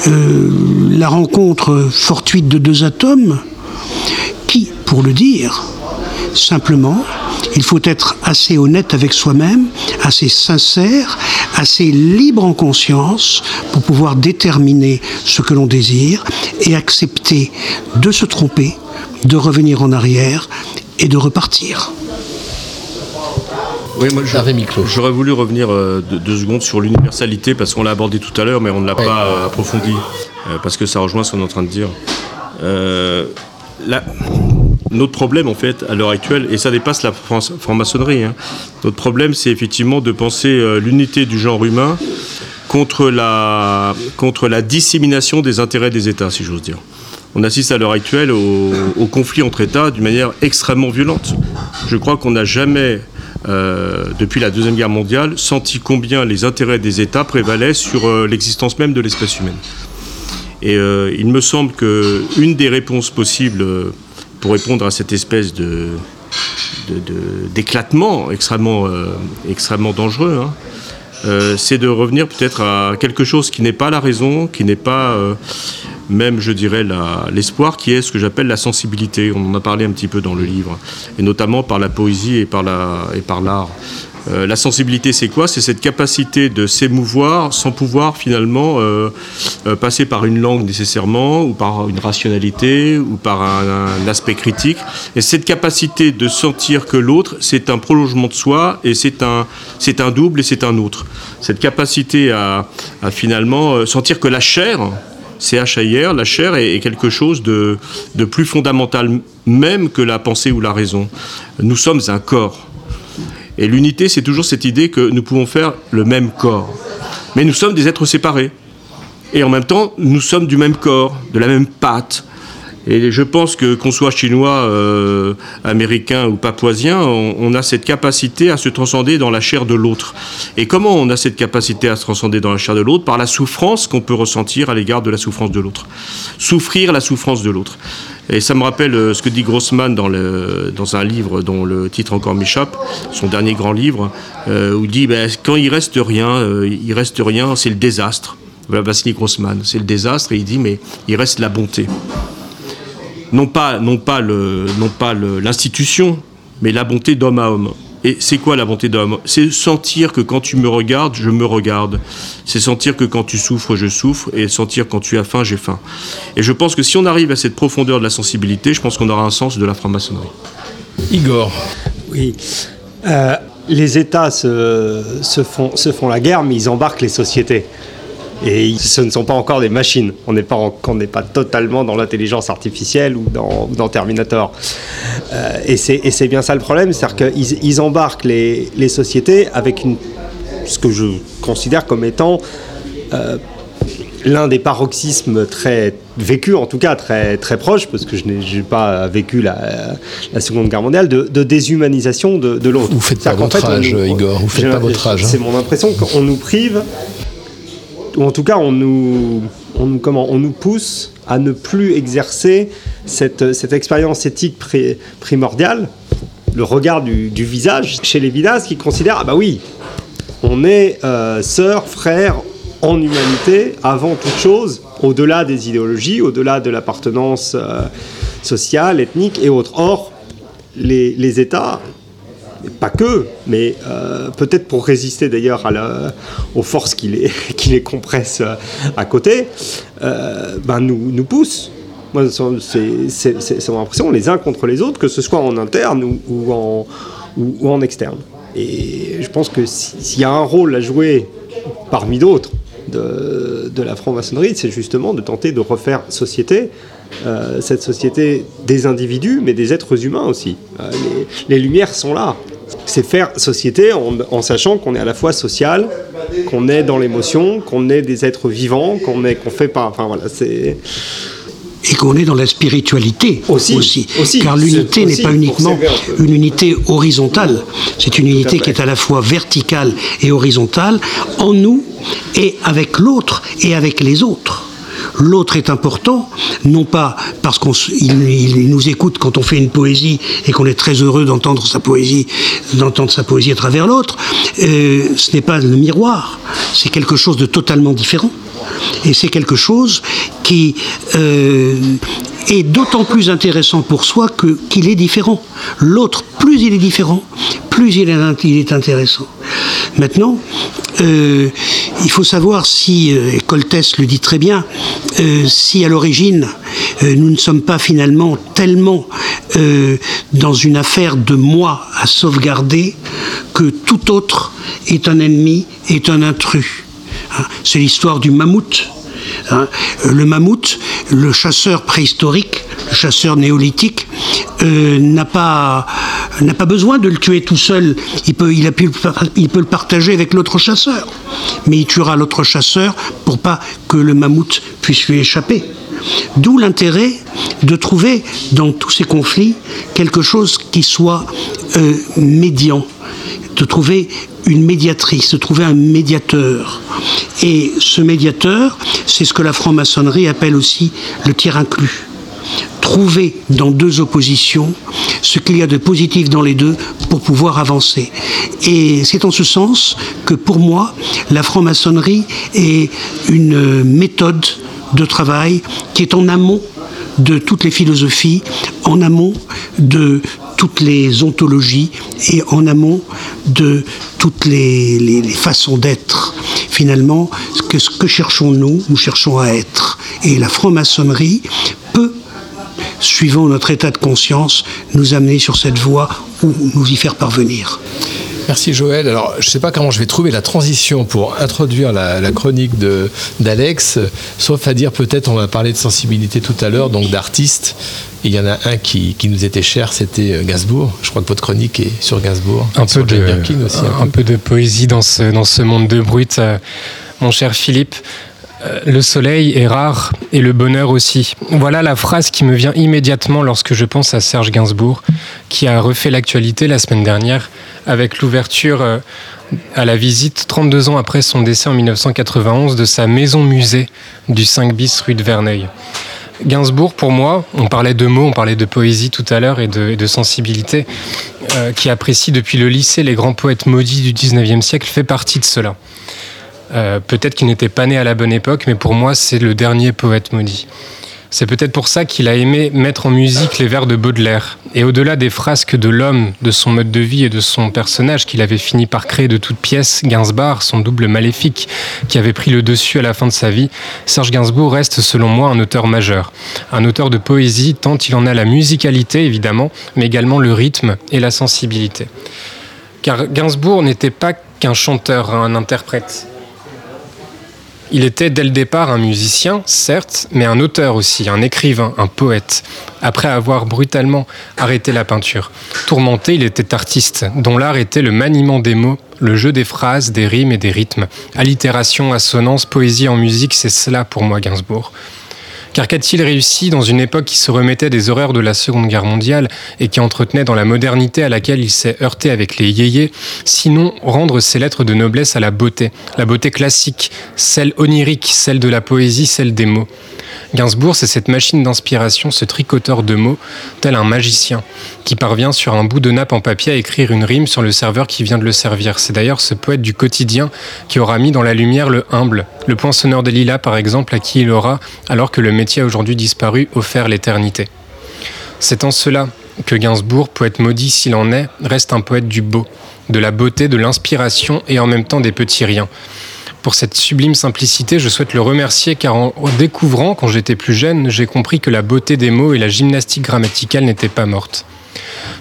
euh, la rencontre fortuite de deux atomes Qui, pour le dire, simplement, il faut être assez honnête avec soi-même, assez sincère, assez libre en conscience pour pouvoir déterminer ce que l'on désire et accepter de se tromper, de revenir en arrière et de repartir. Oui, moi, j'aurais voulu revenir euh, deux, deux secondes sur l'universalité parce qu'on l'a abordé tout à l'heure, mais on ne l'a pas euh, approfondi euh, parce que ça rejoint ce qu'on est en train de dire. Euh, notre problème, en fait, à l'heure actuelle, et ça dépasse la fran- franc-maçonnerie, hein, notre problème, c'est effectivement de penser l'unité du genre humain contre la, contre la dissémination des intérêts des États, si j'ose dire. On assiste à l'heure actuelle au, au conflit entre États d'une manière extrêmement violente. Je crois qu'on n'a jamais, euh, depuis la Deuxième Guerre mondiale, senti combien les intérêts des États prévalaient sur euh, l'existence même de l'espèce humaine. Et euh, il me semble que une des réponses possibles pour répondre à cette espèce de d'éclatement extrêmement, extrêmement dangereux, hein, c'est de revenir peut-être à quelque chose qui n'est pas la raison, qui n'est pas même, je dirais, la- l'espoir, qui est ce que j'appelle la sensibilité. On en a parlé un petit peu dans le livre, et notamment par la poésie et par la- l'art. Euh, la sensibilité, c'est quoi? C'est cette capacité de s'émouvoir sans pouvoir finalement euh, euh, passer par une langue nécessairement, ou par une rationalité, ou par un, aspect critique. Et cette capacité de sentir que l'autre, c'est un prolongement de soi, et c'est un, un double, et c'est un autre. Cette capacité à, à finalement euh, sentir que la chair, CHIR, la chair est, quelque chose de, de plus fondamental même que la pensée ou la raison. Nous sommes un corps. Et l'unité, c'est toujours cette idée que nous pouvons faire le même corps. Mais nous sommes des êtres séparés. Et en même temps, nous sommes du même corps, de la même pâte. Et je pense que qu'on soit chinois, euh, américain ou papoisien, on, a cette capacité à se transcender dans la chair de l'autre. Et comment on a cette capacité à se transcender dans la chair de l'autre? Par la souffrance qu'on peut ressentir à l'égard de la souffrance de l'autre. Souffrir la souffrance de l'autre. Et ça me rappelle euh, ce que dit Grossman dans, un livre dont le titre encore m'échappe, son dernier grand livre, euh, où il dit ben, quand il reste rien, il reste rien, c'est le désastre. Voilà Vassili Grossman, c'est le désastre, et il dit mais il reste la bonté non pas, non pas, le, non pas le- l'institution, mais la bonté d'homme à homme. Et c'est quoi la bonté d'homme? C'est sentir que quand tu me regardes, je me regarde. C'est sentir que quand tu souffres, je souffre. Et sentir quand tu as faim, j'ai faim. Et je pense que si on arrive à cette profondeur de la sensibilité, je pense qu'on aura un sens de la franc-maçonnerie. Igor. Oui. Euh, les États se, se font, se font la guerre, mais ils embarquent les sociétés. Et ce ne sont pas encore des machines. On n'est pas, en- on n'est pas totalement dans l'intelligence artificielle ou dans, ou dans Terminator. Euh, et c'est et c'est bien ça le problème, c'est-à-dire qu'ils ils embarquent les, les sociétés avec une, ce que je considère comme étant euh, l'un des paroxysmes très vécus, en tout cas très, très proches, parce que je n'ai pas vécu la, la Seconde Guerre mondiale, de, de déshumanisation de, de l'autre. Vous faites pas votre fait, âge, nous- Igor, vous faites pas votre âge, hein. C'est mon impression qu'on nous prive, ou en tout cas on nous, on nous, comment, on nous pousse à ne plus exercer cette, cette expérience éthique pri- primordiale, le regard du, visage chez les Vidas qui considèrent, ah bah oui, on est euh, sœurs, en humanité avant toute chose, au-delà des idéologies, au-delà de l'appartenance euh, sociale, ethnique et autres. Or, les, les États, pas que, mais euh, peut-être pour résister d'ailleurs aux forces qui les, qui les compressent euh, à côté, euh, ben nous, nous poussent. Moi, c'est mon impression, les uns contre les autres, que ce soit en interne ou, ou en, ou, en externe. Et je pense que si- s'il y a un rôle à jouer parmi d'autres de, de la franc-maçonnerie, c'est justement de tenter de refaire société cette société des individus, mais des êtres humains aussi. Les, les lumières sont là. C'est faire société en, en sachant qu'on est à la fois social, qu'on est dans l'émotion, qu'on est des êtres vivants, qu'on est qu'on fait pas. Enfin voilà, c'est et qu'on est dans la spiritualité aussi. aussi. car l'unité n'est pas uniquement une unité horizontale, c'est une unité qui est à la fois verticale et horizontale en nous et avec l'autre et avec les autres. L'autre est important, non pas parce qu'il nous écoute quand on fait une poésie et qu'on est très heureux d'entendre sa poésie, d'entendre sa poésie à travers l'autre. Euh, ce n'est pas le miroir, c'est quelque chose de totalement différent. Et c'est quelque chose qui euh, est d'autant plus intéressant pour soi que- qu'il est différent. L'autre, plus il est différent, plus il est, intéressant. Maintenant, euh, il faut savoir si, euh, et Coltès le dit très bien, euh, si à l'origine nous ne sommes pas finalement tellement dans une affaire de moi à sauvegarder que tout autre est un ennemi, est un intrus. Hein, C'est l'histoire du mammouth. Hein, euh, Le mammouth, le chasseur préhistorique, le chasseur néolithique, euh, n'a pas besoin de le tuer tout seul. Il peut le partager avec l'autre chasseur, mais il tuera l'autre chasseur pour pas que le mammouth puisse lui échapper. D'où l'intérêt de trouver dans tous ces conflits quelque chose qui soit euh, médian, de trouver une médiatrice, de trouver un médiateur. Et ce médiateur, c'est ce que la franc-maçonnerie appelle aussi le tir inclus. Trouver dans deux oppositions ce qu'il y a de positif dans les deux pour pouvoir avancer. Et c'est en ce sens que pour moi, la franc-maçonnerie est une méthode de travail qui est en amont de toutes les philosophies, en amont de toutes les ontologies et en amont de toutes les, façons d'être. Finalement, ce que cherchons-nous Nous cherchons à être. Et la franc-maçonnerie peut, suivant notre état de conscience, nous amener sur cette voie ou nous y faire parvenir. Merci Joël. Alors, je ne sais pas comment je vais trouver la transition pour introduire la, la chronique de- d'Alex, sauf à dire peut-être, on a parlé de sensibilité tout à l'heure, donc d'artistes. Il y en a un qui, qui nous était cher, c'était euh, Gainsbourg. Je crois que votre chronique est sur Gainsbourg. Un peu, de, aussi. un, peu de poésie dans ce, dans ce monde de brut, euh, mon cher Philippe. Euh, Le soleil est rare et le bonheur aussi. Voilà la phrase qui me vient immédiatement lorsque je pense à Serge Gainsbourg, qui a refait l'actualité la semaine dernière avec l'ouverture euh, à la visite, 32 ans après son décès en 1991, de sa maison musée du 5 bis rue de Verneuil. Gainsbourg, pour moi, on parlait de mots, on parlait de poésie tout à l'heure et de, et de sensibilité, euh, qui apprécie depuis le lycée les grands poètes maudits du 19e siècle, fait partie de cela. Euh, peut-être qu'il n'était pas né à la bonne époque, mais pour moi, c'est le dernier poète maudit. C'est peut-être pour ça qu'il a aimé mettre en musique les vers de Baudelaire. Et au-delà des frasques de l'homme, de son mode de vie et de son personnage qu'il avait fini par créer de toutes pièces, Gainsbourg, son double maléfique, qui avait pris le dessus à la fin de sa vie, Serge Gainsbourg reste selon moi un auteur majeur. Un auteur de poésie, tant il en a la musicalité évidemment, mais également le rythme et la sensibilité. Car Gainsbourg n'était pas qu'un chanteur, un interprète. Il était dès le départ un musicien, certes, mais un auteur aussi, un écrivain, un poète. Après avoir brutalement arrêté la peinture. Tourmenté, il était artiste, dont l'art était le maniement des mots, le jeu des phrases, des rimes et des rythmes. Allitération, assonance, poésie en musique, c'est cela pour moi Gainsbourg. Car qu'a-t-il réussi dans une époque qui se remettait des horreurs de la Seconde Guerre mondiale et qui entretenait dans la modernité à laquelle il s'est heurté avec les yéyés, sinon rendre ses lettres de noblesse à la beauté, la beauté classique, celle onirique, celle de la poésie, celle des mots Gainsbourg, c'est cette machine d'inspiration, ce tricoteur de mots, tel un magicien, qui parvient sur un bout de nappe en papier à écrire une rime sur le serveur qui vient de le servir. C'est d'ailleurs ce poète du quotidien qui aura mis dans la lumière le humble, le poinçonneur des lilas par exemple, à qui il aura, alors que le métier aujourd'hui disparu, offert l'éternité. C'est en cela que Gainsbourg, poète maudit s'il en est, reste un poète du beau, de la beauté, de l'inspiration et en même temps des petits riens. Pour cette sublime simplicité, je souhaite le remercier car en découvrant, quand j'étais plus jeune, j'ai compris que la beauté des mots et la gymnastique grammaticale n'étaient pas mortes.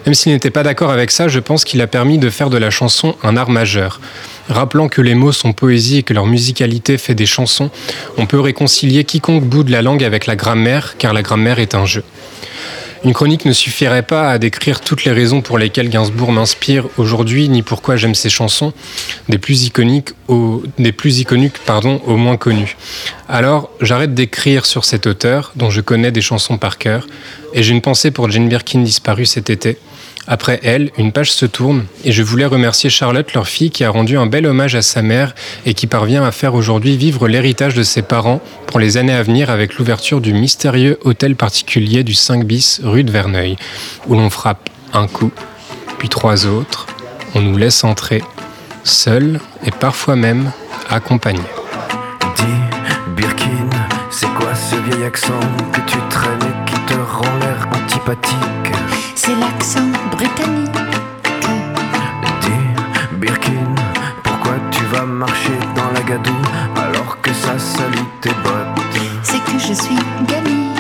Même s'il n'était pas d'accord avec ça, je pense qu'il a permis de faire de la chanson un art majeur. Rappelant que les mots sont poésie et que leur musicalité fait des chansons, on peut réconcilier quiconque bout de la langue avec la grammaire, car la grammaire est un jeu. Une chronique ne suffirait pas à décrire toutes les raisons pour lesquelles Gainsbourg m'inspire aujourd'hui, ni pourquoi j'aime ses chansons, des plus iconiques aux, aux moins connues. Alors, j'arrête d'écrire sur cet auteur, dont je connais des chansons par cœur, et j'ai une pensée pour Jane Birkin disparue cet été. Après elle, une page se tourne, et je voulais remercier Charlotte, leur fille, qui a rendu un bel hommage à sa mère et qui parvient à faire aujourd'hui vivre l'héritage de ses parents pour les années à venir avec l'ouverture du mystérieux hôtel particulier du 5 bis rue de Verneuil, où l'on frappe un coup, puis trois autres, on nous laisse entrer, seuls et parfois même accompagnés. Birkin, c'est quoi ce vieil accent que tu traînes te rend l'air antipathique C'est l'accent britannique. Dis, Birkin, pourquoi tu vas marcher dans la gadoue alors que ça salit tes bottes C'est que je suis gamine.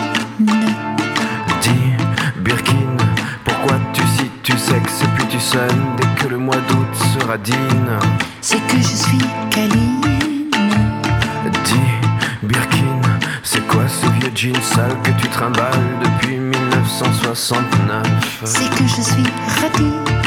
Dis, Birkin, pourquoi tu si tu sexes puis tu sonnes dès que le mois d'août sera digne? C'est que je suis câline. Jean sale que tu trimbales depuis 1969 C'est que je suis radine.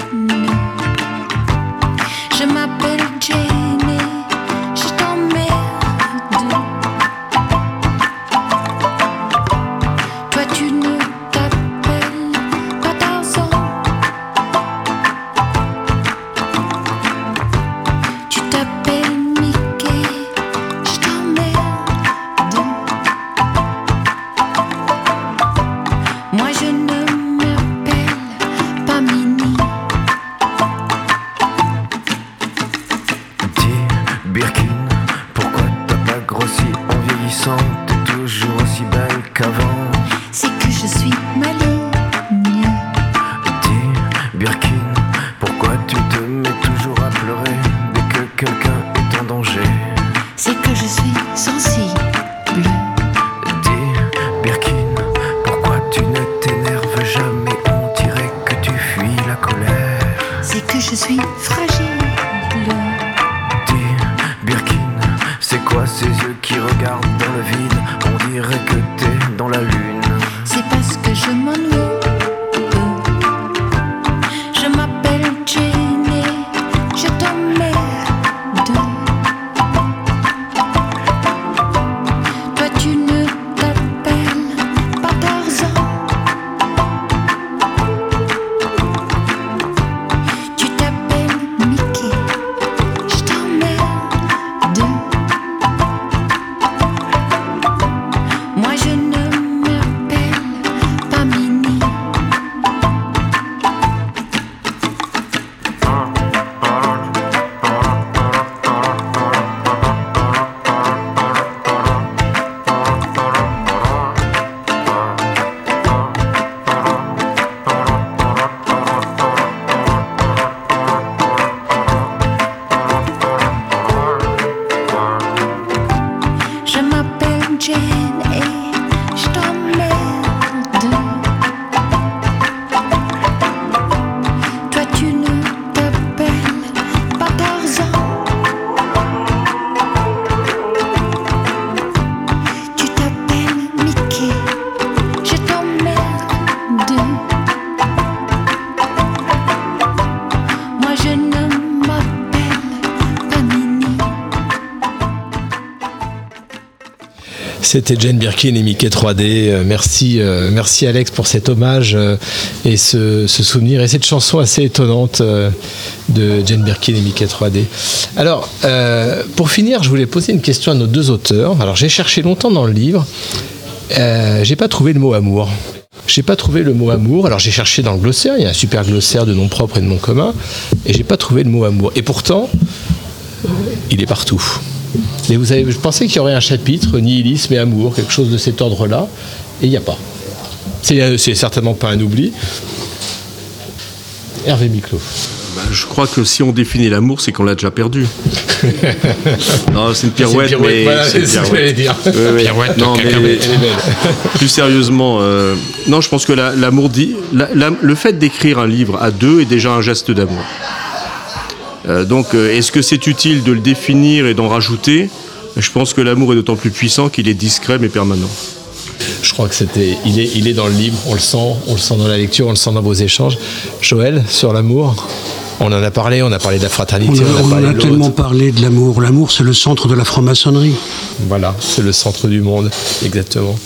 C'était Jane Birkin et Mickey 3D. Euh, merci, euh, merci Alex pour cet hommage euh, et ce, souvenir et cette chanson assez étonnante de Jane Birkin et Mickey 3D. Alors, pour finir, je voulais poser une question à nos deux auteurs. Alors, j'ai cherché longtemps dans le livre. J'ai pas trouvé le mot amour. J'ai pas trouvé le mot amour. Alors j'ai cherché dans le glossaire, il y a un super glossaire de noms propres et de noms communs, et j'ai pas trouvé le mot amour. Et pourtant, il est partout. Mais vous avez, je pensais qu'il y aurait un chapitre nihilisme et amour, quelque chose de cet ordre-là, et il n'y a pas. C'est, euh, certainement pas un oubli. Hervé Miclot. Bah, je crois que si on définit l'amour, c'est qu'on l'a déjà perdu. non, c'est une pirouette, C'est une pirouette, mais voilà, c'est une c'est ce que dire. Oui, oui. Pirouette, non, mais plus sérieusement, euh, non, je pense que la- l'amour dit, la- la- le fait d'écrire un livre à deux est déjà un geste d'amour. Euh, donc, euh, est-ce que c'est utile de le définir et d'en rajouter? Je pense que l'amour est d'autant plus puissant qu'il est discret mais permanent. Je crois que c'était, il est, il est dans le livre, on le sent, on le sent dans la lecture, on le sent dans vos échanges. Joël, sur l'amour, on en a parlé, on a parlé de la On, fraternité, a, on, a on parlé a de l'autre. tellement parlé de l'amour. L'amour, c'est le centre de la franc-maçonnerie. Voilà, c'est le centre du monde, exactement.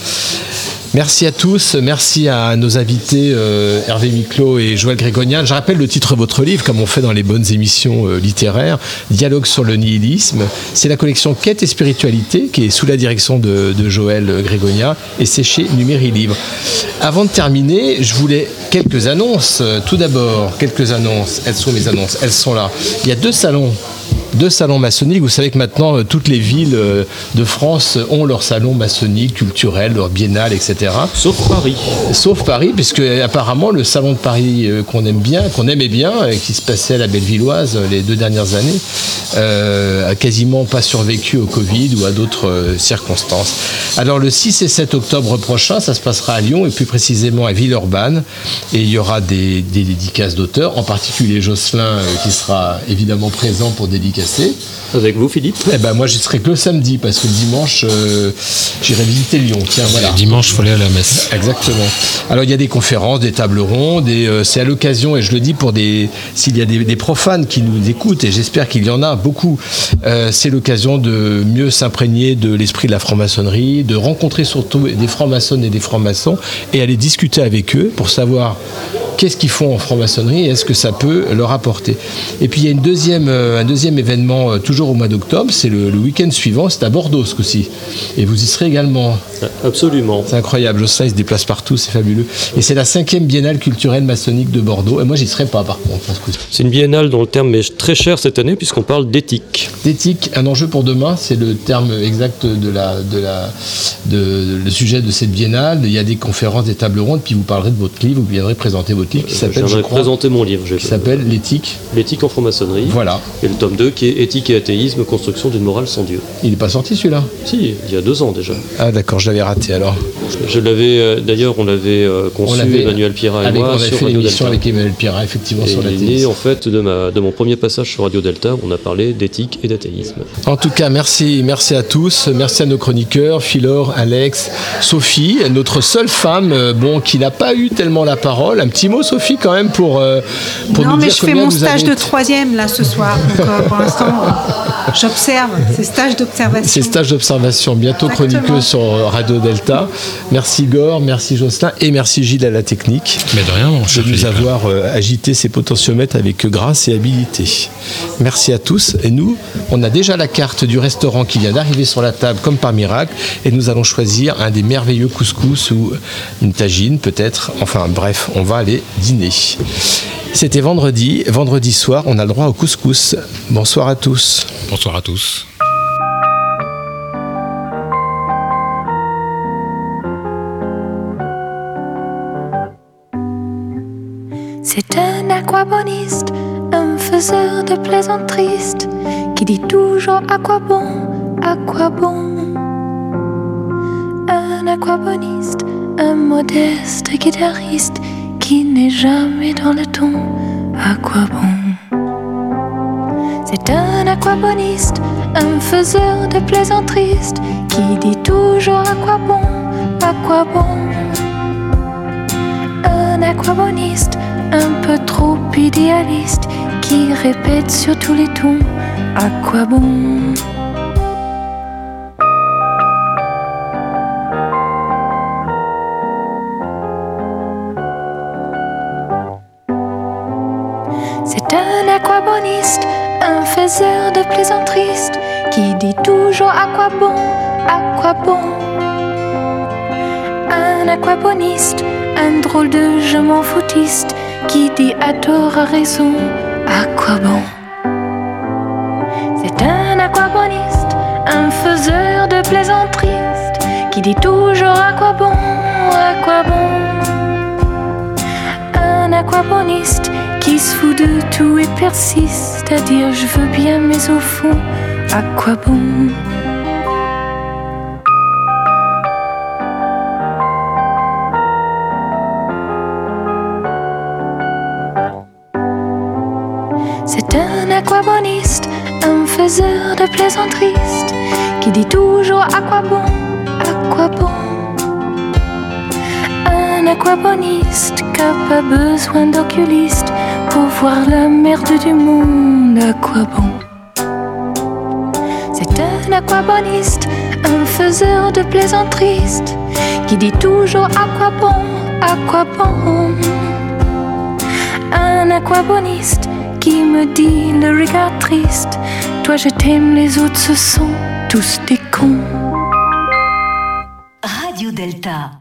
Merci à tous, merci à nos invités euh, Hervé Miclot et Joël Grégonian. Je rappelle le titre de votre livre, comme on fait dans les bonnes émissions euh, littéraires, Dialogue sur le nihilisme. C'est la collection Quête et spiritualité qui est sous la direction de, Joël Grégonian et c'est chez Numéri Libre. Avant de terminer, je voulais quelques annonces. Tout d'abord, quelques annonces. Elles sont mes annonces, elles sont là. Il y a deux salons deux salons maçonniques. Vous savez que maintenant, euh, toutes les villes euh, de France ont leur salon maçonnique, culturel, leur biennale, etc. Sauf Paris. Sauf Paris, puisque apparemment le salon de Paris euh, qu'on aime bien, qu'on aimait bien, euh, qui se passait à la Bellevilloise les deux dernières années, euh, a quasiment pas survécu au Covid ou à d'autres circonstances. Alors le 6 et 7 octobre prochain, ça se passera à Lyon et plus précisément à Villeurbanne. Et il y aura des, des dédicaces d'auteurs, en particulier Jocelyn qui sera évidemment présent pour dédicacer. Avec vous, Philippe Eh ben moi, je serai que le samedi parce que le dimanche, euh, j'irai visiter Lyon. Tiens, voilà. Dimanche, il faut aller à la messe. Exactement. Alors il y a des conférences, des tables rondes, et euh, c'est à l'occasion, et je le dis pour des, s'il y a des, des profanes qui nous écoutent, et j'espère qu'il y en a beaucoup, euh, c'est l'occasion de mieux s'imprégner de l'esprit de la franc-maçonnerie, de rencontrer surtout des francs-maçonnes et des francs-maçons, et aller discuter avec eux pour savoir qu'est-ce qu'ils font en franc-maçonnerie et est-ce que ça peut leur apporter. Et puis il y a une deuxième, un deuxième événement euh, toujours au mois d'octobre, c'est le, le week-end suivant, c'est à Bordeaux ce coup-ci. Et vous y serez également. Absolument. C'est incroyable, Jocelyn il se déplace partout, c'est fabuleux. Et c'est la cinquième biennale culturelle maçonnique de Bordeaux. Et moi j'y serai pas par contre. ce coup-ci. C'est une biennale dont le terme est très cher cette année puisqu'on parle d'éthique. D'éthique, un enjeu pour demain, c'est le terme exact de la, de la, de, le sujet de cette biennale. Il y a des conférences, des tables rondes, puis vous parlerez de votre livre, vous viendrez présenter votre livre qui Je s'appelle, je présenter mon livre. qui s'appelle L'éthique. L'éthique en franc-maçonnerie. Voilà. Et le tome 2 qui est Éthique et athéisme, construction d'une morale sans Dieu. Il n'est pas sorti celui-là Si, il y a deux ans déjà. Ah d'accord, je l'avais raté alors. Je l'avais, euh, d'ailleurs, on l'avait euh, conçu, On Emmanuel Pierrat et avec- moi, on avait sur fait Radio l'émission Delta. avec Emmanuel Pierrat, effectivement, Et sur la il est télé. né en fait de, ma, de mon premier passage sur Radio Delta où on a parlé d'éthique et d'athéisme. En tout cas, merci, merci à tous, merci à nos chroniqueurs, Philor, Alex, Sophie, notre seule femme, euh, bon, qui n'a pas eu tellement la parole. Un petit mot, Sophie, quand même, pour, pour non, nous mais je fais mon stage avez de troisième là ce soir. Donc euh, pour l'instant, euh, j'observe. C'est stage d'observation. Ces stages d'observation, bientôt chroniqueux sur euh, Radio Delta. Merci Gore, merci Jocelyn et merci Gilles à la technique. Mais de rien, mon cher De nous Philippe. avoir euh, agité ces potentiomètres avec grâce et habileté. Merci à tous. Et nous, on a déjà la carte du restaurant qui vient d'arriver sur la table comme par miracle. Et nous allons choisir un des merveilleux couscous ou une tagine peut-être. Enfin bref, on va aller dîner. C'était vendredi. Vendredi soir, on a le droit au couscous. Bonsoir à tous. Bonsoir à tous. C'est un aquaboniste, un faiseur de plaisanteries, qui dit toujours à quoi bon, à quoi bon. Un aquaboniste, un modeste guitariste, jamais dans le ton, à quoi bon? C'est un aquaboniste, un faiseur de plaisanteries, qui dit toujours à quoi bon, à quoi bon? Un aquaboniste, un peu trop idéaliste, qui répète sur tous les tons, à quoi bon? Un faiseur de plaisanteries, qui dit toujours à quoi bon, à quoi bon. Un aquaboniste, un drôle de je m'en foutiste, qui dit à tort à raison, à quoi bon. C'est un aquaboniste, un faiseur de plaisanteries, qui dit toujours à quoi bon, à quoi bon. Un aquaboniste qui se fout de tout et persiste à dire je veux bien, mais au fond, à quoi bon? C'est un aquaboniste, un faiseur de plaisanteries qui dit toujours à quoi bon, à quoi bon? Un aquaboniste qui a pas besoin d'oculiste voir la merde du monde, à quoi bon. C'est un aquaboniste, un faiseur de plaisanteries qui dit toujours à quoi bon, à quoi bon. Un aquaboniste qui me dit le regard triste Toi je t'aime, les autres ce sont tous des cons. Radio Delta.